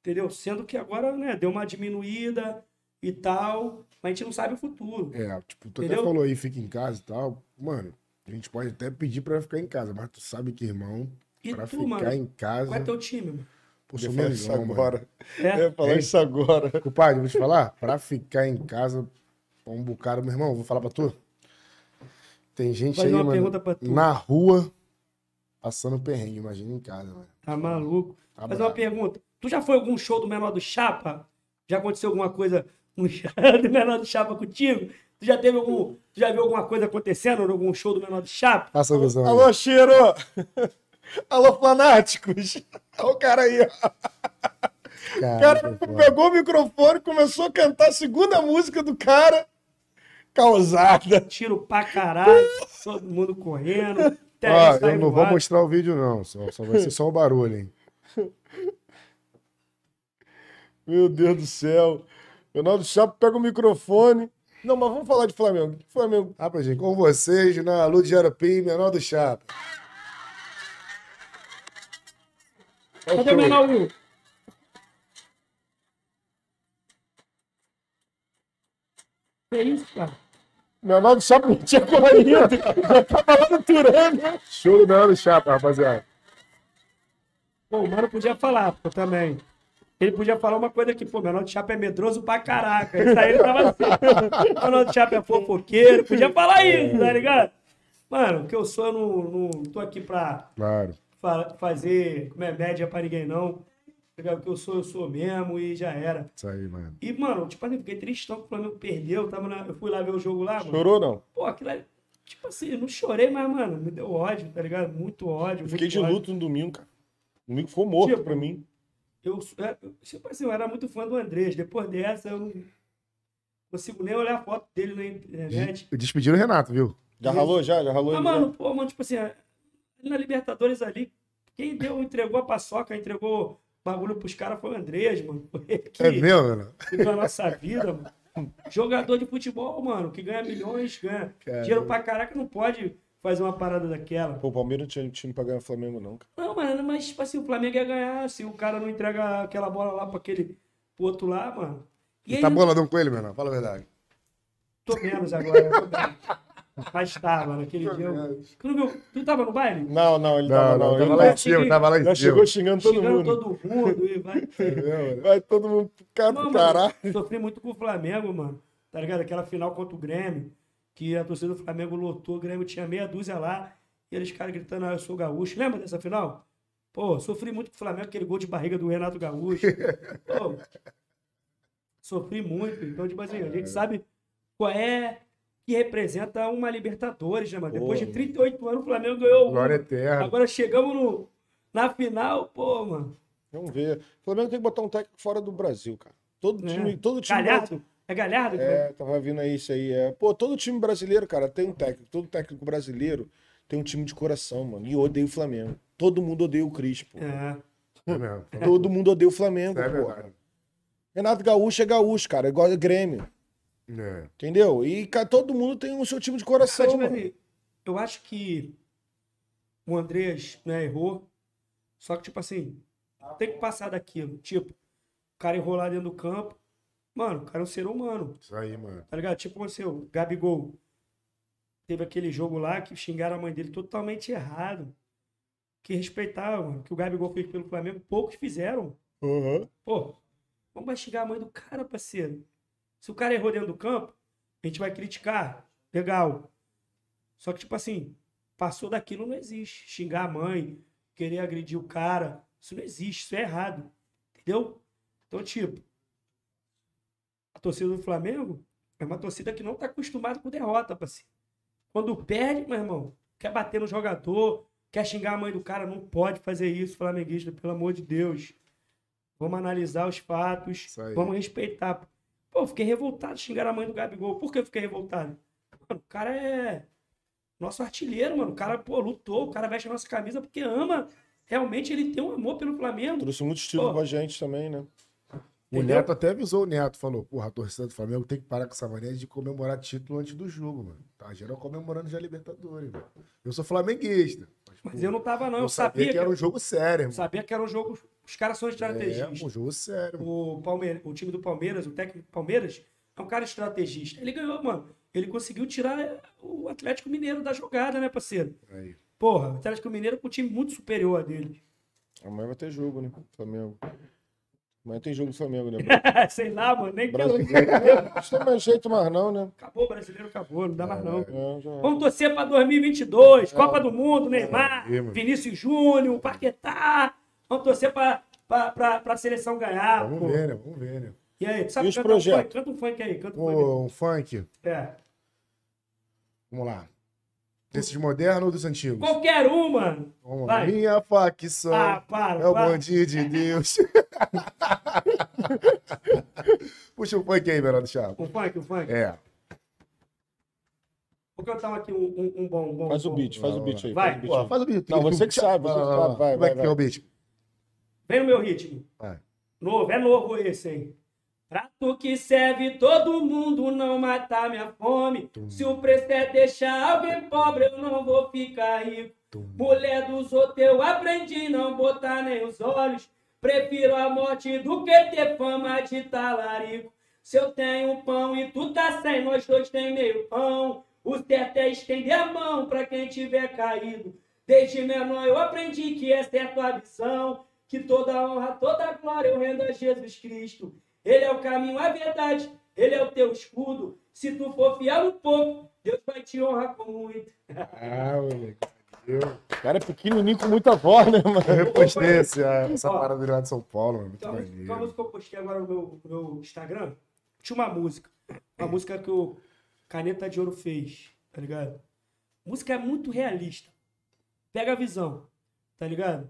Entendeu? Sendo que agora, né, deu uma diminuída e tal, mas a gente não sabe o futuro. É, tipo, tu Entendeu? até falou aí, fica em casa e tal. Mano, a gente pode até pedir pra ficar em casa, mas tu sabe que, irmão, E pra tu, ficar mano, em casa. qual é teu time, mano? Pô, sou Eu ia falar isso Mengão, mano. agora. É? Eu ia falar Hein? isso agora. Compadre, vou te falar, pra ficar em casa, um bocado, meu irmão, vou falar pra tu. Tem gente aí, uma mano, pergunta pra tu. na rua, passando perrengue, imagina em casa, mano. Tá maluco? Tá Fazer uma pergunta. Tu já foi a algum show do Menor do Chapa? Já aconteceu alguma coisa (laughs) do Menor do Chapa contigo? Tu já teve algum. Tu já viu alguma coisa acontecendo em algum show do Menor do Chapa? Passa a visão aí. Alô, cheiro! (laughs) Alô, fanáticos! (laughs) Olha o cara aí, ó. O Cara, cara pegou o microfone e começou a cantar a segunda música do cara. Causada. Tiro pra caralho, todo mundo correndo. Tá eu não vou voado. mostrar o vídeo, não. Só, só vai ser só o barulho, hein? Meu Deus do céu. Ronaldo Chapo pega o microfone. Não, mas vamos falar de Flamengo. Flamengo. Ah, pra gente, com vocês, na Lua de Jarapim, menor do Chapa. Cadê o menor Will? Que isso, cara? Ronaldo Chapo não tinha corrido. Já tava lá no Turano. Show do menor do Chapa, rapaziada. Pô, o mano podia falar, pô, também. Ele podia falar uma coisa que, pô, menor do Chapa é medroso pra caraca. Isso aí ele tava assim. (laughs) Menor do Chapa é fofoqueiro. Podia falar isso, tá ligado? Mano, o que eu sou, eu não, não tô aqui pra Claro. fa- fazer como é média pra ninguém, não. Ligado? O que eu sou, eu sou mesmo e já era. Isso aí, mano. E, mano, tipo assim, fiquei tristão que o Flamengo perdeu. Tava na- eu fui lá ver o jogo lá, mano. Chorou, não? Pô, aquilo ali, tipo assim, eu não chorei, mas, mano, me deu ódio, tá ligado? Muito ódio. Eu fiquei muito de ódio. luto no domingo, cara. Domingo foi morto Tipo, pra mim. Eu, é, eu- tipo assim, eu era muito fã do Andrés. Depois dessa, eu não consigo nem olhar a foto dele na internet. Despediram o Renato, viu? Já ralou já? Já ralou Mas, ele já? mano, pô, mano, tipo assim, ali na Libertadores ali, quem deu, entregou a paçoca, entregou bagulho pros caras foi o Andrés, mano. Foi (laughs) ele que É mesmo, mano? mudou a nossa vida, mano. Jogador de futebol, mano, que ganha milhões, ganha Caramba. dinheiro pra caraca, não pode fazer uma parada daquela. Pô, o Palmeiras não tinha time pra ganhar o Flamengo, não, cara. Não, mano, mas tipo assim, o Flamengo ia ganhar se o cara não entrega aquela bola lá pra aquele pro outro lá, mano. E aí, Tá boladão com ele, menor? Fala a verdade. tô menos agora, tô menos. Mas tava, naquele dia. eu- Tu, não viu? tu tava no baile? Não, não, ele Não, tava, não, não. tava Ele lá em cima, tava lá em já cima. chegou xingando todo Xingando mundo. todo mundo e vai. (laughs) Vai todo mundo cara Não, do mano, caralho. sofri muito com o Flamengo, mano. Tá ligado? Aquela final contra o Grêmio, que a torcida do Flamengo lotou, o Grêmio tinha meia dúzia lá, e eles caras gritando, ah, eu sou gaúcho. Lembra dessa final? Pô, sofri muito com o Flamengo, aquele gol de barriga do Renato Gaúcho. Pô, sofri muito. Então, tipo assim, a gente sabe qual é que representa uma Libertadores, né, mano? Depois de Pô. 38 anos, o Flamengo ganhou uma. Glória eterna. Agora chegamos no, na final, pô, mano. Vamos ver. O Flamengo tem que botar um técnico fora do Brasil, cara. Todo É. time, todo time Galhardo? É Galhardo? É, tava vindo aí isso aí. É. Pô, todo time brasileiro, cara, tem um técnico. Todo técnico brasileiro tem um time de coração, mano. E odeia o Flamengo. Todo mundo odeia o Crispo. É. É mesmo. Todo mundo odeia o Flamengo, É verdade. Renato Gaúcho é gaúcho, cara. É igual Grêmio. É. Entendeu? E cara, todo mundo tem o seu time de Cara, coração, tipo mano. eu acho que o Andrés né, errou. Só que, tipo assim, tem que passar daquilo. Tipo, o cara errou lá dentro do campo. Mano, o cara é um ser humano. Isso aí, mano. Tá ligado? Tipo assim, o Gabigol. Teve aquele jogo lá que xingaram a mãe dele totalmente errado. Que respeitavam, mano, que o Gabigol fez pelo Flamengo, poucos fizeram. Uhum. Pô, vamos xingar a mãe do cara, parceiro. Se o cara errou dentro do campo, a gente vai criticar. Legal. Só que, tipo assim, passou daquilo não existe. Xingar a mãe, querer agredir o cara, isso não existe, isso é errado. Entendeu? Então, tipo, a torcida do Flamengo é uma torcida que não tá acostumada com derrota, parceiro. Quando perde, meu irmão, quer bater no jogador, quer xingar a mãe do cara, não pode fazer isso, flamenguista, pelo amor de Deus. Vamos analisar os fatos, vamos respeitar. Pô, eu fiquei revoltado de xingar a mãe do Gabigol. Por que eu fiquei revoltado? Mano, o cara é nosso artilheiro, mano. O cara, pô, lutou, o cara veste a nossa camisa porque ama. Realmente ele tem um amor pelo Flamengo. Trouxe muito estilo Pô. pra gente também, né? O Entendeu? Neto até avisou o Neto, falou, porra, a torcida do Flamengo tem que parar com essa mania de comemorar título antes do jogo, mano. Tá geral comemorando já a Libertadores, mano. Eu sou flamenguista. Mas eu não tava, não. eu Eu sabia, sabia que era que, um jogo sério, irmão. sabia que era um jogo. Os caras são É, estrategistas. um jogo sério. o, Palme- o time do Palmeiras, o técnico do Palmeiras, é um cara estrategista. Ele ganhou, mano. Ele conseguiu tirar o Atlético Mineiro da jogada, né, parceiro? Aí. Porra, o Atlético Mineiro com um time muito superior a dele. Amanhã vai ter jogo, né? Flamengo. Amanhã tem jogo do Flamengo, né? (laughs) Sei lá, mano. Nem Brasileiro. (laughs) Não tem mais jeito mais, não, né? Acabou, o brasileiro acabou, não dá mais não. É, já é. Vamos torcer para 2022, Copa do Mundo, Neymar, É. Vinícius Júnior, Paquetá. Vamos torcer para a seleção ganhar. Vamos pô. ver, né? Vamos ver, né? E aí, tu sabe E os um projetos? funk? Canta um funk aí, canta um funk. Pô, um funk. É. Vamos lá. Desses modernos ou dos antigos? Qualquer um, mano. Vamos lá. Vai. Minha facção Ah, para, é o bandido de Deus. (laughs) Puxa o funk aí, Verão do Chapa. Um funk, um funk. É. Vou cantar aqui um, um, um bom, um bom. Faz o bom. beat, faz o beat aí. Vai. faz o beat faz o beat. Não, você que sabe, você sabe, vai, Como é vai, que é o beat? Vem no meu ritmo. Vai. Novo, é novo esse, hein? Pra tu que serve todo mundo não matar minha fome. Se o preço é deixar alguém pobre, eu não vou ficar rico. Mulher dos outros eu aprendi não botar nem os olhos. Prefiro a morte do que ter fama de talarico. Se eu tenho pão e tu tá sem, nós dois tem meio pão. O certo é estender a mão pra quem tiver caído. Desde menor eu aprendi que é a tua visão. Que toda honra, toda glória eu rendo a Jesus Cristo. Ele é o caminho, a verdade, ele é o teu escudo. Se tu for fiel no pouco, Deus vai te honrar com muito. Ah, moleque. Eu, O cara é pequenininho com muita voz, né, mano? eu repostei esse, essa Ó. parada lá de São Paulo, mano. Muito Então, uma maneiro. música que eu postei agora no meu, no meu Instagram, tinha uma música. Uma música que o Caneta de Ouro fez, tá ligado? A música é muito realista. Pega a visão, tá ligado?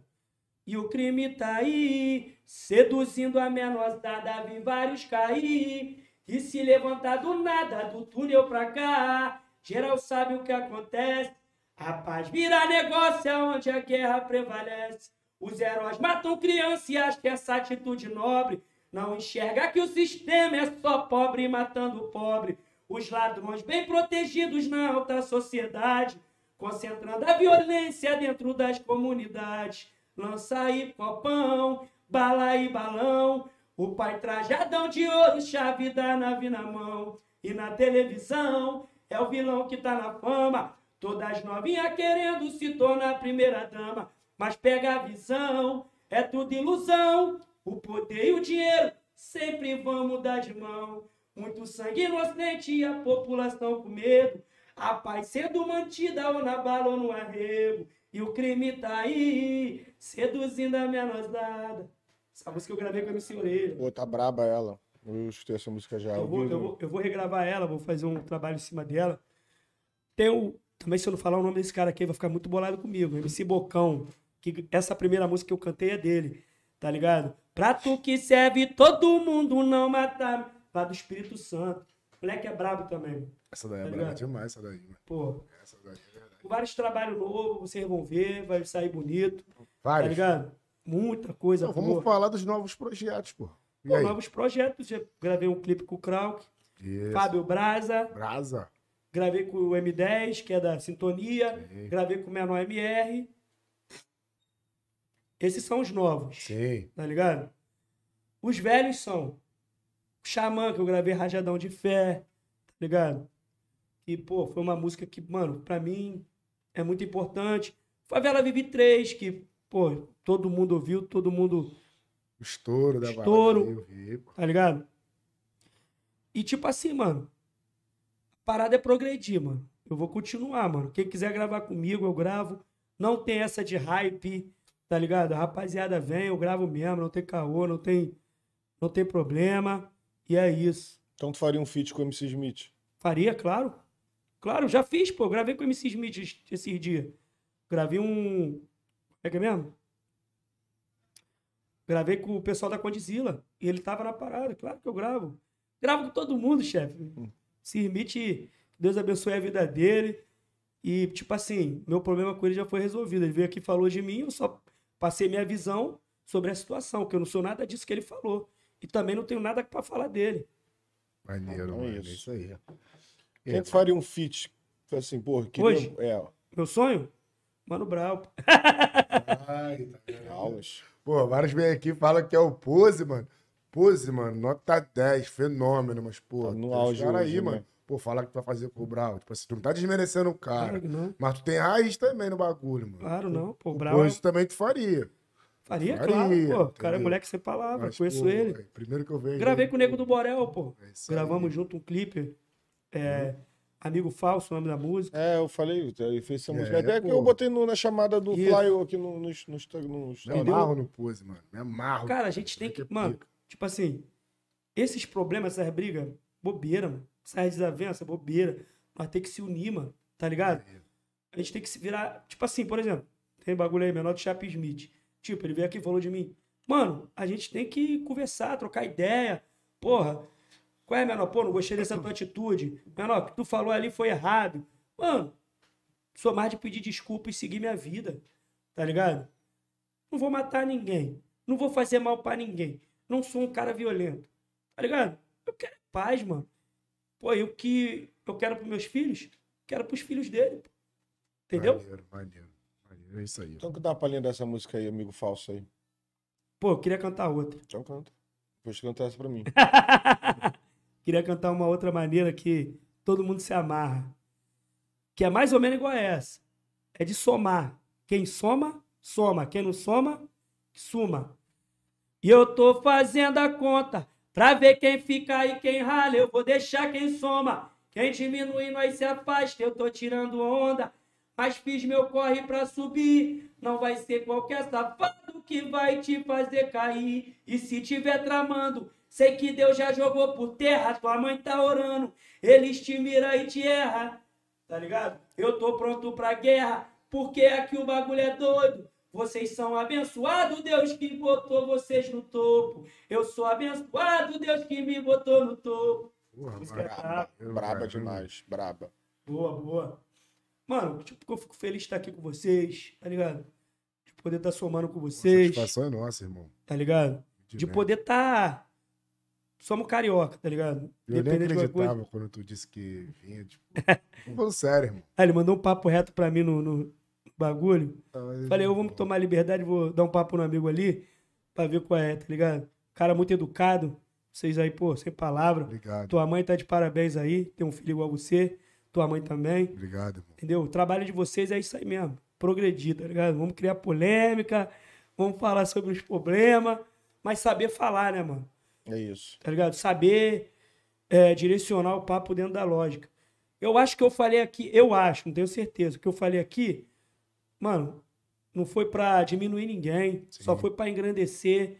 E o crime tá aí, seduzindo a menosada, vi vários cair. E se levantar do nada, do túnel pra cá. Geral sabe o que acontece. A paz vira negócio é onde a guerra prevalece. Os heróis matam criança e acham que essa atitude nobre não enxerga que o sistema é só pobre matando pobre. Os ladrões bem protegidos na alta sociedade, concentrando a violência dentro das comunidades. Lança aí copão, bala e balão. O pai trajadão de ouro, chave da nave na mão. E na televisão é o vilão que tá na fama. Todas novinhas querendo se tornar primeira dama. Mas pega a visão, é tudo ilusão. O poder e o dinheiro sempre vão mudar de mão. Muito sangue inocente e a população com medo. A paz sendo mantida ou na bala ou no arrego. E o crime tá aí, seduzindo a menosada. Essa música eu gravei com a MC Orelha. Pô, tá braba ela. Eu escutei essa música já. Eu vou, eu, vou, eu vou regravar ela, vou fazer um trabalho em cima dela. Tem o. Também, se eu não falar o nome desse cara aqui, vai ficar muito bolado comigo. MC Bocão. Que essa primeira música que eu cantei é dele. Tá ligado? Pra tu que serve todo mundo não matar. Lá do Espírito Santo. O moleque é brabo também. Essa daí é Tá brava ligado? demais, essa daí. mano. Pô, Essa daí é vários trabalhos novos, vocês vão ver, vai sair bonito. Tá Vários. ligado? Muita coisa boa. vamos falar dos novos projetos, pô. E Pô, aí? novos projetos. Já gravei um clipe com o Krauk, Isso. Fábio Braza, Brasa. gravei com o M10, que é da Sintonia, Sim. gravei com o Menor MR. Esses são os novos, Sim. tá ligado? Os velhos são Xamã, que eu gravei Rajadão de Fé, tá ligado? E, pô, foi uma música que, mano, pra mim é muito importante. Favela Vive 3, que, pô, todo mundo ouviu, todo mundo O estouro da Estouro. Tá ligado? E tipo assim, mano. A parada é progredir, mano. Eu vou continuar, mano. Quem quiser gravar comigo, eu gravo. Não tem essa de hype, tá ligado? A rapaziada vem, eu gravo mesmo, não tem caô, não tem, não tem problema. E é isso. Então tu faria um feat com o MC Smith. Faria, claro. Claro, já fiz, pô. Gravei com o MC Smith es- esses dias. Gravei um. Como é que é mesmo? Gravei com o pessoal da Condizila. E ele tava na parada. Claro que eu gravo. Gravo com todo mundo, chefe. Se Smith, Deus abençoe a vida dele. E, tipo assim, meu problema com ele já foi resolvido. Ele veio aqui e falou de mim, eu só passei minha visão sobre a situação, que eu não sou nada disso que ele falou. E também não tenho nada pra falar dele. Maneiro, é mano. É isso. isso aí. Quem É, faria um feat? Assim, pô, queria... Hoje? É, Meu sonho? Mano Brau. Ai, tá aulas. Pô, vários vêm aqui e falam que é o Pose, mano. Pose, mano, nota 10, fenômeno, mas, pô, Tá no auge cara hoje, aí, né? mano. Pô, fala que tu vai fazer com o Brau. Tipo assim, tu não tá desmerecendo o cara. Claro que não. Mas tu tem raiz também no bagulho, mano. Claro, não. Pô, o Brau. é- Pose também tu faria. Faria, faria, claro. Pô, o cara é moleque sem palavra. Mas, conheço pô, ele. é, Primeiro que eu vejo. Gravei ele, com o Nego do Borel, pô. é isso aí. Gravamos junto um clipe. É, Amigo Falso, o nome da música. É, eu falei, ele fez essa É, música. Até que pô. eu botei no- na chamada do Isso. Flyer aqui no, no, no, no Me amarro no Pose, mano. Me amarro. Cara, a gente tem que. Mano, tipo assim, esses problemas, essas brigas, bobeira, mano. Essas desavenças, bobeira. Nós tem que se unir, mano. Tá ligado? A gente tem que se virar. Tipo assim, por exemplo, tem bagulho aí, menor do Chap Smith. Tipo, ele veio aqui e falou de mim. Mano, a gente tem que conversar, trocar ideia. Porra, qual é, menor? Pô, não gostei dessa tua atitude. Menor, o que tu falou ali foi errado. Mano, sou mais de pedir desculpa e seguir minha vida. Tá ligado? Não vou matar ninguém. Não vou fazer mal pra ninguém. Não sou um cara violento. Tá ligado? Eu quero paz, mano. Pô, e o que eu quero pros meus filhos, quero pros filhos dele. Entendeu? Maneiro, maneiro. Maneiro, é isso aí. Então que dá uma palhinha dessa música aí, amigo falso aí. Pô, eu queria cantar outra. Então canta. Depois canta essa pra mim. (laughs) queria cantar uma outra maneira que todo mundo se amarra. Que é mais ou menos igual a essa. É de somar. Quem soma, soma. Quem não soma, suma. E eu tô fazendo a conta pra ver quem fica e quem rala. Eu vou deixar quem soma. Quem diminui, nós se afasta. Eu tô tirando onda. Mas fiz meu corre pra subir. Não vai ser qualquer safado que vai te fazer cair. E se tiver tramando, sei que Deus já jogou por terra. Tua mãe tá orando. Eles te mira e te erra. Tá ligado? Eu tô pronto pra guerra. Porque aqui o bagulho é doido. Vocês são abençoados, Deus que botou vocês no topo. Eu sou abençoado, Deus que me botou no topo. Porra, é braba. Braba demais, braba. Boa, boa. Mano, tipo, eu fico feliz de estar aqui com vocês, tá ligado? De poder estar somando com vocês, Satisfação é nossa, irmão. tá ligado? De bem. poder estar. Somos carioca, tá ligado? Eu nem acreditava quando tu disse que vinha, tipo. Falando sério, irmão. Aí (laughs) ele mandou um papo reto pra mim no, no bagulho. Então, Falei, eu vou me tomar liberdade, vou dar um papo no amigo ali pra ver qual é, tá ligado? Cara muito educado. Vocês aí, pô, sem palavra. Obrigado. Tua mãe tá de parabéns aí, tem um filho igual você. Tua mãe também. Obrigado, irmão. Entendeu? O trabalho de vocês é isso aí mesmo. Progredir, tá ligado? Vamos criar polêmica, vamos falar sobre os problemas, mas saber falar, né, mano? É isso. Tá ligado? Saber é, direcionar o papo dentro da lógica. Eu acho que eu falei aqui, eu acho, não tenho certeza, que eu falei aqui, mano, não foi pra diminuir ninguém, Sim. só foi pra engrandecer,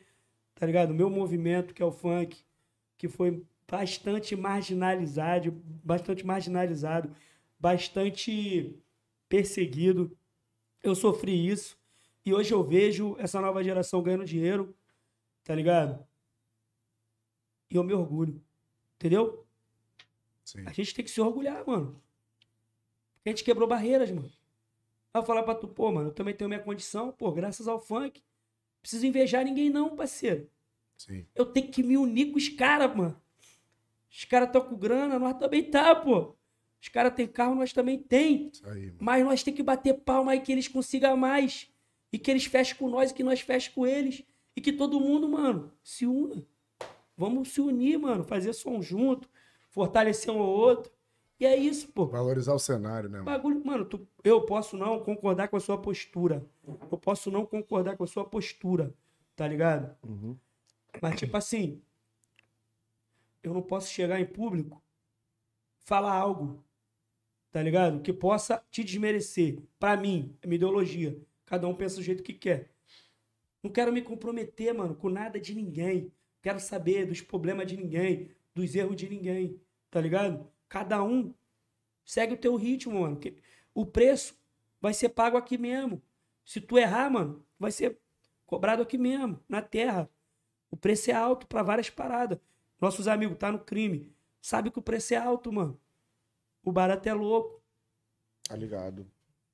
tá ligado? O meu movimento, que é o funk, que foi bastante marginalizado, bastante marginalizado, bastante perseguido. Eu sofri isso e hoje eu vejo essa nova geração ganhando dinheiro, tá ligado? E eu me orgulho, entendeu? Sim. A gente tem que se orgulhar, mano. Porque a gente quebrou barreiras, mano. Aí eu falar pra tu, pô, mano, eu também tenho minha condição, pô, graças ao funk. Preciso invejar ninguém, não, parceiro. Sim. Eu tenho que me unir com os caras, mano. Os caras estão com grana, nós também tá, pô. Os caras têm carro, nós também tem. Aí. Mas nós tem que bater palma aí que eles consigam mais. E que eles fechem com nós e que nós fechem com eles. E que todo mundo, mano, se una. Vamos se unir, mano. Fazer som junto. Fortalecer um ao outro. E é isso, pô. Valorizar o cenário, né, mano? Bagulho, mano, tu- eu posso não concordar com a sua postura. Eu posso não concordar com a sua postura, tá ligado? Mas, tipo assim, eu não posso chegar em público, falar algo, tá ligado? Que possa te desmerecer. Pra mim, é minha ideologia. Cada um pensa do jeito que quer. Não quero me comprometer, mano, com nada de ninguém. Quero saber dos problemas de ninguém, dos erros de ninguém, tá ligado? Cada um segue o teu ritmo, mano. que O preço vai ser pago aqui mesmo. Se tu errar, mano, vai ser cobrado aqui mesmo, na terra. O preço é alto pra várias paradas. Nossos amigos tá no crime. Sabe que o preço é alto, mano. O barato é louco. Tá ligado.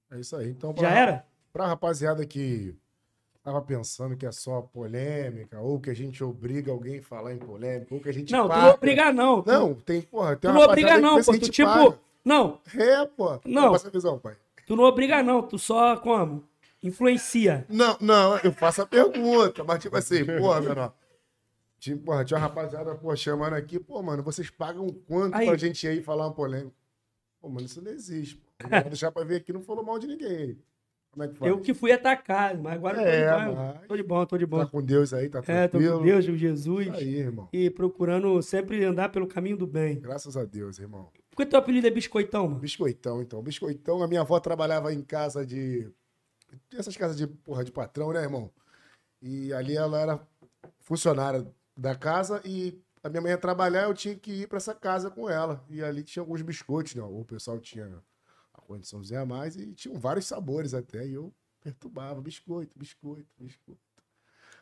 É isso aí. Então, Já era? Pra rapaziada que tava pensando que é só polêmica, ou que a gente obriga alguém a falar em polêmica, ou que a gente Não, tu paga. não obriga não. Tu- Não, tem, porra, tem tu uma não obriga não, pô. Tu tipo, paga. não, É, pô. Não. Passa a visão, pai. tu não obriga não, tu só como? Influencia. Não, não, eu faço a pergunta, mas tipo assim, porra, menor. Tipo, porra, tinha uma rapaziada, pô, chamando aqui, pô, mano, vocês pagam quanto Aí. pra gente ir aí falar uma polêmica? Pô, mano, isso não existe, pô. Não vou deixar pra ver aqui, não falou mal de ninguém. Como é que? Eu que fui atacado, mas agora É, eu tô de boa. mas- Tô de bom, tô de bom. Tá com Deus aí, tá É, tô tranquilo. com Deus, Jesus. Aí, irmão. E procurando sempre andar pelo caminho do bem. Graças a Deus, irmão. Por que teu apelido é Biscoitão, mano? Biscoitão, então. Biscoitão, a minha avó trabalhava em casa de. Essas casas de, porra, de patrão, né, irmão? E ali ela era funcionária da casa e a minha mãe ia trabalhar, eu tinha que ir pra essa casa com ela. E ali tinha alguns biscoitos, né? O pessoal tinha a condiçãozinha a mais e tinham vários sabores até. E eu perturbava, biscoito, biscoito, biscoito.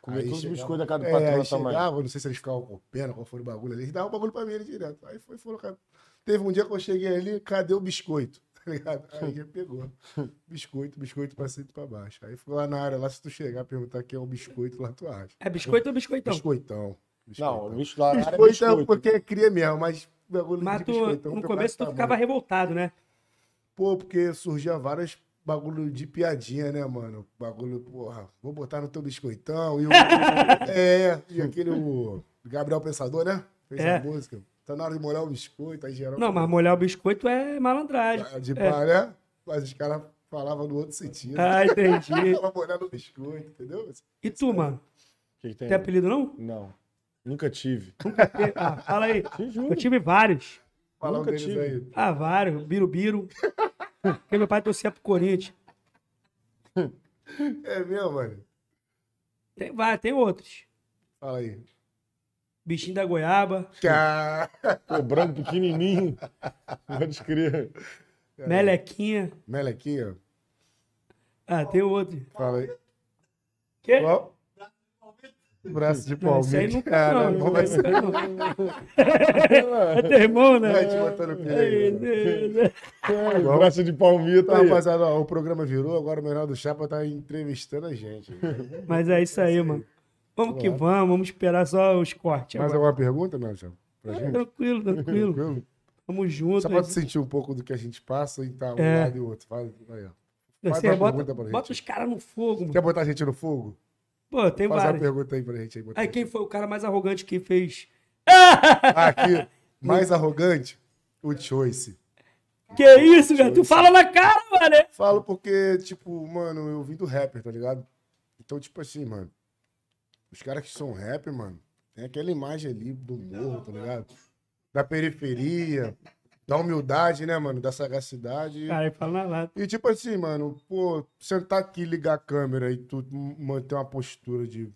Comia Aí todos os biscoitos da casa do É, patrão também. chegava, não sei se eles ficavam com pena, qual foi o bagulho ali. Eles davam o bagulho pra mim ali direto. Aí foi, foi, cara. Teve um dia que eu cheguei ali, cadê o biscoito? (laughs) Tá ligado? Aí já pegou. (laughs) Biscoito, biscoito pra cima e pra baixo. Aí ficou lá na área, lá se tu chegar perguntar quem é o biscoito, lá tu acha. É biscoito ou biscoitão? Biscoitão. Não, o bicho lá é biscoito. porque é cria mesmo, mas bagulho Mas de tu, biscoitão. no começo tu ficava revoltado, né? Pô, porque surgia vários bagulho de piadinha, né, mano? Bagulho, porra, vou botar no teu biscoitão. E o, (laughs) é, e aquele o Gabriel Pensador, né? Fez É. a música. Tá na hora de molhar o biscoito, aí geral. Não, mas molhar o biscoito é malandragem. De pá, né? Mas os caras falavam no outro sentido. Ah, entendi. (laughs) Tava molhando o biscoito, entendeu? E tu, mano? Que que tem? Tem apelido não? Não. Nunca tive. Ah, fala aí. Te juro. Eu tive vários. Fala um Nunca deles tive. aí. Ah, vários. Biru Biru. (laughs) Porque meu pai torcia pro Corinthians. É mesmo, mano? Tem vários, tem outros. Fala aí. Bichinho da goiaba. Cá. Pô, branco pequenininho. Pode crer. Melequinha. Melequinha, Ah, tem outro. fala aí. Quê? Qual? Braço de Não, palmito. Cara, não. como vai ser? não. É teu irmão, né? Vai te botando pilha aí, mano. É, braço de palmito Então, aí. rapaziada, ó, o programa virou, agora o Menor do Chapa tá entrevistando a gente. (laughs) Mas é isso aí, mano. Vamos que vamos, vamos esperar só os cortes. Mais agora. alguma pergunta, Menor do Chapa? Pra gente? Tranquilo, tranquilo. Tranquilo? Vamos juntos. Só pra tu sentir um pouco do que a gente passa e tá um É. lado e outro. Fala aí, ó. Faz Você bota, pergunta pra gente. bota os caras no fogo, mano. Quer botar a gente no fogo? Pô, tem Faz uma vários. pergunta aí pra gente. Aí aí. quem foi o cara mais arrogante que fez? Ah, aqui, mais arrogante, o Choice. Que isso, velho? Tu fala na cara, mano. Falo porque, tipo, mano, eu vim do rapper, tá ligado? Então, tipo assim, mano, os caras que são rapper, mano, tem aquela imagem ali do morro, tá ligado? Da periferia, da humildade, né, mano? Da sagacidade. Cara, fala lata. E tipo assim, mano, pô, sentar aqui, ligar a câmera e tu manter uma postura de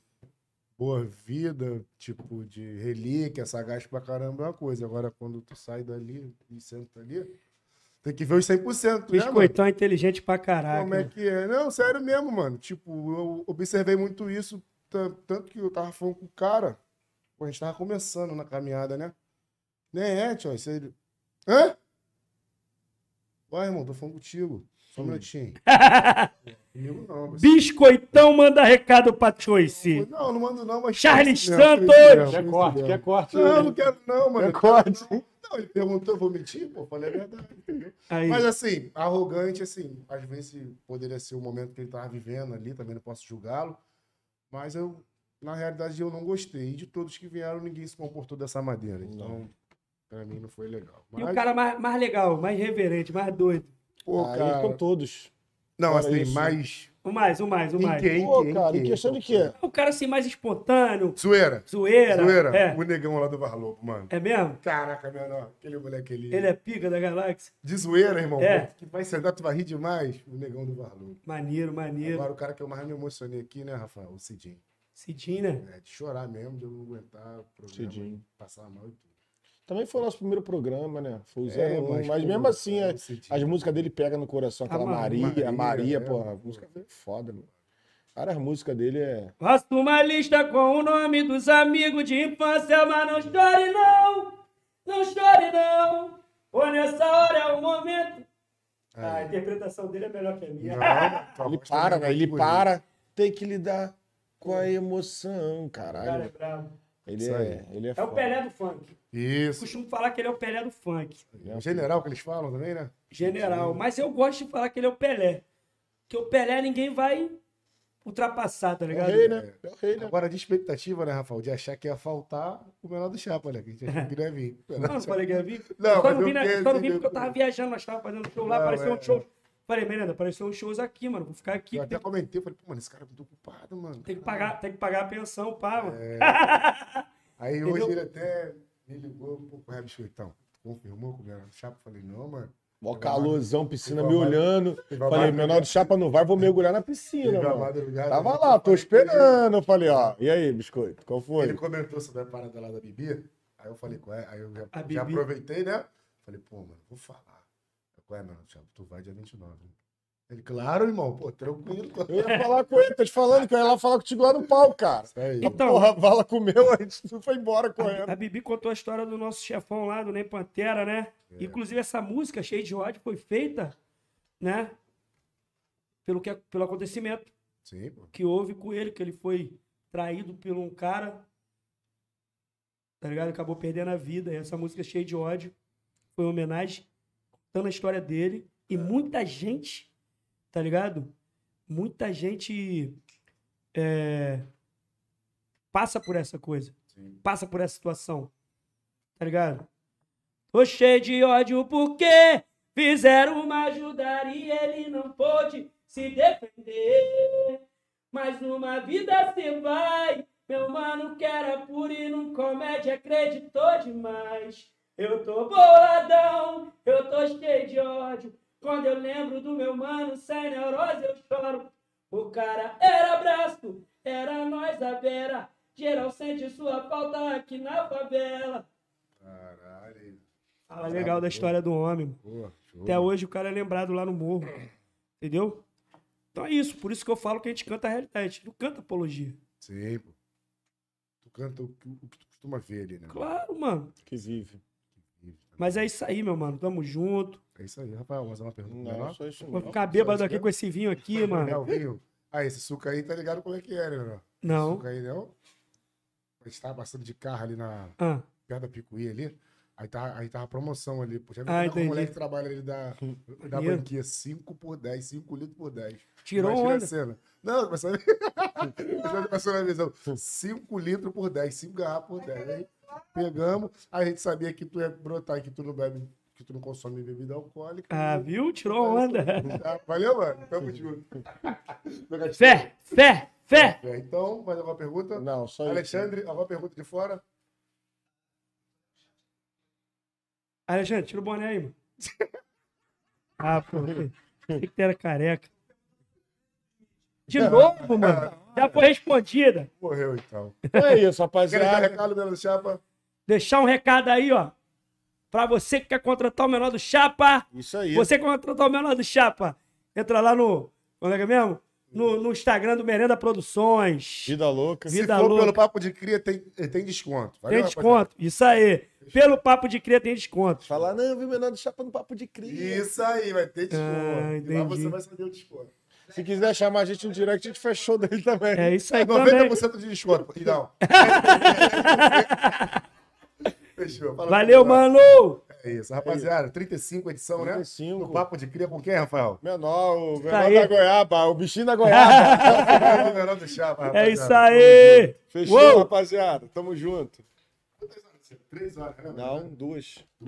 boa vida, tipo, de relíquia, sagaz pra caramba é uma coisa. Agora, quando tu sai dali e senta ali, tem que ver os 100%, né? Biscoitão é inteligente pra caraca. Como é que é? Não, sério mesmo, mano. Tipo, eu observei muito isso, tan- tanto que eu tava falando com o cara, pô, a gente tava começando na caminhada, né? Nem é, tio, aí... Hã? Vai, irmão, tô falando contigo. Só um minutinho. (laughs) Comigo não. mas- Biscoitão manda recado pra Choice. Não, não mando não, mas... Charles mesmo, Santos! Quer mesmo, corte, quer mesmo. corte. Não, não quero não, mano. Quer corte. Não, ele perguntou, eu vou mentir? Pô, falei a verdade, entendeu? Aí. Mas assim, arrogante, assim, às vezes poderia ser o momento que ele tava vivendo ali, também não posso julgá-lo. Mas eu, na realidade, eu não gostei. E de todos que vieram, ninguém se comportou dessa maneira. Então, pra mim, não foi legal. E Mas, o cara mais, mais legal, mais reverente, mais doido. pô, Aí cara... com todos. Não, fora assim, isso- mais... O mais, o mais, o Em mais. quê? Em Pô, quê? Em cara, em quê? questão de quê? O cara assim, mais espontâneo, Zoeira. zoeira. Zoeira. É. O negão lá do Varlopo, mano. É mesmo? Caraca, menor. Aquele moleque ali. Ele é pica da galáxia. De zoeira, irmão. É. Que vai sentar, tu vai rir demais. O negão do Varlopo. Maneiro, maneiro. Agora, o cara que eu mais me emocionei aqui, né, Rafael? O Cidinho. Cidinho, né? É, de chorar mesmo, de eu não aguentar. Cidinho. Passar mal e tudo. Também foi o nosso primeiro programa, né? Foi o É, 01. mas, mas, pô, mesmo assim, é, é- as músicas dele pegam no coração. Aquela mano, Maria, Maria, Maria, é, porra. A pô. música foi foda, mano. Cara, as músicas dele é. Faço uma lista com o nome dos amigos de infância, mas não chore não, não chore não, pois nessa hora é o momento. Ah, a interpretação dele é melhor que a minha. Não, (laughs) tua Ele para, também né? Ele bonita. para. Tem que lidar com a emoção, O cara é caralho. bravo. Ele Isso aí. é, ele é É o. Pelé do funk. Isso. Costumo falar que ele é o Pelé do funk. O general que eles falam também, né? General. Mas eu gosto de falar que ele é o Pelé. Que o Pelé ninguém vai ultrapassar, tá É o ligado? rei, né? É o rei, né? Agora, de expectativa, né, Rafael? De achar que ia faltar o menor do chapa, né? Que a gente achou que não ia vir. (laughs) Não, não falei que ia vir. Não, só mas não eu na- só não vim entender porque eu tudo. tava viajando, nós tava fazendo show lá, Não, apareceu é, um show. Falei, Merenda, apareceu uns shows aqui, mano. Vou ficar aqui. Eu até Tem, comentei, falei, pô, mano, esse cara é muito ocupado, mano. tem que pagar, tem que pagar a pensão, pá, mano. (laughs) Aí Entendeu? hoje ele até me ligou um pouco, é, biscoitão. Confirmou com o menor do chapa? Falei, não, mano. Mó calorzão, piscina me olhando. Falei, menor do chapa não vai, vou mergulhar na piscina, mano. madrugada, Tava lá, que tô esperando. Eu falei, ó, e aí, biscoito, qual foi? Ele comentou sobre a parada lá da Bibi. Aí eu falei, qual é? Aí eu já, já aproveitei, né? Falei, pô, mano, vou falar. Qual é, mano? Thiago? Tu vai dia 29. né? Ele, claro, irmão, pô, tranquilo. Eu ia falar com ele, tô te falando que eu ia lá falar contigo lá no pau, cara. Isso aí. Então, Porra, a vala comeu, a gente (laughs) foi embora correndo. a Bibi contou a história do nosso chefão lá, do Nem Pantera, né? É. Inclusive, essa música, cheia de ódio, foi feita, né? Pelo, que, pelo acontecimento Sim, pô. que houve com ele, que ele foi traído por um cara, tá ligado? Acabou perdendo a vida. E essa música cheia de ódio foi uma homenagem, contando a história dele. E muita gente, tá ligado? Muita gente é, passa por essa coisa, Sim. passa por essa situação, tá ligado? Tô cheio de ódio porque fizeram uma ajudar e ele não pôde se defender. Mas numa vida se vai, meu mano que era puro e num comédia acreditou demais. Eu tô boladão, eu tô cheio de ódio. Quando eu lembro do meu mano sem neurose eu choro. O cara era braço, era nós a vera. Geral sente sua falta aqui na favela. Caralho. Fala legal da história do homem. show. Até hoje o cara é lembrado lá no morro. Entendeu? Então é isso. Por isso que eu falo que a gente canta a realidade. A gente não canta apologia. Sim, pô. Tu canta o que, o que tu costuma ver ali, né? Claro, mano. Que vive. Mas é isso aí, meu mano. Tamo junto. É isso aí, Rafael. Mais uma pergunta Não, menor? só isso Vou não. ficar bêbado aqui com esse vinho aqui, (laughs) É mano. o vinho. Ah, esse suco aí tá ligado como é que é, né, menor? Não. Suco aí, não? A gente tava passando de carro ali na, Ah, perto da Picuí ali. Aí tá, aí tava a promoção ali. Pô, já viu Ah, como é o moleque trabalha ali da, (laughs) da banquinha? 5 por 10, 5 litros por 10. tirou Imagina a onda. cena. Não, mas sabe? já passou na visão. 5 litros por 10, 5 garrafas por 10. Aí pegamos, a gente sabia que tu ia brotar, que tu não bebe, que tu não consome bebida alcoólica. Ah, viu? Tirou onda. Ah, Valeu, mano. (laughs) Tamo junto. Fé, fé, fé. Então, mais alguma pergunta? Não, só isso. Alexandre, alguma pergunta de fora? Alexandre, tira o boné aí, mano. Ah, pô. Tem que ter era careca. De novo, mano. Já foi respondida. Morreu, então. Então é isso, Quer dar rapaziada. recado, Belo Chapa? Deixar um recado aí, ó. Pra você que quer contratar o menor do Chapa. Isso aí. Você que quer contratar o menor do Chapa. Entra lá no. Como é que é mesmo? No, no Instagram do Merenda Produções. Vida louca. Vida Se for louca. pelo papo de cria, tem, tem desconto. Tem Valeu, desconto. Isso aí. Pelo Papo de Cria tem desconto. Falar, não, eu vi o menor do Chapa no Papo de Cria. Isso aí, vai ter desconto. Ah, e lá você vai saber o desconto. Se quiser chamar a gente no direct, a gente faz show dele também. É isso aí É também. 90% de desconto. E não. (laughs) Fechou. Fala Valeu, mano! É isso, rapaziada. 35 edição, né? 35. No Papo de Cria com quem, Rafael? Menor, o menor aí. da goiaba, o bichinho da goiaba. O (laughs) (laughs) menor do Chapa, É rapaziada. isso aí! Fechou, Uou! rapaziada. Tamo junto. Três horas, né? Não, duas.